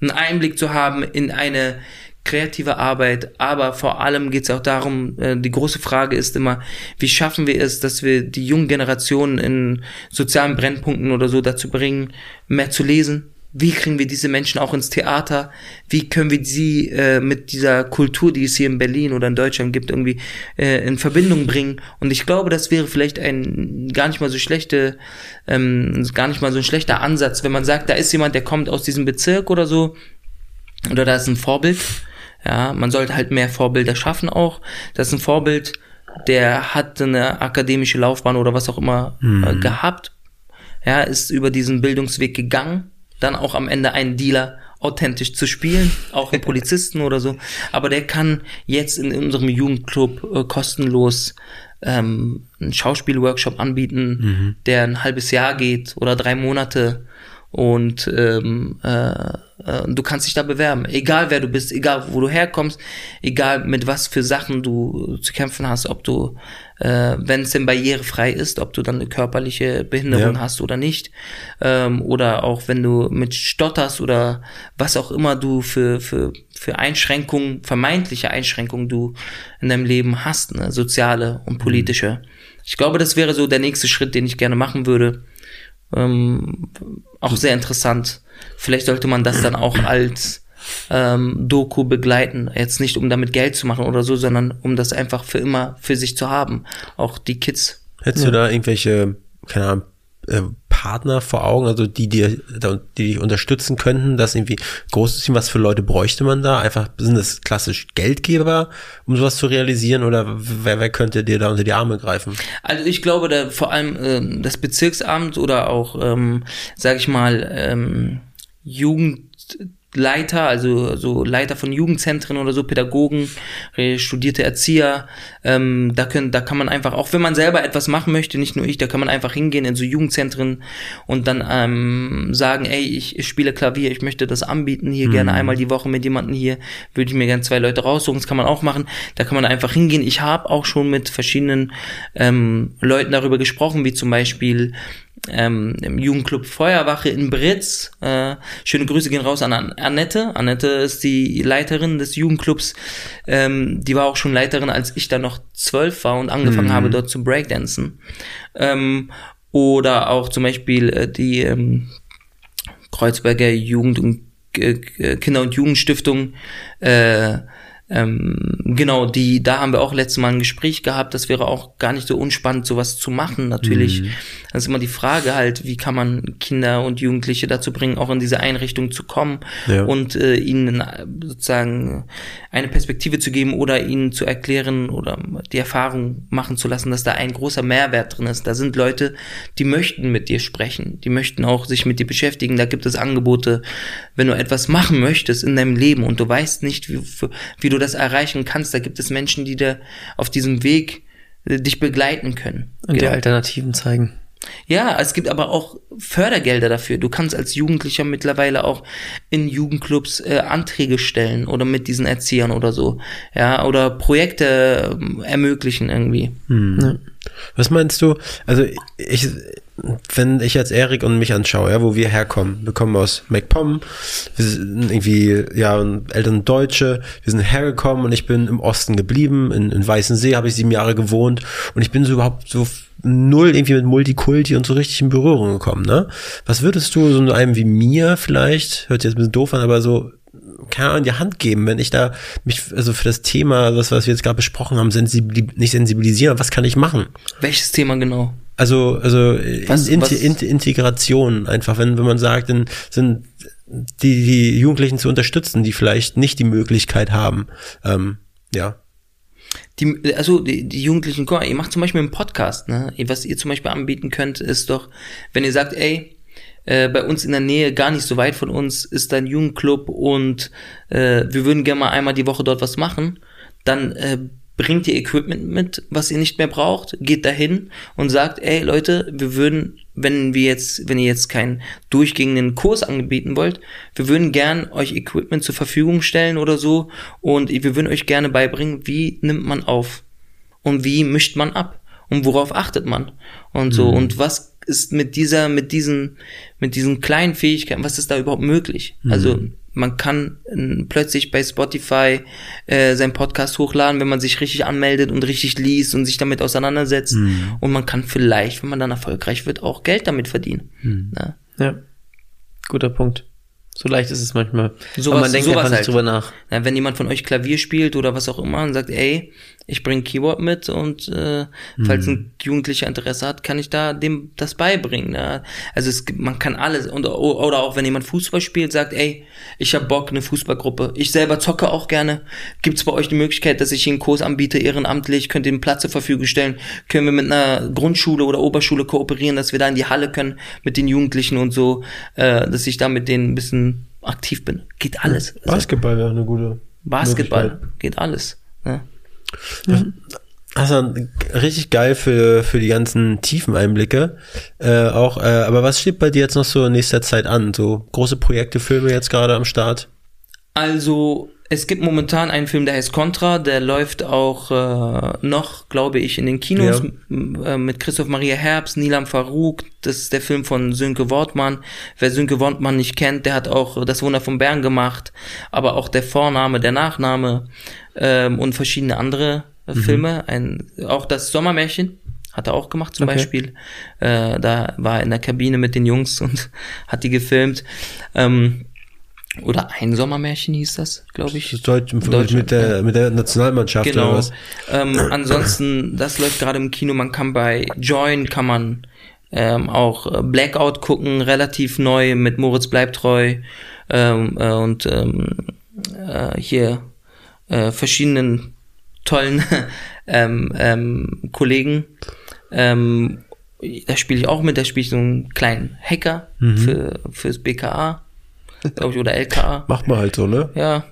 Einen Einblick zu haben in eine kreative Arbeit, aber vor allem geht es auch darum, äh, die große Frage ist immer, wie schaffen wir es, dass wir die jungen Generationen in sozialen Brennpunkten oder so dazu bringen, mehr zu lesen, wie kriegen wir diese Menschen auch ins Theater? Wie können wir sie äh, mit dieser Kultur, die es hier in Berlin oder in Deutschland gibt, irgendwie äh, in Verbindung bringen? Und ich glaube, das wäre vielleicht ein gar nicht mal so schlechte, ähm, gar nicht mal so ein schlechter Ansatz, wenn man sagt, da ist jemand, der kommt aus diesem Bezirk oder so, oder da ist ein Vorbild. Ja, man sollte halt mehr Vorbilder schaffen auch. Das ist ein Vorbild, der hat eine akademische Laufbahn oder was auch immer äh, gehabt. Ja, ist über diesen Bildungsweg gegangen, dann auch am Ende einen Dealer authentisch zu spielen, auch einen Polizisten oder so. Aber der kann jetzt in unserem Jugendclub äh, kostenlos ähm, einen Schauspielworkshop anbieten, der ein halbes Jahr geht oder drei Monate und ähm, äh, äh, du kannst dich da bewerben. Egal wer du bist, egal wo du herkommst, egal mit was für Sachen du zu kämpfen hast, ob du, äh, wenn es denn barrierefrei ist, ob du dann eine körperliche Behinderung Ja. hast oder nicht, ähm, oder auch wenn du mit stotterst oder was auch immer du für, für, für Einschränkungen, vermeintliche Einschränkungen du in deinem Leben hast, ne, soziale und politische. Ich glaube, das wäre so der nächste Schritt, den ich gerne machen würde. Ähm, auch sehr interessant. Vielleicht sollte man das dann auch als ähm, Doku begleiten. Jetzt nicht, um damit Geld zu machen oder so, sondern um das einfach für immer für sich zu haben. Auch die Kids. Hättest du da irgendwelche, keine Ahnung, äh, Partner vor Augen, also die dir, die dich unterstützen könnten, das irgendwie groß zu ziehen? Was für Leute bräuchte man da? Einfach, sind das klassisch Geldgeber, um sowas zu realisieren oder wer, wer könnte dir da unter die Arme greifen? Also ich glaube, da vor allem ähm, das Bezirksamt oder auch, ähm, sag ich mal, ähm, Leiter, also so Leiter von Jugendzentren oder so, Pädagogen, äh, studierte Erzieher. Ähm, da, können, da kann man einfach, auch wenn man selber etwas machen möchte, nicht nur ich, da kann man einfach hingehen in so Jugendzentren und dann ähm, sagen, ey, ich, ich spiele Klavier, ich möchte das anbieten, hier gerne einmal die Woche mit jemandem hier, würde ich mir gerne zwei Leute raussuchen, das kann man auch machen. Da kann man einfach hingehen. Ich habe auch schon mit verschiedenen ähm, Leuten darüber gesprochen, wie zum Beispiel ähm, im Jugendclub Feuerwache in Britz. Äh, schöne Grüße gehen raus an Annette. Annette ist die Leiterin des Jugendclubs. Ähm, die war auch schon Leiterin, als ich da noch zwölf war und angefangen mhm. habe, dort zu Breakdancen. Ähm, oder auch zum Beispiel äh, die ähm, Kreuzberger Jugend- und äh, Kinder- und Jugendstiftung. Äh, ähm, genau, die, da haben wir auch letztes Mal ein Gespräch gehabt. Das wäre auch gar nicht so unspannend, sowas zu machen, natürlich. Mhm. Das ist immer die Frage halt, wie kann man Kinder und Jugendliche dazu bringen, auch in diese Einrichtung zu kommen ja. und äh, ihnen sozusagen eine Perspektive zu geben oder ihnen zu erklären oder die Erfahrung machen zu lassen, dass da ein großer Mehrwert drin ist. Da sind Leute, die möchten mit dir sprechen, die möchten auch sich mit dir beschäftigen. Da gibt es Angebote, wenn du etwas machen möchtest in deinem Leben und du weißt nicht, wie, wie du das erreichen kannst. Da gibt es Menschen, die dir auf diesem Weg äh, dich begleiten können. Und genau. dir Alternativen zeigen. Ja, es gibt aber auch Fördergelder dafür. Du kannst als Jugendlicher mittlerweile auch in Jugendclubs äh, Anträge stellen oder mit diesen Erziehern oder so. Ja, oder Projekte äh, ermöglichen irgendwie. Hm. Ja. Was meinst du? Also ich, wenn ich jetzt Erik und mich anschaue, ja, wo wir herkommen, wir kommen aus MacPom, wir sind irgendwie, ja, Eltern Deutsche, wir sind hergekommen und ich bin im Osten geblieben, in, in Weißensee habe ich sieben Jahre gewohnt und ich bin so überhaupt so null irgendwie mit Multikulti und so richtig in Berührung gekommen, ne? Was würdest du so einem wie mir vielleicht, hört sich jetzt ein bisschen doof an, aber so keine Ahnung, die Hand geben, wenn ich da mich, also für das Thema, das, was wir jetzt gerade besprochen haben, sensibili nicht sensibilisieren, was kann ich machen? Welches Thema genau? Also, also was, in, was? In, Integration einfach, wenn, wenn man sagt, dann sind die, die Jugendlichen zu unterstützen, die vielleicht nicht die Möglichkeit haben, ähm, ja. Die, also die, die Jugendlichen, guck mal, ihr macht zum Beispiel einen Podcast, ne? Was ihr zum Beispiel anbieten könnt, ist doch, wenn ihr sagt, ey, äh, bei uns in der Nähe, gar nicht so weit von uns, ist ein Jugendclub und äh, wir würden gerne mal einmal die Woche dort was machen, dann äh, bringt ihr Equipment mit, was ihr nicht mehr braucht, geht dahin und sagt, ey Leute, wir würden, wenn wir jetzt, wenn ihr jetzt keinen durchgehenden Kurs anbieten wollt, wir würden gern euch Equipment zur Verfügung stellen oder so und wir würden euch gerne beibringen, wie nimmt man auf und wie mischt man ab und worauf achtet man und so mhm. und was ist mit dieser, mit diesen, mit diesen kleinen Fähigkeiten, was ist da überhaupt möglich? Mhm. Also man kann äh, plötzlich bei Spotify äh, seinen Podcast hochladen, wenn man sich richtig anmeldet und richtig liest und sich damit auseinandersetzt. Mhm. Und man kann vielleicht, wenn man dann erfolgreich wird, auch Geld damit verdienen. Mhm. Ja. ja, guter Punkt. So leicht ist es manchmal. So Aber man denkt einfach nicht halt. drüber nach. Ja, wenn jemand von euch Klavier spielt oder was auch immer und sagt, ey, ich bringe Keyboard mit und äh, falls mhm. ein Jugendlicher Interesse hat, kann ich da dem das beibringen. Ja? Also es gibt, man kann alles und oder auch wenn jemand Fußball spielt, sagt, ey, ich habe Bock eine Fußballgruppe. Ich selber zocke auch gerne. Gibt es bei euch die Möglichkeit, dass ich einen Kurs anbiete, ehrenamtlich, könnt ihr den Platz zur Verfügung stellen? Können wir mit einer Grundschule oder Oberschule kooperieren, dass wir da in die Halle können mit den Jugendlichen und so, äh, dass ich da mit denen ein bisschen aktiv bin. Geht alles. Basketball wäre eine gute. Basketball geht alles. Ja. Mhm. Also richtig geil für, für die ganzen tiefen Einblicke. Äh, auch, äh, aber was steht bei dir jetzt noch so in nächster Zeit an? So große Projekte, Filme jetzt gerade am Start? Also, es gibt momentan einen Film, der heißt Contra, der läuft auch äh, noch, glaube ich, in den Kinos ja. Äh, mit Christoph Maria Herbst, Nilam Farouk. Das ist der Film von Sönke Wortmann. Wer Sönke Wortmann nicht kennt, der hat auch Das Wunder von Bern gemacht, aber auch der Vorname, der Nachname ähm, und verschiedene andere äh, mhm. Filme. Ein, auch das Sommermärchen hat er auch gemacht zum okay. Beispiel. Äh, da war er in der Kabine mit den Jungs und hat die gefilmt. Ähm, oder ein Sommermärchen hieß das, glaube ich. Das Deutsch, Deutsch mit, der, mit der Nationalmannschaft genau. oder was? Ähm, ansonsten, das läuft gerade im Kino. Man kann bei Join kann man ähm, auch äh, Blackout gucken, relativ neu mit Moritz Bleibtreu ähm, äh, und ähm, äh, hier äh, verschiedenen tollen ähm, ähm, Kollegen. Da spiele ich auch mit, da spiele ich so einen kleinen Hacker mhm. für fürs BKA. Glaube ich, oder LKA. Macht man halt so, ne? Ja.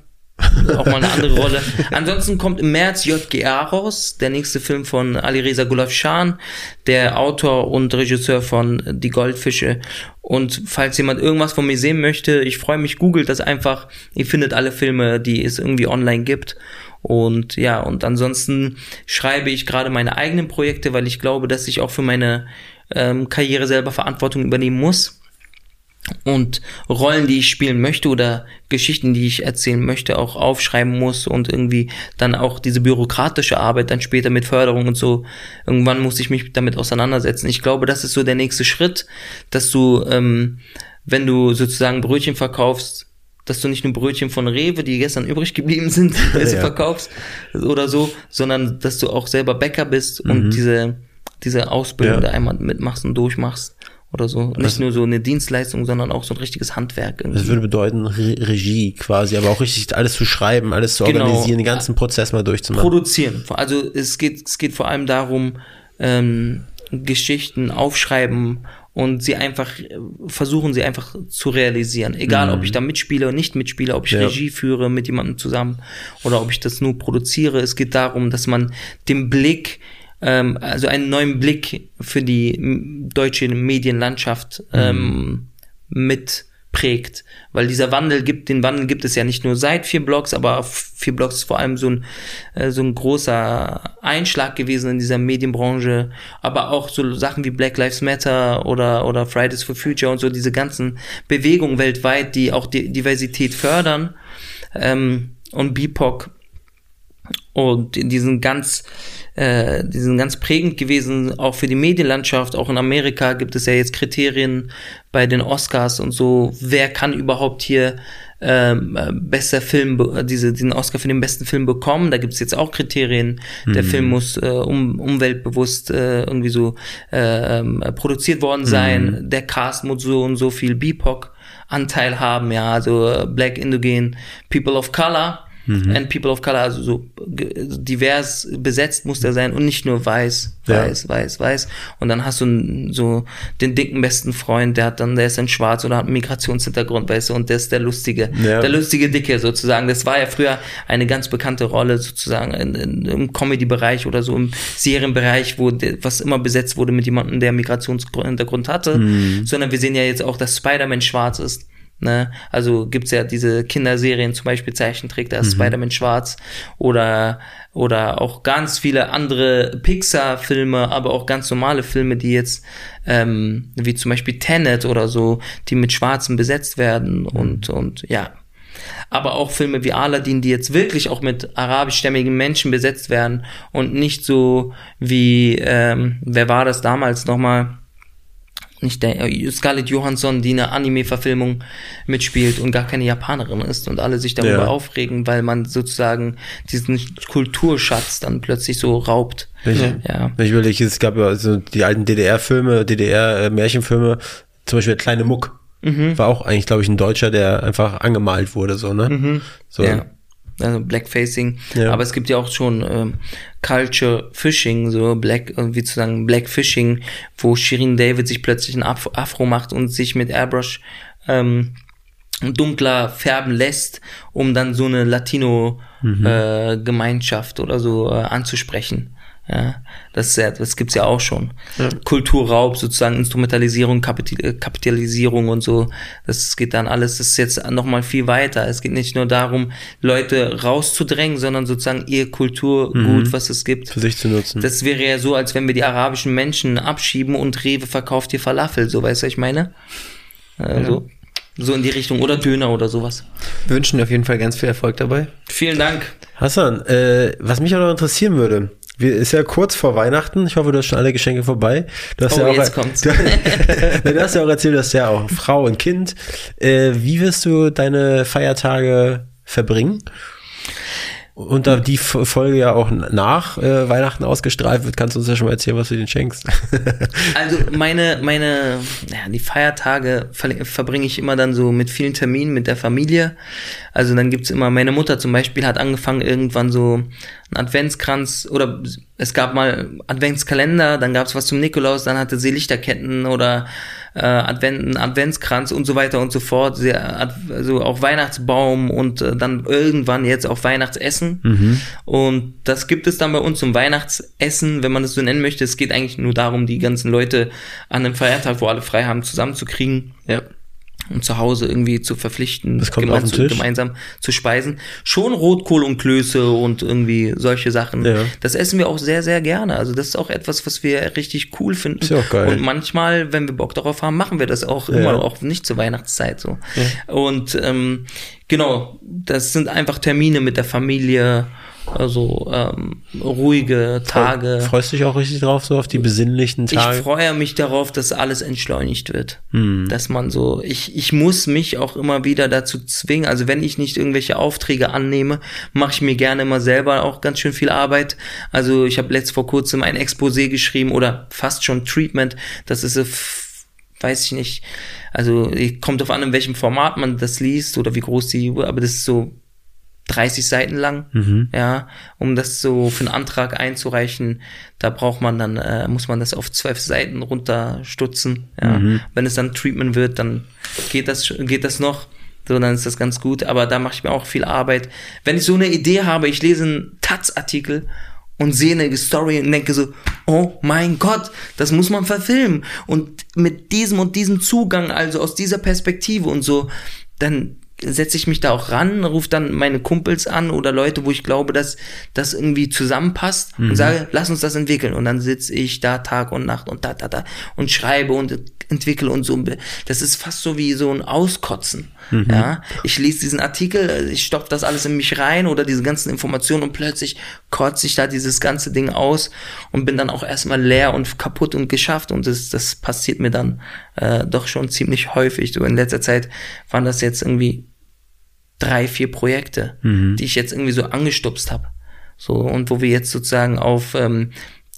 Auch mal eine andere Rolle. Ansonsten kommt im März JGA raus, der nächste Film von Ali Reza Gulafshan, der Autor und Regisseur von Die Goldfische. Und falls jemand irgendwas von mir sehen möchte, ich freue mich, googelt das einfach. Ihr findet alle Filme, die es irgendwie online gibt. Und ja, und ansonsten schreibe ich gerade meine eigenen Projekte, weil ich glaube, dass ich auch für meine ähm, Karriere selber Verantwortung übernehmen muss und Rollen, die ich spielen möchte oder Geschichten, die ich erzählen möchte, auch aufschreiben muss und irgendwie dann auch diese bürokratische Arbeit dann später mit Förderung und so, irgendwann muss ich mich damit auseinandersetzen. Ich glaube, das ist so der nächste Schritt, dass du, ähm, wenn du sozusagen Brötchen verkaufst, dass du nicht nur Brötchen von Rewe, die gestern übrig geblieben sind, ja. verkaufst oder so, sondern dass du auch selber Bäcker bist mhm. und diese, diese Ausbildung ja. da einmal mitmachst und durchmachst oder so. Nicht also, nur so eine Dienstleistung, sondern auch so ein richtiges Handwerk. Irgendwie. Das würde bedeuten Re Regie quasi, aber auch richtig alles zu schreiben, alles zu genau. organisieren, den ganzen Prozess mal durchzumachen. Produzieren. Also es geht, es geht vor allem darum, ähm, Geschichten aufschreiben und sie einfach versuchen sie einfach zu realisieren. Egal, mhm. ob ich da mitspiele oder nicht mitspiele, ob ich ja. Regie führe mit jemandem zusammen oder ob ich das nur produziere. Es geht darum, dass man den Blick ähm, also einen neuen Blick für die deutsche Medienlandschaft ähm, mhm. mit prägt, weil dieser Wandel gibt, den Wandel gibt es ja nicht nur seit vier Blogs, aber vier Blogs ist vor allem so ein, äh, so ein großer Einschlag gewesen in dieser Medienbranche, aber auch so Sachen wie Black Lives Matter oder, oder Fridays for Future und so, diese ganzen Bewegungen weltweit, die auch die Diversität fördern, ähm, und BIPOC und diesen ganz äh, die sind ganz prägend gewesen, auch für die Medienlandschaft. Auch in Amerika gibt es ja jetzt Kriterien bei den Oscars und so, wer kann überhaupt hier ähm, bester Film, diese, diesen Oscar für den besten Film bekommen. Da gibt es jetzt auch Kriterien. Mhm. Der Film muss äh, um, umweltbewusst äh, irgendwie so äh, produziert worden sein. Mhm. Der Cast muss so und so viel BIPOC Anteil haben, ja, also äh, Black Indogen People of Color mhm. and People of Color, also so divers besetzt muss der sein und nicht nur weiß, weiß, ja. weiß, weiß. Und dann hast du so den dicken besten Freund, der hat dann, der ist dann schwarz oder hat einen Migrationshintergrund, weißt du, und der ist der lustige, ja. der lustige Dicke sozusagen. Das war ja früher eine ganz bekannte Rolle sozusagen in, in, im Comedy-Bereich oder so im Serienbereich, wo der, was immer besetzt wurde mit jemandem, der Migrationshintergrund hatte, mhm. sondern wir sehen ja jetzt auch, dass Spider-Man schwarz ist. Ne? Also gibt's ja diese Kinderserien, zum Beispiel Zeichentrick, da ist mhm. Spider-Man schwarz oder, oder auch ganz viele andere Pixar-Filme, aber auch ganz normale Filme, die jetzt, ähm, wie zum Beispiel Tenet oder so, die mit Schwarzen besetzt werden mhm. und, und ja. Aber auch Filme wie Aladdin, die jetzt wirklich auch mit arabischstämmigen Menschen besetzt werden und nicht so wie, ähm, wer war das damals nochmal? Nicht der äh, Scarlett Johansson, die eine Anime-Verfilmung mitspielt und gar keine Japanerin ist und alle sich darüber ja. aufregen, weil man sozusagen diesen Kulturschatz dann plötzlich so raubt. Ich, ja. Ich überlege, es gab ja also die alten DDR-Filme, DDR-Märchenfilme, zum Beispiel der kleine Muck. Mhm. War auch eigentlich, glaube ich, ein Deutscher, der einfach angemalt wurde, so, ne? Mhm. So. Ja also Blackfacing, ja. aber es gibt ja auch schon ähm, Culture Fishing, so Black, wie zu sagen, Black Fishing, wo Shirin David sich plötzlich ein Af Afro macht und sich mit Airbrush ähm, dunkler färben lässt, um dann so eine Latino-Gemeinschaft mhm. äh, oder so äh, anzusprechen. Ja, das, ist ja, das gibt's ja auch schon. Ja. Kulturraub, sozusagen Instrumentalisierung, Kapital, Kapitalisierung und so. Das geht dann alles, das ist jetzt nochmal viel weiter. Es geht nicht nur darum, Leute rauszudrängen, sondern sozusagen ihr Kulturgut, mhm. was es gibt. Für sich zu nutzen. Das wäre ja so, als wenn wir die arabischen Menschen abschieben und Rewe verkauft hier Falafel, so weißt du, was ich meine? Also, ja. So in die Richtung oder Döner oder sowas. Wir wünschen dir auf jeden Fall ganz viel Erfolg dabei. Vielen Dank. Hassan, äh, was mich auch noch interessieren würde, wir, ist ja kurz vor Weihnachten. Ich hoffe, du hast schon alle Geschenke vorbei. Du hast oh, ja auch, jetzt kommt's. Du, du hast ja auch erzählt, du hast ja auch Frau und Kind. Äh, wie wirst du deine Feiertage verbringen? Und da die Folge ja auch nach äh, Weihnachten ausgestrahlt wird, kannst du uns ja schon mal erzählen, was du denen schenkst. also meine, meine, ja, die Feiertage ver verbringe ich immer dann so mit vielen Terminen mit der Familie. Also dann gibt's immer, meine Mutter zum Beispiel hat angefangen irgendwann so einen Adventskranz oder es gab mal Adventskalender, dann gab's was zum Nikolaus, dann hatte sie Lichterketten oder äh, Advent, Adventskranz und so weiter und so fort, sehr, also auch Weihnachtsbaum und äh, dann irgendwann jetzt auch Weihnachtsessen. Mhm. Und das gibt es dann bei uns zum Weihnachtsessen, wenn man das so nennen möchte. Es geht eigentlich nur darum, die ganzen Leute an einem Feiertag, wo alle frei haben, zusammenzukriegen Ja. Und zu Hause irgendwie zu verpflichten, gemein- zu, gemeinsam zu speisen. Schon Rotkohl und Klöße und irgendwie solche Sachen. Ja. Das essen wir auch sehr, sehr gerne. Also das ist auch etwas, was wir richtig cool finden. Ist ja auch geil. Und manchmal, wenn wir Bock darauf haben, machen wir das auch Ja. immer, auch nicht zur Weihnachtszeit so. Und ähm, genau, das sind einfach Termine mit der Familie, also ähm, ruhige Tage. Freust du dich auch richtig drauf, so auf die besinnlichen Tage? Ich freue mich darauf, dass alles entschleunigt wird. Hm. Dass man so, ich, ich muss mich auch immer wieder dazu zwingen. Also wenn ich nicht irgendwelche Aufträge annehme, mache ich mir gerne immer selber auch ganz schön viel Arbeit. Also ich habe letzt vor kurzem ein Exposé geschrieben oder fast schon Treatment. Das ist weiß ich nicht. Also kommt auf an, in welchem Format man das liest oder wie groß die, aber das ist so 30 Seiten lang, Mhm. ja, um das so für einen Antrag einzureichen, da braucht man dann, äh, muss man das auf zwölf Seiten runterstutzen, ja. Mhm. Wenn es dann Treatment wird, dann geht das, geht das noch, so, dann ist das ganz gut, aber da mache ich mir auch viel Arbeit. Wenn ich so eine Idee habe, ich lese einen Taz-Artikel und sehe eine Story und denke so, oh mein Gott, das muss man verfilmen. Und mit diesem und diesem Zugang, also aus dieser Perspektive und so, dann setze ich mich da auch ran, rufe dann meine Kumpels an oder Leute, wo ich glaube, dass das irgendwie zusammenpasst und sage, lass uns das entwickeln. Und dann sitze ich da Tag und Nacht und da, da, da und schreibe und entwickle und so. Das ist fast so wie so ein Auskotzen. Ja, ich lese diesen Artikel, ich stopfe das alles in mich rein oder diese ganzen Informationen und plötzlich kotze ich da dieses ganze Ding aus und bin dann auch erstmal leer und kaputt und geschafft und das, das passiert mir dann äh, doch schon ziemlich häufig. So in letzter Zeit waren das jetzt irgendwie drei, vier Projekte, die ich jetzt irgendwie so angestupst habe. So, und wo wir jetzt sozusagen auf ähm,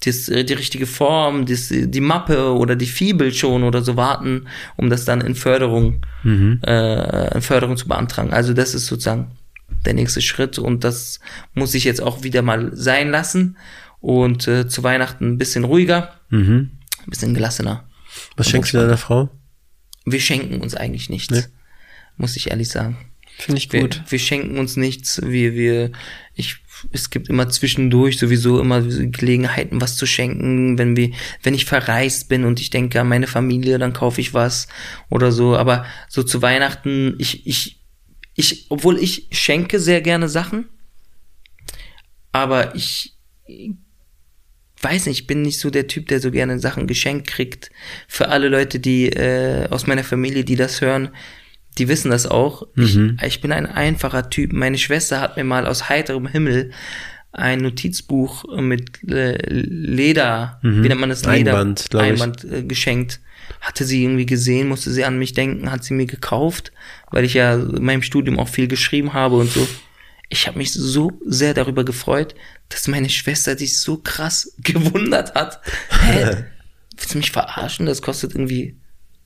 das, die richtige Form, das, die Mappe oder die Fibel schon oder so warten, um das dann in Förderung, äh, in Förderung zu beantragen. Also das ist sozusagen der nächste Schritt und das muss ich jetzt auch wieder mal sein lassen und äh, zu Weihnachten ein bisschen ruhiger, Mhm. ein bisschen gelassener. Was schenkst du deiner Frau? Wir schenken uns eigentlich nichts, Nee. muss ich ehrlich sagen. Finde ich Wir, gut. wir schenken uns nichts. Wir, wir, ich, es gibt immer zwischendurch sowieso immer Gelegenheiten, was zu schenken. Wenn wir, wenn ich verreist bin und ich denke an meine Familie, dann kaufe ich was oder so. Aber so zu Weihnachten, ich, ich, ich, obwohl ich schenke sehr gerne Sachen, aber ich weiß nicht, ich bin nicht so der Typ, der so gerne Sachen geschenkt kriegt. Für alle Leute, die äh, aus meiner Familie, die das hören, die wissen das auch. Mhm. Ich, ich bin ein einfacher Typ. Meine Schwester hat mir mal aus heiterem Himmel ein Notizbuch mit äh, Leder, wie nennt man das? Leder, Mhm. Einband. Einband äh, geschenkt. Hatte sie irgendwie gesehen, musste sie an mich denken, hat sie mir gekauft, weil ich ja in meinem Studium auch viel geschrieben habe und so. Ich habe mich so sehr darüber gefreut, dass meine Schwester sich so krass gewundert hat. Hä? Willst du mich verarschen? Das kostet irgendwie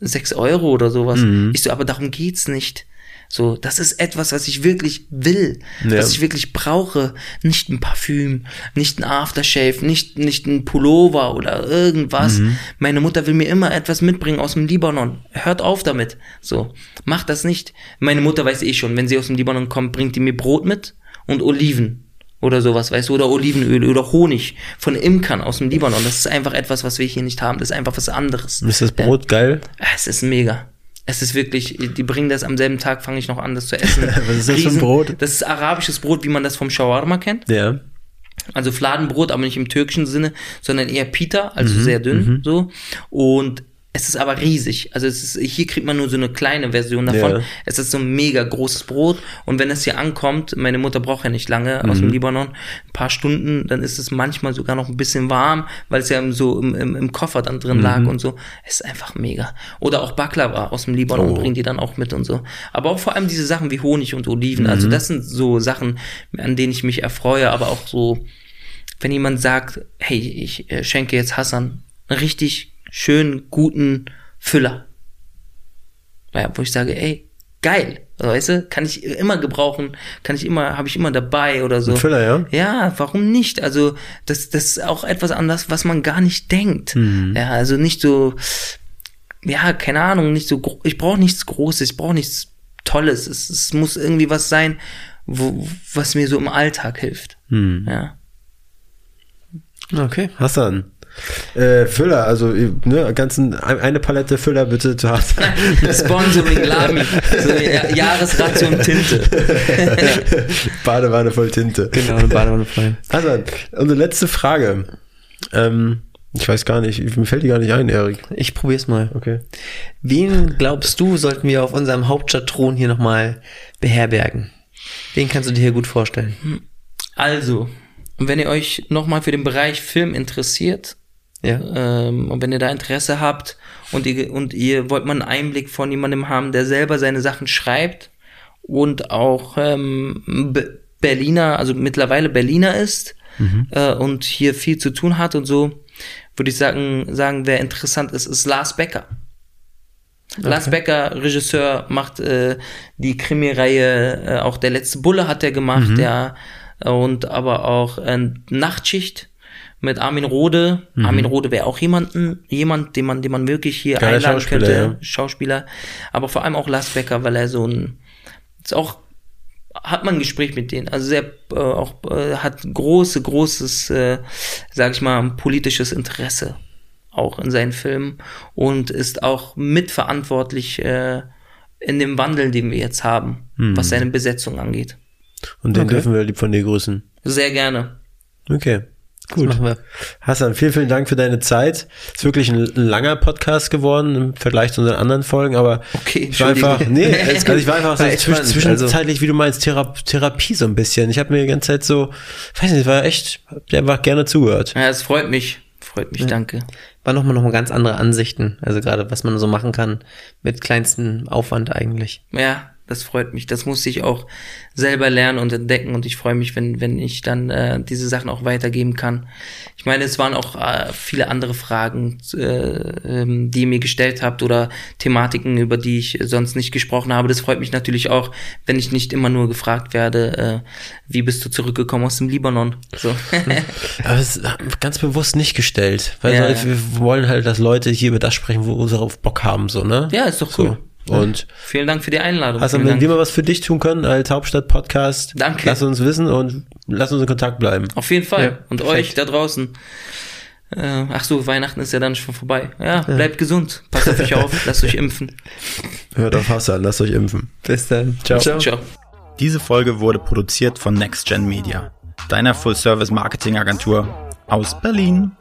sechs Euro oder sowas. Mhm. Ich so, aber darum geht's nicht. So, das ist etwas, was ich wirklich will, Ja. was ich wirklich brauche. Nicht ein Parfüm, nicht ein Aftershave, nicht, nicht ein Pullover oder irgendwas. Mhm. Meine Mutter will mir immer etwas mitbringen aus dem Libanon. Hört auf damit. So, macht das nicht. Meine Mutter weiß eh schon, wenn sie aus dem Libanon kommt, bringt die mir Brot mit und Oliven oder sowas, weißt du, oder Olivenöl oder Honig von Imkern aus dem Libanon. Das ist einfach etwas, was wir hier nicht haben. Das ist einfach was anderes. Ist das Brot geil? Es ist mega. Es ist wirklich, die bringen das am selben Tag, fange ich noch an, das zu essen. Was ist das für ein Brot? Das ist arabisches Brot, wie man das vom Shawarma kennt. Ja. Also Fladenbrot, aber nicht im türkischen Sinne, sondern eher Pita, also Mhm, sehr dünn, so. Und es ist aber riesig. Also es ist, hier kriegt man nur so eine kleine Version davon. Ja. Es ist so ein mega großes Brot. Und wenn es hier ankommt, meine Mutter braucht ja nicht lange aus Mhm. dem Libanon, ein paar Stunden, dann ist es manchmal sogar noch ein bisschen warm, weil es ja im- so im, im, im Koffer dann drin Mhm. lag und so. Es ist einfach mega. Oder auch Baklava aus dem Libanon Oh. bringen die dann auch mit und so. Aber auch vor allem diese Sachen wie Honig und Oliven. Mhm. Also das sind so Sachen, an denen ich mich erfreue, aber auch so, wenn jemand sagt, hey, ich äh, schenke jetzt Hassan richtig schönen, guten Füller. Ja, wo ich sage, ey, geil, weißt du, kann ich immer gebrauchen, kann ich immer, habe ich immer dabei oder so. Ein Füller, ja? Ja, warum nicht? Also, das, das ist auch etwas anderes, was man gar nicht denkt. Ja, also nicht so, ja, keine Ahnung, nicht so, ich brauche nichts Großes, ich brauche nichts Tolles. Es, es muss irgendwie was sein, wo, was mir so im Alltag hilft. Ja. Okay. Hassan. Äh, Füller, also ne, ganzen ein- eine Palette Füller bitte. Sponsoring Lami. So, ja, Jahresration Tinte. Badewanne voll Tinte. Genau, eine Badewanne voll. Hassan, unsere letzte Frage. Ähm, ich weiß gar nicht, mir fällt die gar nicht ein, Erik. Ich probier's mal. Okay. Wen glaubst du, sollten wir auf unserem Hauptstadtthron hier nochmal beherbergen? Wen kannst du dir hier gut vorstellen? Also, wenn ihr euch nochmal für den Bereich Film interessiert, Ja. ähm, und wenn ihr da Interesse habt und ihr, und ihr wollt mal einen Einblick von jemandem haben, der selber seine Sachen schreibt und auch ähm, Be- Berliner, also mittlerweile Berliner ist äh, und hier viel zu tun hat und so, würde ich sagen, sagen, wer interessant ist, ist Lars Becker. Lars Becker, Regisseur, macht äh, die Krimireihe, äh, auch der letzte Bulle hat er gemacht, ja, und aber auch äh, Nachtschicht mit Armin Rohde. Armin Rohde wäre auch jemanden, jemand, den man, den man wirklich hier Geiler einladen Schauspieler, könnte, ja. Schauspieler, aber vor allem auch Lars Becker, weil er so ein, ist auch hat man ein Gespräch mit denen. Also sehr äh, auch äh, hat große, großes, äh, sag ich mal, politisches Interesse auch in seinen Filmen und ist auch mitverantwortlich äh, in dem Wandel, den wir jetzt haben, was seine Besetzung angeht. Und den Okay. dürfen wir lieb von dir grüßen. Sehr gerne. Okay. Gut. machen wir. Hassan, vielen, vielen Dank für deine Zeit. Ist wirklich ein, langer Podcast geworden im Vergleich zu unseren anderen Folgen, aber Okay, ich war einfach, nee, also ich war einfach so War zwisch, zwischenzeitlich, wie du meinst, Thera Therapie so ein bisschen. Ich habe mir die ganze Zeit so, weiß nicht, war echt, hab dir einfach gerne zugehört. Ja, es freut mich. Freut mich, danke. War nochmal noch mal ganz andere Ansichten. Also gerade, was man so machen kann mit kleinstem Aufwand eigentlich. Ja, das freut mich. Das musste ich auch selber lernen und entdecken und ich freue mich, wenn, wenn ich dann äh, diese Sachen auch weitergeben kann. Ich meine, es waren auch äh, viele andere Fragen, äh, ähm, die ihr mir gestellt habt oder Thematiken, über die ich sonst nicht gesprochen habe. Das freut mich natürlich auch, wenn ich nicht immer nur gefragt werde, äh, wie bist du zurückgekommen aus dem Libanon? So. Aber es ist ganz bewusst nicht gestellt, weil Ja, so, wir wollen halt, dass Leute hier über das sprechen, wo sie darauf Bock haben, so, ne? ja, ist doch cool. Und Vielen Dank für die Einladung. Also, Vielen wenn Dank. wir mal was für dich tun können als Hauptstadt-Podcast, Danke. lass uns wissen und lass uns in Kontakt bleiben. Auf jeden Fall. Ja, und perfekt. euch da draußen. Äh, ach so, Weihnachten ist ja dann schon vorbei. Ja, bleibt gesund. Passt auf euch auf. Lasst euch impfen. Hört auf Hassan, lasst euch impfen. Bis dann. Ciao. Ciao. Diese Folge wurde produziert von NextGen Media, deiner Full-Service-Marketing-Agentur aus Berlin.